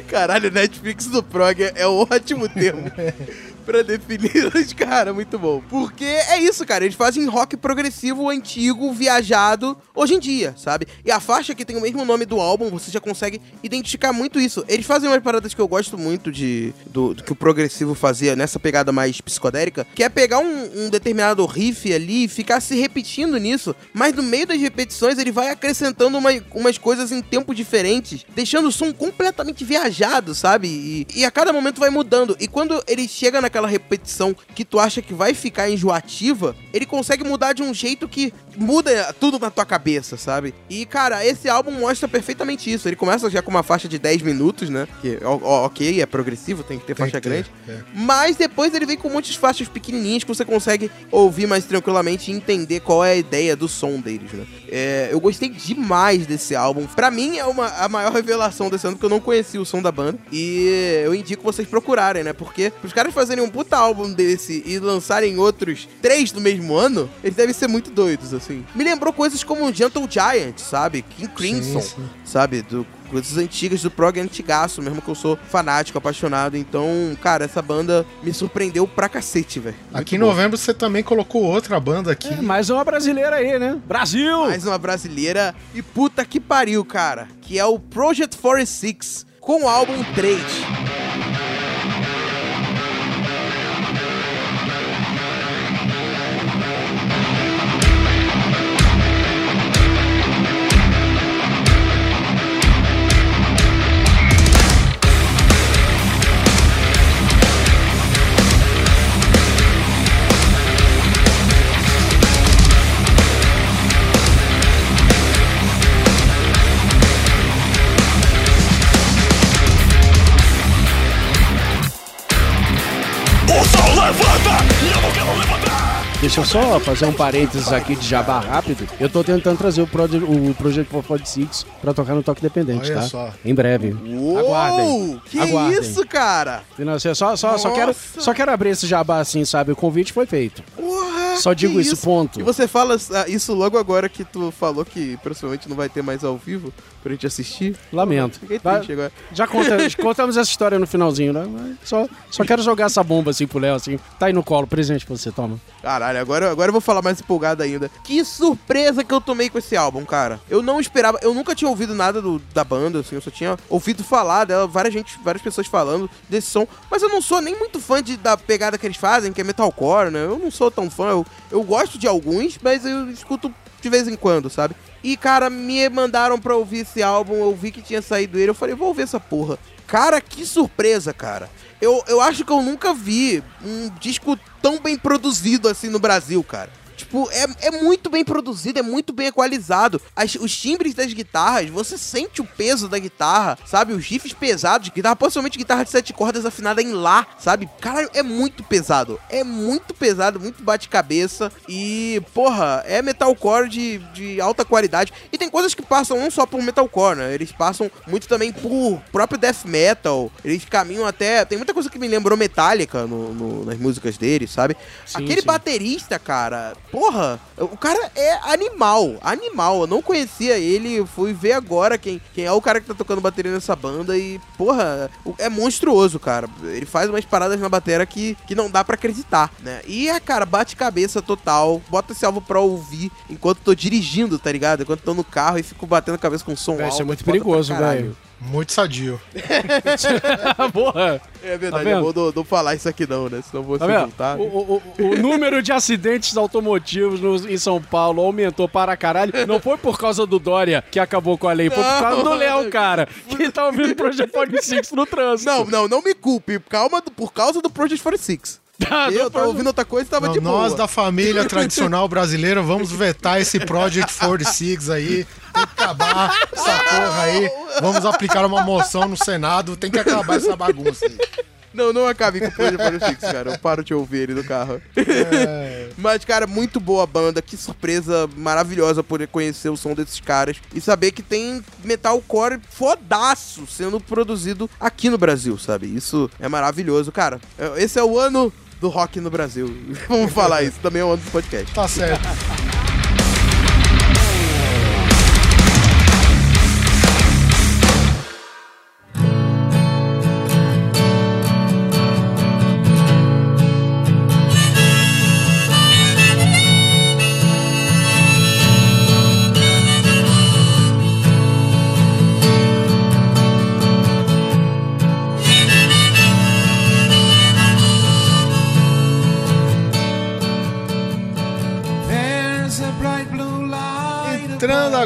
Caralho, Netflix do prog é, é um ótimo termo. pra definir os cara, muito bom. Porque é isso, cara, eles fazem rock progressivo antigo, viajado, hoje em dia, sabe? E a faixa que tem o mesmo nome do álbum, você já consegue identificar muito isso. Eles fazem umas paradas que eu gosto muito de do, do que o progressivo fazia nessa pegada mais psicodélica, que é pegar um, um determinado riff ali e ficar se repetindo nisso, mas no meio das repetições ele vai acrescentando uma- umas coisas em tempos diferentes, deixando o som completamente viajado, sabe? E, e a cada momento vai mudando. E quando ele chega naquela repetição que tu acha que vai ficar enjoativa, ele consegue mudar de um jeito que muda tudo na tua cabeça, sabe? E, cara, esse álbum mostra perfeitamente isso. Ele começa já com uma faixa de 10 minutos, né? Que, ok, é progressivo, tem que ter Tem faixa que ter, grande. é. Mas depois ele vem com muitas faixas pequenininhas que você consegue ouvir mais tranquilamente e entender qual é a ideia do som deles, né? É, eu gostei demais desse álbum. Pra mim é uma, a maior revelação desse ano, porque eu não conhecia o som da banda. E eu indico vocês procurarem, né? Porque os caras fazerem um puta álbum desse e lançarem outros três no mesmo ano, eles devem ser muito doidos, assim. Me lembrou coisas como Gentle Giant, sabe? King Crimson, sim. sabe? Do, coisas antigas do prog antigaço, mesmo que eu sou fanático, apaixonado. Então, cara, essa banda me surpreendeu pra cacete, velho. Aqui em bom. novembro você também colocou outra banda aqui. É, mais uma brasileira aí, né? Brasil! Mais uma brasileira e puta que pariu, cara. Que é o Project 46 com o álbum 3. Deixa eu só fazer um parênteses aqui de jabá rápido. Eu tô tentando trazer o, Project, o Project 446 pra tocar no Toque Dependente, Olha tá? só. Em breve. Uou! Aguardem. Que Aguardem. isso, cara? Não, só, só, só, quero, só quero abrir esse jabá assim, sabe? O convite foi feito. Porra, Só digo isso, ponto. E você fala ah, isso logo agora que tu falou que provavelmente não vai ter mais ao vivo pra gente assistir? Lamento. Fiquei triste agora. Já conta- contamos essa história no finalzinho, né? Só, só quero jogar essa bomba assim pro Léo, assim. Tá aí no colo, presente pra você, toma. Caralho, agora, agora eu vou falar mais empolgado ainda. Que surpresa que eu tomei com esse álbum, cara. Eu não esperava, eu nunca tinha ouvido nada do- da banda, assim, eu só tinha ouvido falar dela, várias, gente, várias pessoas falando desse som, mas eu não sou nem muito fã de, da pegada que eles fazem, que é metalcore, né? Eu não sou tão fã, eu, eu gosto de alguns, mas eu escuto de vez em quando, sabe? E, cara, me mandaram pra ouvir esse álbum, eu vi que tinha saído ele, eu falei, vou ouvir essa porra. Cara, que surpresa, cara. Eu, eu acho que eu nunca vi um disco tão bem produzido assim no Brasil, cara. Tipo, é, é muito bem produzido, é muito bem equalizado. As- os timbres das guitarras, você sente o peso da guitarra, sabe? Os riffs pesados de guitarra, possivelmente guitarra de sete cordas afinada em Lá, sabe? Caralho, é muito pesado. É muito pesado, muito bate-cabeça. E, porra, é metalcore de, de alta qualidade. E tem coisas que passam não só por metalcore, né? Eles passam muito também por próprio death metal. Eles caminham até. Tem muita coisa que me lembrou Metallica no, no- nas músicas deles, sabe? Sim, Aquele sim. baterista, cara, porra, o cara é animal, animal. Eu não conhecia ele, fui ver agora quem, quem é o cara que tá tocando bateria nessa banda e, porra, é monstruoso, cara. Ele faz umas paradas na bateria que, que não dá pra acreditar, né? E, é, cara, bate cabeça total. Bota esse álbum pra ouvir enquanto tô dirigindo, tá ligado? Enquanto tô no carro e fico batendo a cabeça com som alto. ser muito foda pra perigoso, velho. Muito sadio. Porra! É verdade, Tá é vendo? bom não, não falar isso aqui não, né? Senão você Tá não tá. O, o- o- número de acidentes automotivos no- em São Paulo aumentou para caralho. Não foi por causa do Dória que acabou com a lei, foi por causa do Léo, cara, que tá ouvindo o Project 46 no trânsito. Não, não, não me culpe. Calma, por causa do Project 46. Tá, eu tava ouvindo outra coisa e tava Não, de boa. nós da família tradicional brasileira vamos vetar esse Project 46 aí. Tem que acabar essa porra aí. Vamos aplicar uma moção no Senado. Tem que acabar essa bagunça aí. Não, não acabe com o Project Fix, cara. Eu paro de ouvir ele no carro. Mas, cara, muito boa a banda. Que surpresa maravilhosa poder conhecer o som desses caras e saber que tem metalcore fodaço sendo produzido aqui no Brasil, sabe? Isso é maravilhoso, cara. é- Esse é o ano do rock no Brasil. Vamos falar isso. Também é o ano do podcast. Tá certo.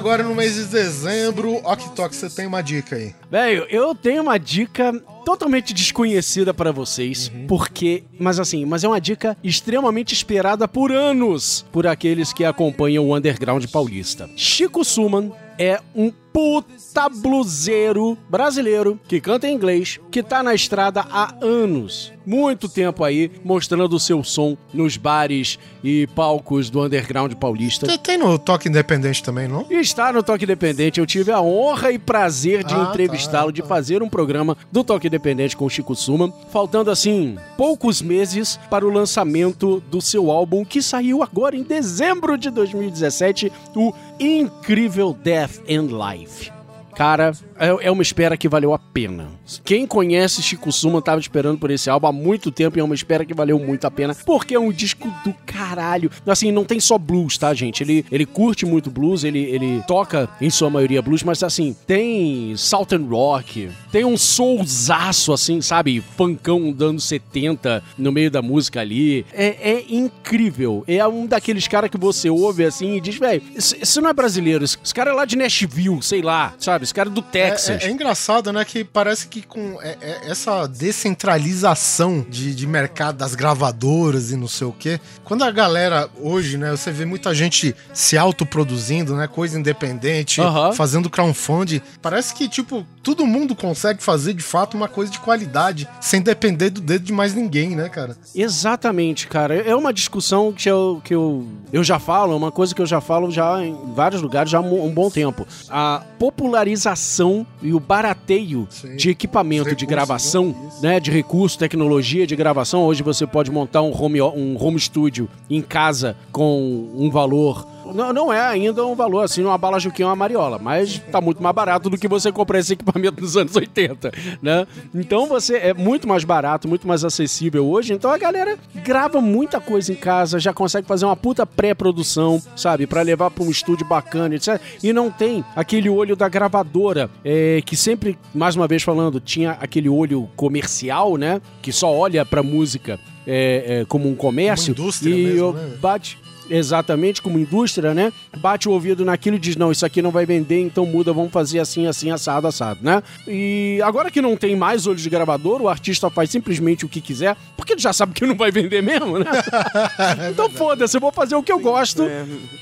Agora no mês de dezembro, Oktok, você tem uma dica aí. Velho, eu tenho uma dica totalmente desconhecida pra vocês, porque, mas assim, mas é uma dica extremamente esperada por anos por aqueles que acompanham o underground paulista. Chico Suman é um puta bluseiro brasileiro que canta em inglês, que tá na estrada há anos, muito tempo aí, mostrando o seu som nos bares e palcos do underground paulista. Tem, tem no Toque Independente também, não? E está no Toque Independente. Eu tive a honra e prazer de Ah, entrevistá-lo, tá, de tá. fazer um programa do Toque Independente com Chico Suman, faltando assim poucos meses para o lançamento do seu álbum que saiu agora em dezembro de 2017, o Incrível Death and Life. Cara, é é uma espera que valeu a pena. Quem conhece Chico Suman tava esperando por esse álbum há muito tempo e é uma espera que valeu muito a pena, porque é um disco do caralho. Assim, não tem só blues, tá, gente? Ele, ele curte muito blues, ele, ele toca em sua maioria blues, mas assim, tem Southern Rock, tem um soulzaço, assim, sabe? Funkão anos 70 no meio da música ali. É, é incrível. É um daqueles caras que você ouve assim e diz, velho, isso, não é brasileiro, esse, cara é lá de Nashville, sei lá, sabe? Esse cara é do É, Texas. é- é engraçado, né? Que parece que com é- é- essa descentralização de, de mercado das gravadoras e não sei o quê, quando a galera hoje, né? Você vê muita gente se autoproduzindo, né? Coisa independente, fazendo crowdfunding. Parece que, tipo, todo mundo consegue fazer de fato uma coisa de qualidade, sem depender do dedo de mais ninguém, né, cara? Exatamente, cara. É uma discussão que eu, que eu, eu já falo, é uma coisa que eu já falo já em vários lugares já há um, um bom tempo. A popularização e o barateio Sim. de equipamento de gravação, né? Isso. né, de recurso, tecnologia de gravação. Hoje você pode montar um home, um home studio em casa com um valor não, não é ainda um valor assim, uma bala Juquinha uma mariola, mas tá muito mais barato do que você comprar esse equipamento nos anos 80, né? Então você é muito mais barato, muito mais acessível hoje. Então a galera grava muita coisa em casa, já consegue fazer uma puta pré-produção, sabe? Pra levar pra um estúdio bacana, etc. E não tem aquele olho da gravadora, é, que sempre, mais uma vez falando, tinha aquele olho comercial, né? Que só olha pra música é, é, como um comércio. Uma indústria e mesmo, eu né? bate exatamente como indústria, né? Bate o ouvido naquilo e diz: não, isso aqui não vai vender, então muda, vamos fazer assim, assim, assado, assado, né? E agora que não tem mais olhos de gravador, o artista faz simplesmente o que quiser, porque ele já sabe que não vai vender mesmo, né? então foda-se, eu vou fazer o que eu gosto,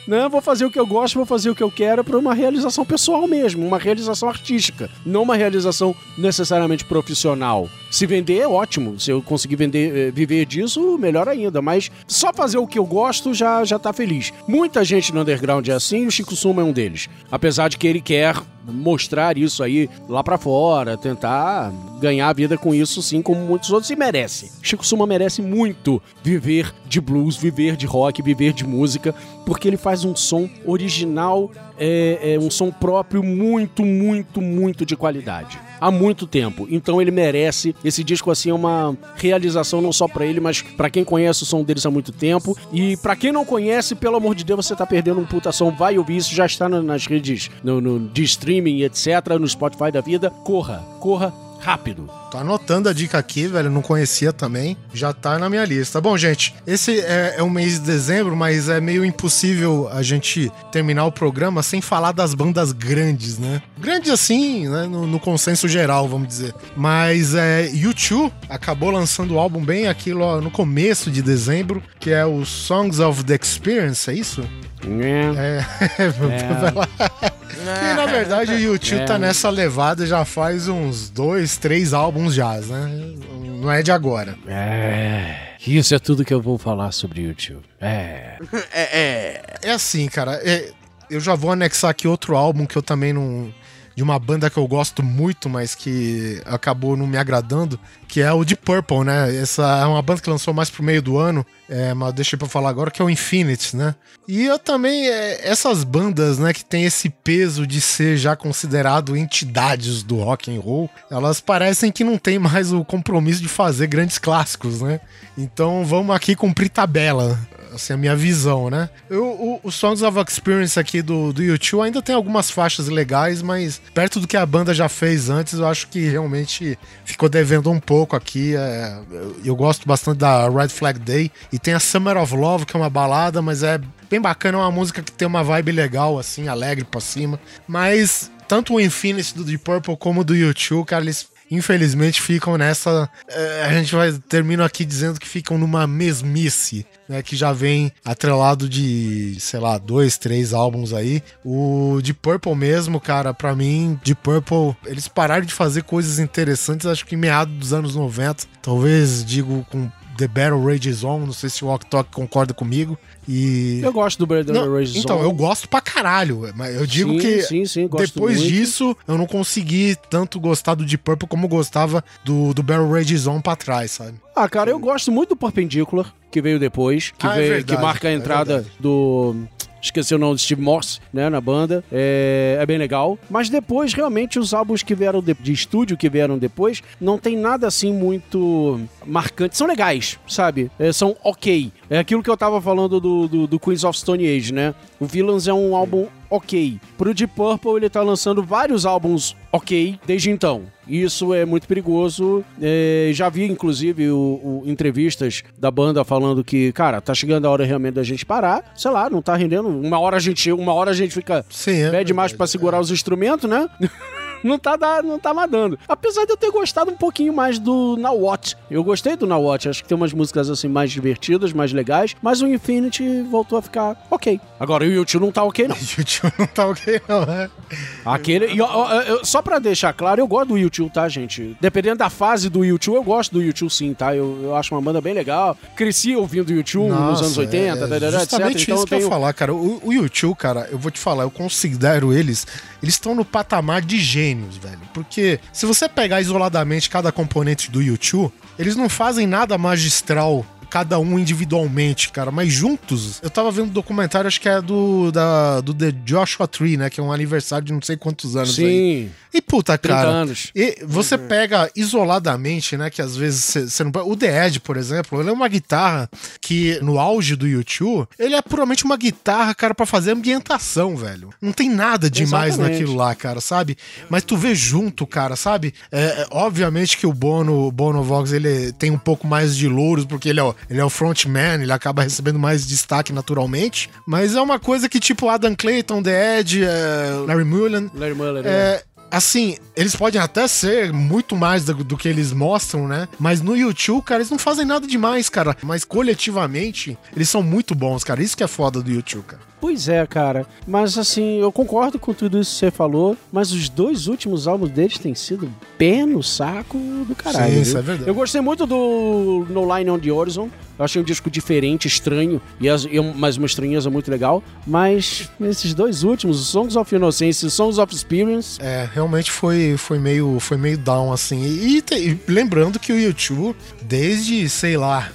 né? Vou fazer o que eu gosto, vou fazer o que eu quero para uma realização pessoal mesmo, uma realização artística, não uma realização necessariamente profissional. Se vender é ótimo, se eu conseguir vender, eh, viver disso, melhor ainda, mas só fazer o que eu gosto já já tá feliz. Muita gente no underground é assim, e o Chico Suma é um deles. Apesar de que ele quer mostrar isso aí lá pra fora, tentar ganhar a vida com isso, sim, como muitos outros, e merece. Chico Suma merece muito viver de blues, viver de rock, viver de música, porque ele faz um som original, é, é um som próprio muito, muito, muito de qualidade. Há muito tempo. Então ele merece. Esse disco assim é uma realização não só pra ele, mas pra quem conhece o som deles há muito tempo. E pra quem não conhece, pelo amor de Deus, você tá perdendo um puta som. Vai ouvir isso, já está na- nas redes no, no- de streaming, etc, no Spotify da vida. Corra, corra rápido. Tô anotando a dica aqui, velho. Não conhecia também. Já tá na minha lista. Bom, gente, esse é, é o mês de dezembro, mas é meio impossível a gente terminar o programa sem falar das bandas grandes, né? Grandes assim, né? No, no consenso geral, vamos dizer. Mas é, U2 acabou lançando o álbum bem aquilo ó, no começo de dezembro, que é o Songs of the Experience, é isso? É. É. Que na verdade o YouTube É. tá nessa levada já faz uns dois, três álbuns já, né? não é de agora. É. Isso é tudo que eu vou falar sobre YouTube. É. É, é. É assim, cara, é- eu já vou anexar aqui outro álbum que eu também não. De uma banda que eu gosto muito, mas que acabou não me agradando, que é o Deep Purple, né? Essa é uma banda que lançou mais pro meio do ano, é, mas deixei pra falar agora, que é o Infinite, né? E eu também, é, essas bandas, né, que tem esse peso de ser já considerado entidades do rock and roll, elas parecem que não tem mais o compromisso de fazer grandes clássicos, né? Então vamos aqui cumprir tabela assim, a minha visão, né? Eu, o, o Songs of Experience aqui do, do YouTube ainda tem algumas faixas legais, mas perto do que a banda já fez antes, eu acho que realmente ficou devendo um pouco aqui. é, eu, eu gosto bastante da Red Flag Day e tem a Summer of Love, que é uma balada, mas é bem bacana, é uma música que tem uma vibe legal, assim, alegre pra cima. Mas tanto o Infinity do Deep Purple como do YouTube, cara, eles infelizmente ficam nessa. eh, a gente vai termino aqui dizendo que ficam numa mesmice, né? Que já vem atrelado de, sei lá, dois, três álbuns aí. O de Purple mesmo, cara, pra mim, de Purple, eles pararam de fazer coisas interessantes, acho que em meados dos anos 90. Talvez digo com The Battle Rages On, não sei se o Walk Talk concorda comigo. E. Eu gosto do Brandon Não, Rage então, Zone. eu gosto pra caralho, mas eu digo Sim, que sim, sim, depois muito. disso eu não consegui tanto gostar do Deep Purple como gostava do, do Barrel Rage Zone pra trás, sabe? Ah, cara, eu gosto muito do Perpendicular, que veio depois, que, Ah, é veio, verdade, que marca a é entrada verdade. do. Esqueci o nome do Steve Morse, né, na banda. É, é bem legal. Mas depois, realmente, os álbuns que vieram de, de estúdio, que vieram depois, não tem nada assim muito marcante. São legais, sabe? É, são ok. É aquilo que eu tava falando do, do, do Queens of Stone Age, né? O Villains é um álbum ok. Pro Deep Purple, ele tá lançando vários álbuns ok desde então. Isso é muito perigoso. É, já vi, inclusive, o, o- entrevistas da banda falando que, cara, tá chegando a hora realmente da gente parar. Sei lá, não tá rendendo. Uma hora a gente, uma hora a gente fica Sim, é. pede mais pra segurar os instrumentos, né? Não tá, não tá mais dando. Apesar de eu ter gostado um pouquinho mais do Now What. Eu gostei do Now What. Acho que tem umas músicas assim mais divertidas, mais legais. Mas o Infinity voltou a ficar ok. Agora o YouTube não tá ok, não. YouTube não tá ok, não, né? Aquele. e, ó, eu- só pra deixar claro, eu gosto do YouTube, tá, gente? Dependendo da fase do YouTube, eu gosto do YouTube sim, tá? Eu, eu acho uma banda bem legal. Cresci ouvindo o YouTube nos anos 80, é, tarará, etc. Justamente Então isso eu que eu ia tenho. falar, cara. O, o YouTube, cara, eu vou te falar, eu considero eles. Eles estão no patamar de gênios, velho. Porque se você pegar isoladamente cada componente do YouTube, eles não fazem nada magistral. Cada um individualmente, cara, mas juntos. Eu tava vendo um documentário, acho que é do, da, do The Joshua Tree, né? Que é um aniversário de não sei quantos anos aí. Sim, E puta, 30 cara. anos. E você pega isoladamente, né? Que às vezes você não. O The Edge, por exemplo, ele é uma guitarra que, no auge do YouTube, ele é puramente uma guitarra, cara, pra fazer ambientação, velho. Não tem nada demais Exatamente. naquilo lá, cara, sabe? Mas tu vê junto, cara, sabe? É, é, obviamente que o Bono, Bono Vox, ele tem um pouco mais de louros, porque ele é, o, ele é o frontman, ele acaba recebendo mais destaque naturalmente. Mas é uma coisa que, tipo, Adam Clayton, The Edge, é, Larry Mullen, Larry Muller, né? é, assim, eles podem até ser muito mais do, do que eles mostram, né? Mas no YouTube, cara, eles não fazem nada demais, cara. Mas coletivamente, eles são muito bons, cara. Isso que é foda do YouTube, cara. Pois é, cara. Mas assim, eu concordo com tudo isso que você falou, mas os dois últimos álbuns deles têm sido pé no saco do caralho. Sim, isso é verdade. Eu gostei muito do No Line on the Horizon. Eu achei um disco diferente, estranho, e, as, e mas uma estranheza muito legal. Mas esses dois últimos, Songs of Innocence e Songs of Experience, É, realmente foi, foi, meio, foi meio down, assim. E, te- e lembrando que o YouTube, desde, sei lá,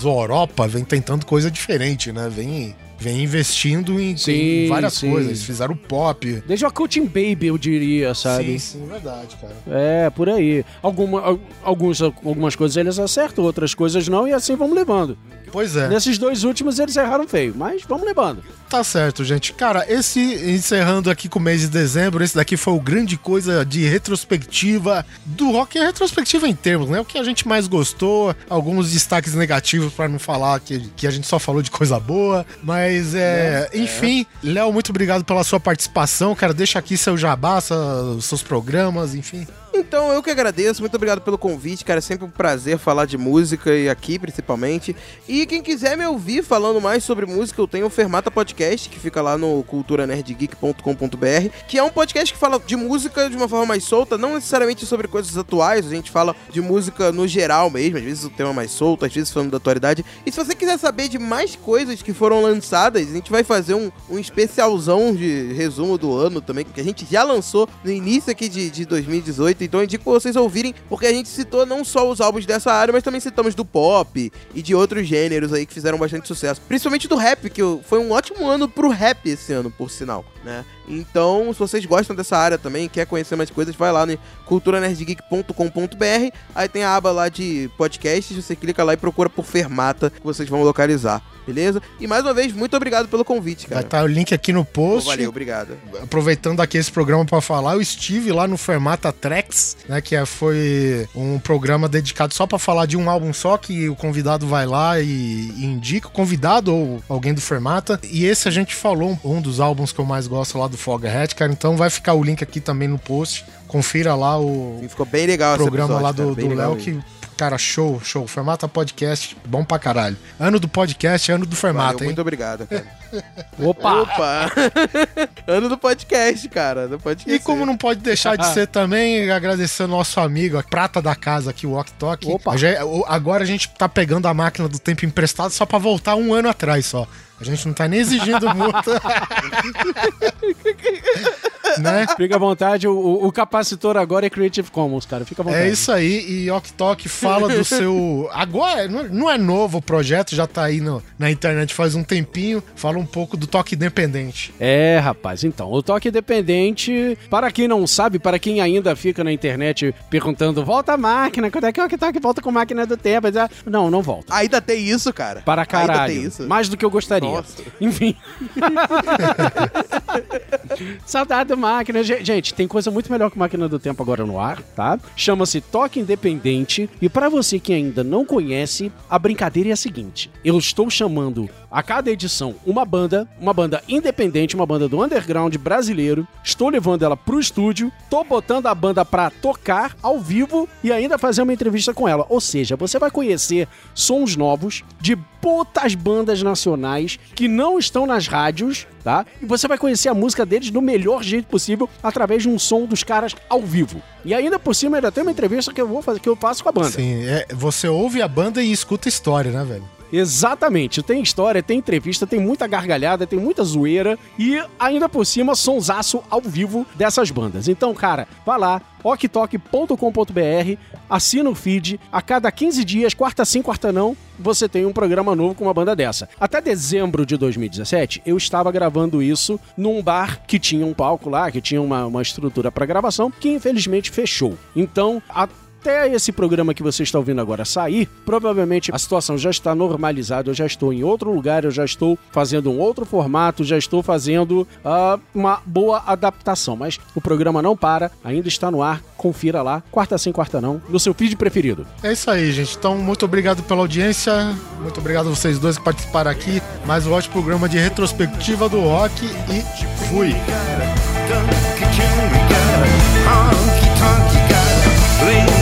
Zoropa, vem tentando coisa diferente, né? Vem, vem investindo em, Sim, em várias sim. coisas. Eles fizeram pop. desde o Cutting Baby, eu diria, sabe? Sim, sim, verdade, cara. É, por aí. Alguma, al- alguns, algumas coisas eles acertam, outras coisas não, e assim vamos levando. Pois é. Nesses dois últimos eles erraram feio, mas vamos levando. Tá certo, gente. Cara, esse encerrando aqui com o mês de dezembro, esse daqui foi o grande coisa de retrospectiva do rock, é retrospectiva em termos, né? O que a gente mais gostou, alguns destaques negativos pra não falar que, que a gente só falou de coisa boa, mas é, enfim, Léo, muito obrigado pela sua participação, cara. Deixa aqui seu jabá, seus programas, enfim. Então, eu que agradeço, muito obrigado pelo convite, cara. É sempre um prazer falar de música e aqui, principalmente. E quem quiser me ouvir falando mais sobre música, eu tenho o Fermata Podcast, que fica lá no culturanerdgeek.com.br, que é um podcast que fala de música de uma forma mais solta, não necessariamente sobre coisas atuais, a gente fala de música no geral mesmo, às vezes o tema mais solto, às vezes falando da atualidade. E se você quiser saber de mais coisas que foram lançadas, a gente vai fazer um, um especialzão de resumo do ano também, que a gente já lançou no início aqui de, de 2018. Então eu indico vocês ouvirem, porque a gente citou não só os álbuns dessa área, mas também citamos do pop e de outros gêneros aí que fizeram bastante sucesso. Principalmente do rap, que foi um ótimo ano pro rap esse ano, por sinal, né? Então, se vocês gostam dessa área também, quer conhecer mais coisas, vai lá no culturanerdgeek.com.br. Aí tem a aba lá de podcasts, você clica lá e procura por Fermata, que vocês vão localizar, beleza? E mais uma vez, muito obrigado pelo convite, Vai cara. estar o link aqui no post. valeu, obrigado. aproveitando aqui esse programa para falar, eu estive lá no Fermata Tracks, né, que é- foi um programa dedicado só para falar de um álbum só, que o convidado vai lá e, e indica, o convidado ou alguém do Fermata. E esse a gente falou um, dos álbuns que eu mais gosto lá do Foghat, cara, então vai ficar o link aqui também no post. Confira lá o ficou bem legal esse programa episódio, lá do Léo que Cara, show, show. Fermata Podcast, bom pra caralho. Ano do podcast, ano do Fermata, Valeu, hein? muito obrigado, cara. Opa! Opa! ano do podcast, cara. Do podcast. E como não pode deixar de ser também, agradecer ao nosso amigo, a prata da casa aqui, o Ok Tok. Opa. Agora a gente tá pegando a máquina do tempo emprestado só pra voltar um ano atrás só. A gente não tá nem exigindo multa. né? Fica à vontade, o, o- capacitor agora é Creative Commons, cara. Fica à vontade. É isso aí, e Ok Tok fala do seu. Agora, não- não é novo o projeto, já tá aí no- na internet faz um tempinho. Fala um pouco do toque independente. É, rapaz, então, o toque independente, para quem não sabe, para quem ainda fica na internet perguntando, volta a máquina, quando é que o toque volta com máquina do tempo? Ah, Não, não volta. Ainda tem isso, cara. Para Ainda tem caralho. isso. Mais do que eu gostaria. Nossa. Enfim. Saudade da máquina. Ge- Gente, tem coisa muito melhor que máquina do tempo agora no ar, tá? Chama-se Toque Independente. E para você que ainda não conhece, a brincadeira é a seguinte: eu estou chamando a cada edição uma banda, uma banda independente, uma banda do underground brasileiro. Estou levando ela pro estúdio, tô botando a banda pra tocar ao vivo e ainda fazer uma entrevista com ela. Ou seja, você vai conhecer sons novos de putas bandas nacionais que não estão nas rádios, tá? E você vai conhecer a música deles do melhor jeito possível através de um som dos caras ao vivo. E ainda por cima ainda tem uma entrevista que eu vou fazer, que eu faço com a banda. Sim, é, você ouve a banda e escuta a história, né, velho? Exatamente. Tem história, tem entrevista, tem muita gargalhada, tem muita zoeira e ainda por cima sonsaço ao vivo dessas bandas. Então, cara, vá lá, oktok.com.br, assina o feed. A cada 15 dias, quarta sim, quarta não, você tem um programa novo com uma banda dessa. Até dezembro de 2017, eu estava gravando isso num bar que tinha um palco lá, que tinha uma, uma estrutura para gravação, que infelizmente fechou. Então, a até esse programa que você está ouvindo agora sair, provavelmente a situação já está normalizada, eu já estou em outro lugar, eu já estou fazendo um outro formato, já estou fazendo ah, uma boa adaptação. Mas o programa não para, ainda está no ar, confira lá, quarta sim, quarta não, no seu feed preferido. É isso aí, gente. Então, muito obrigado pela audiência. Muito obrigado a vocês dois que participaram aqui. Mais um ótimo programa de retrospectiva do rock. E fui. Honky tonk, you gotta lean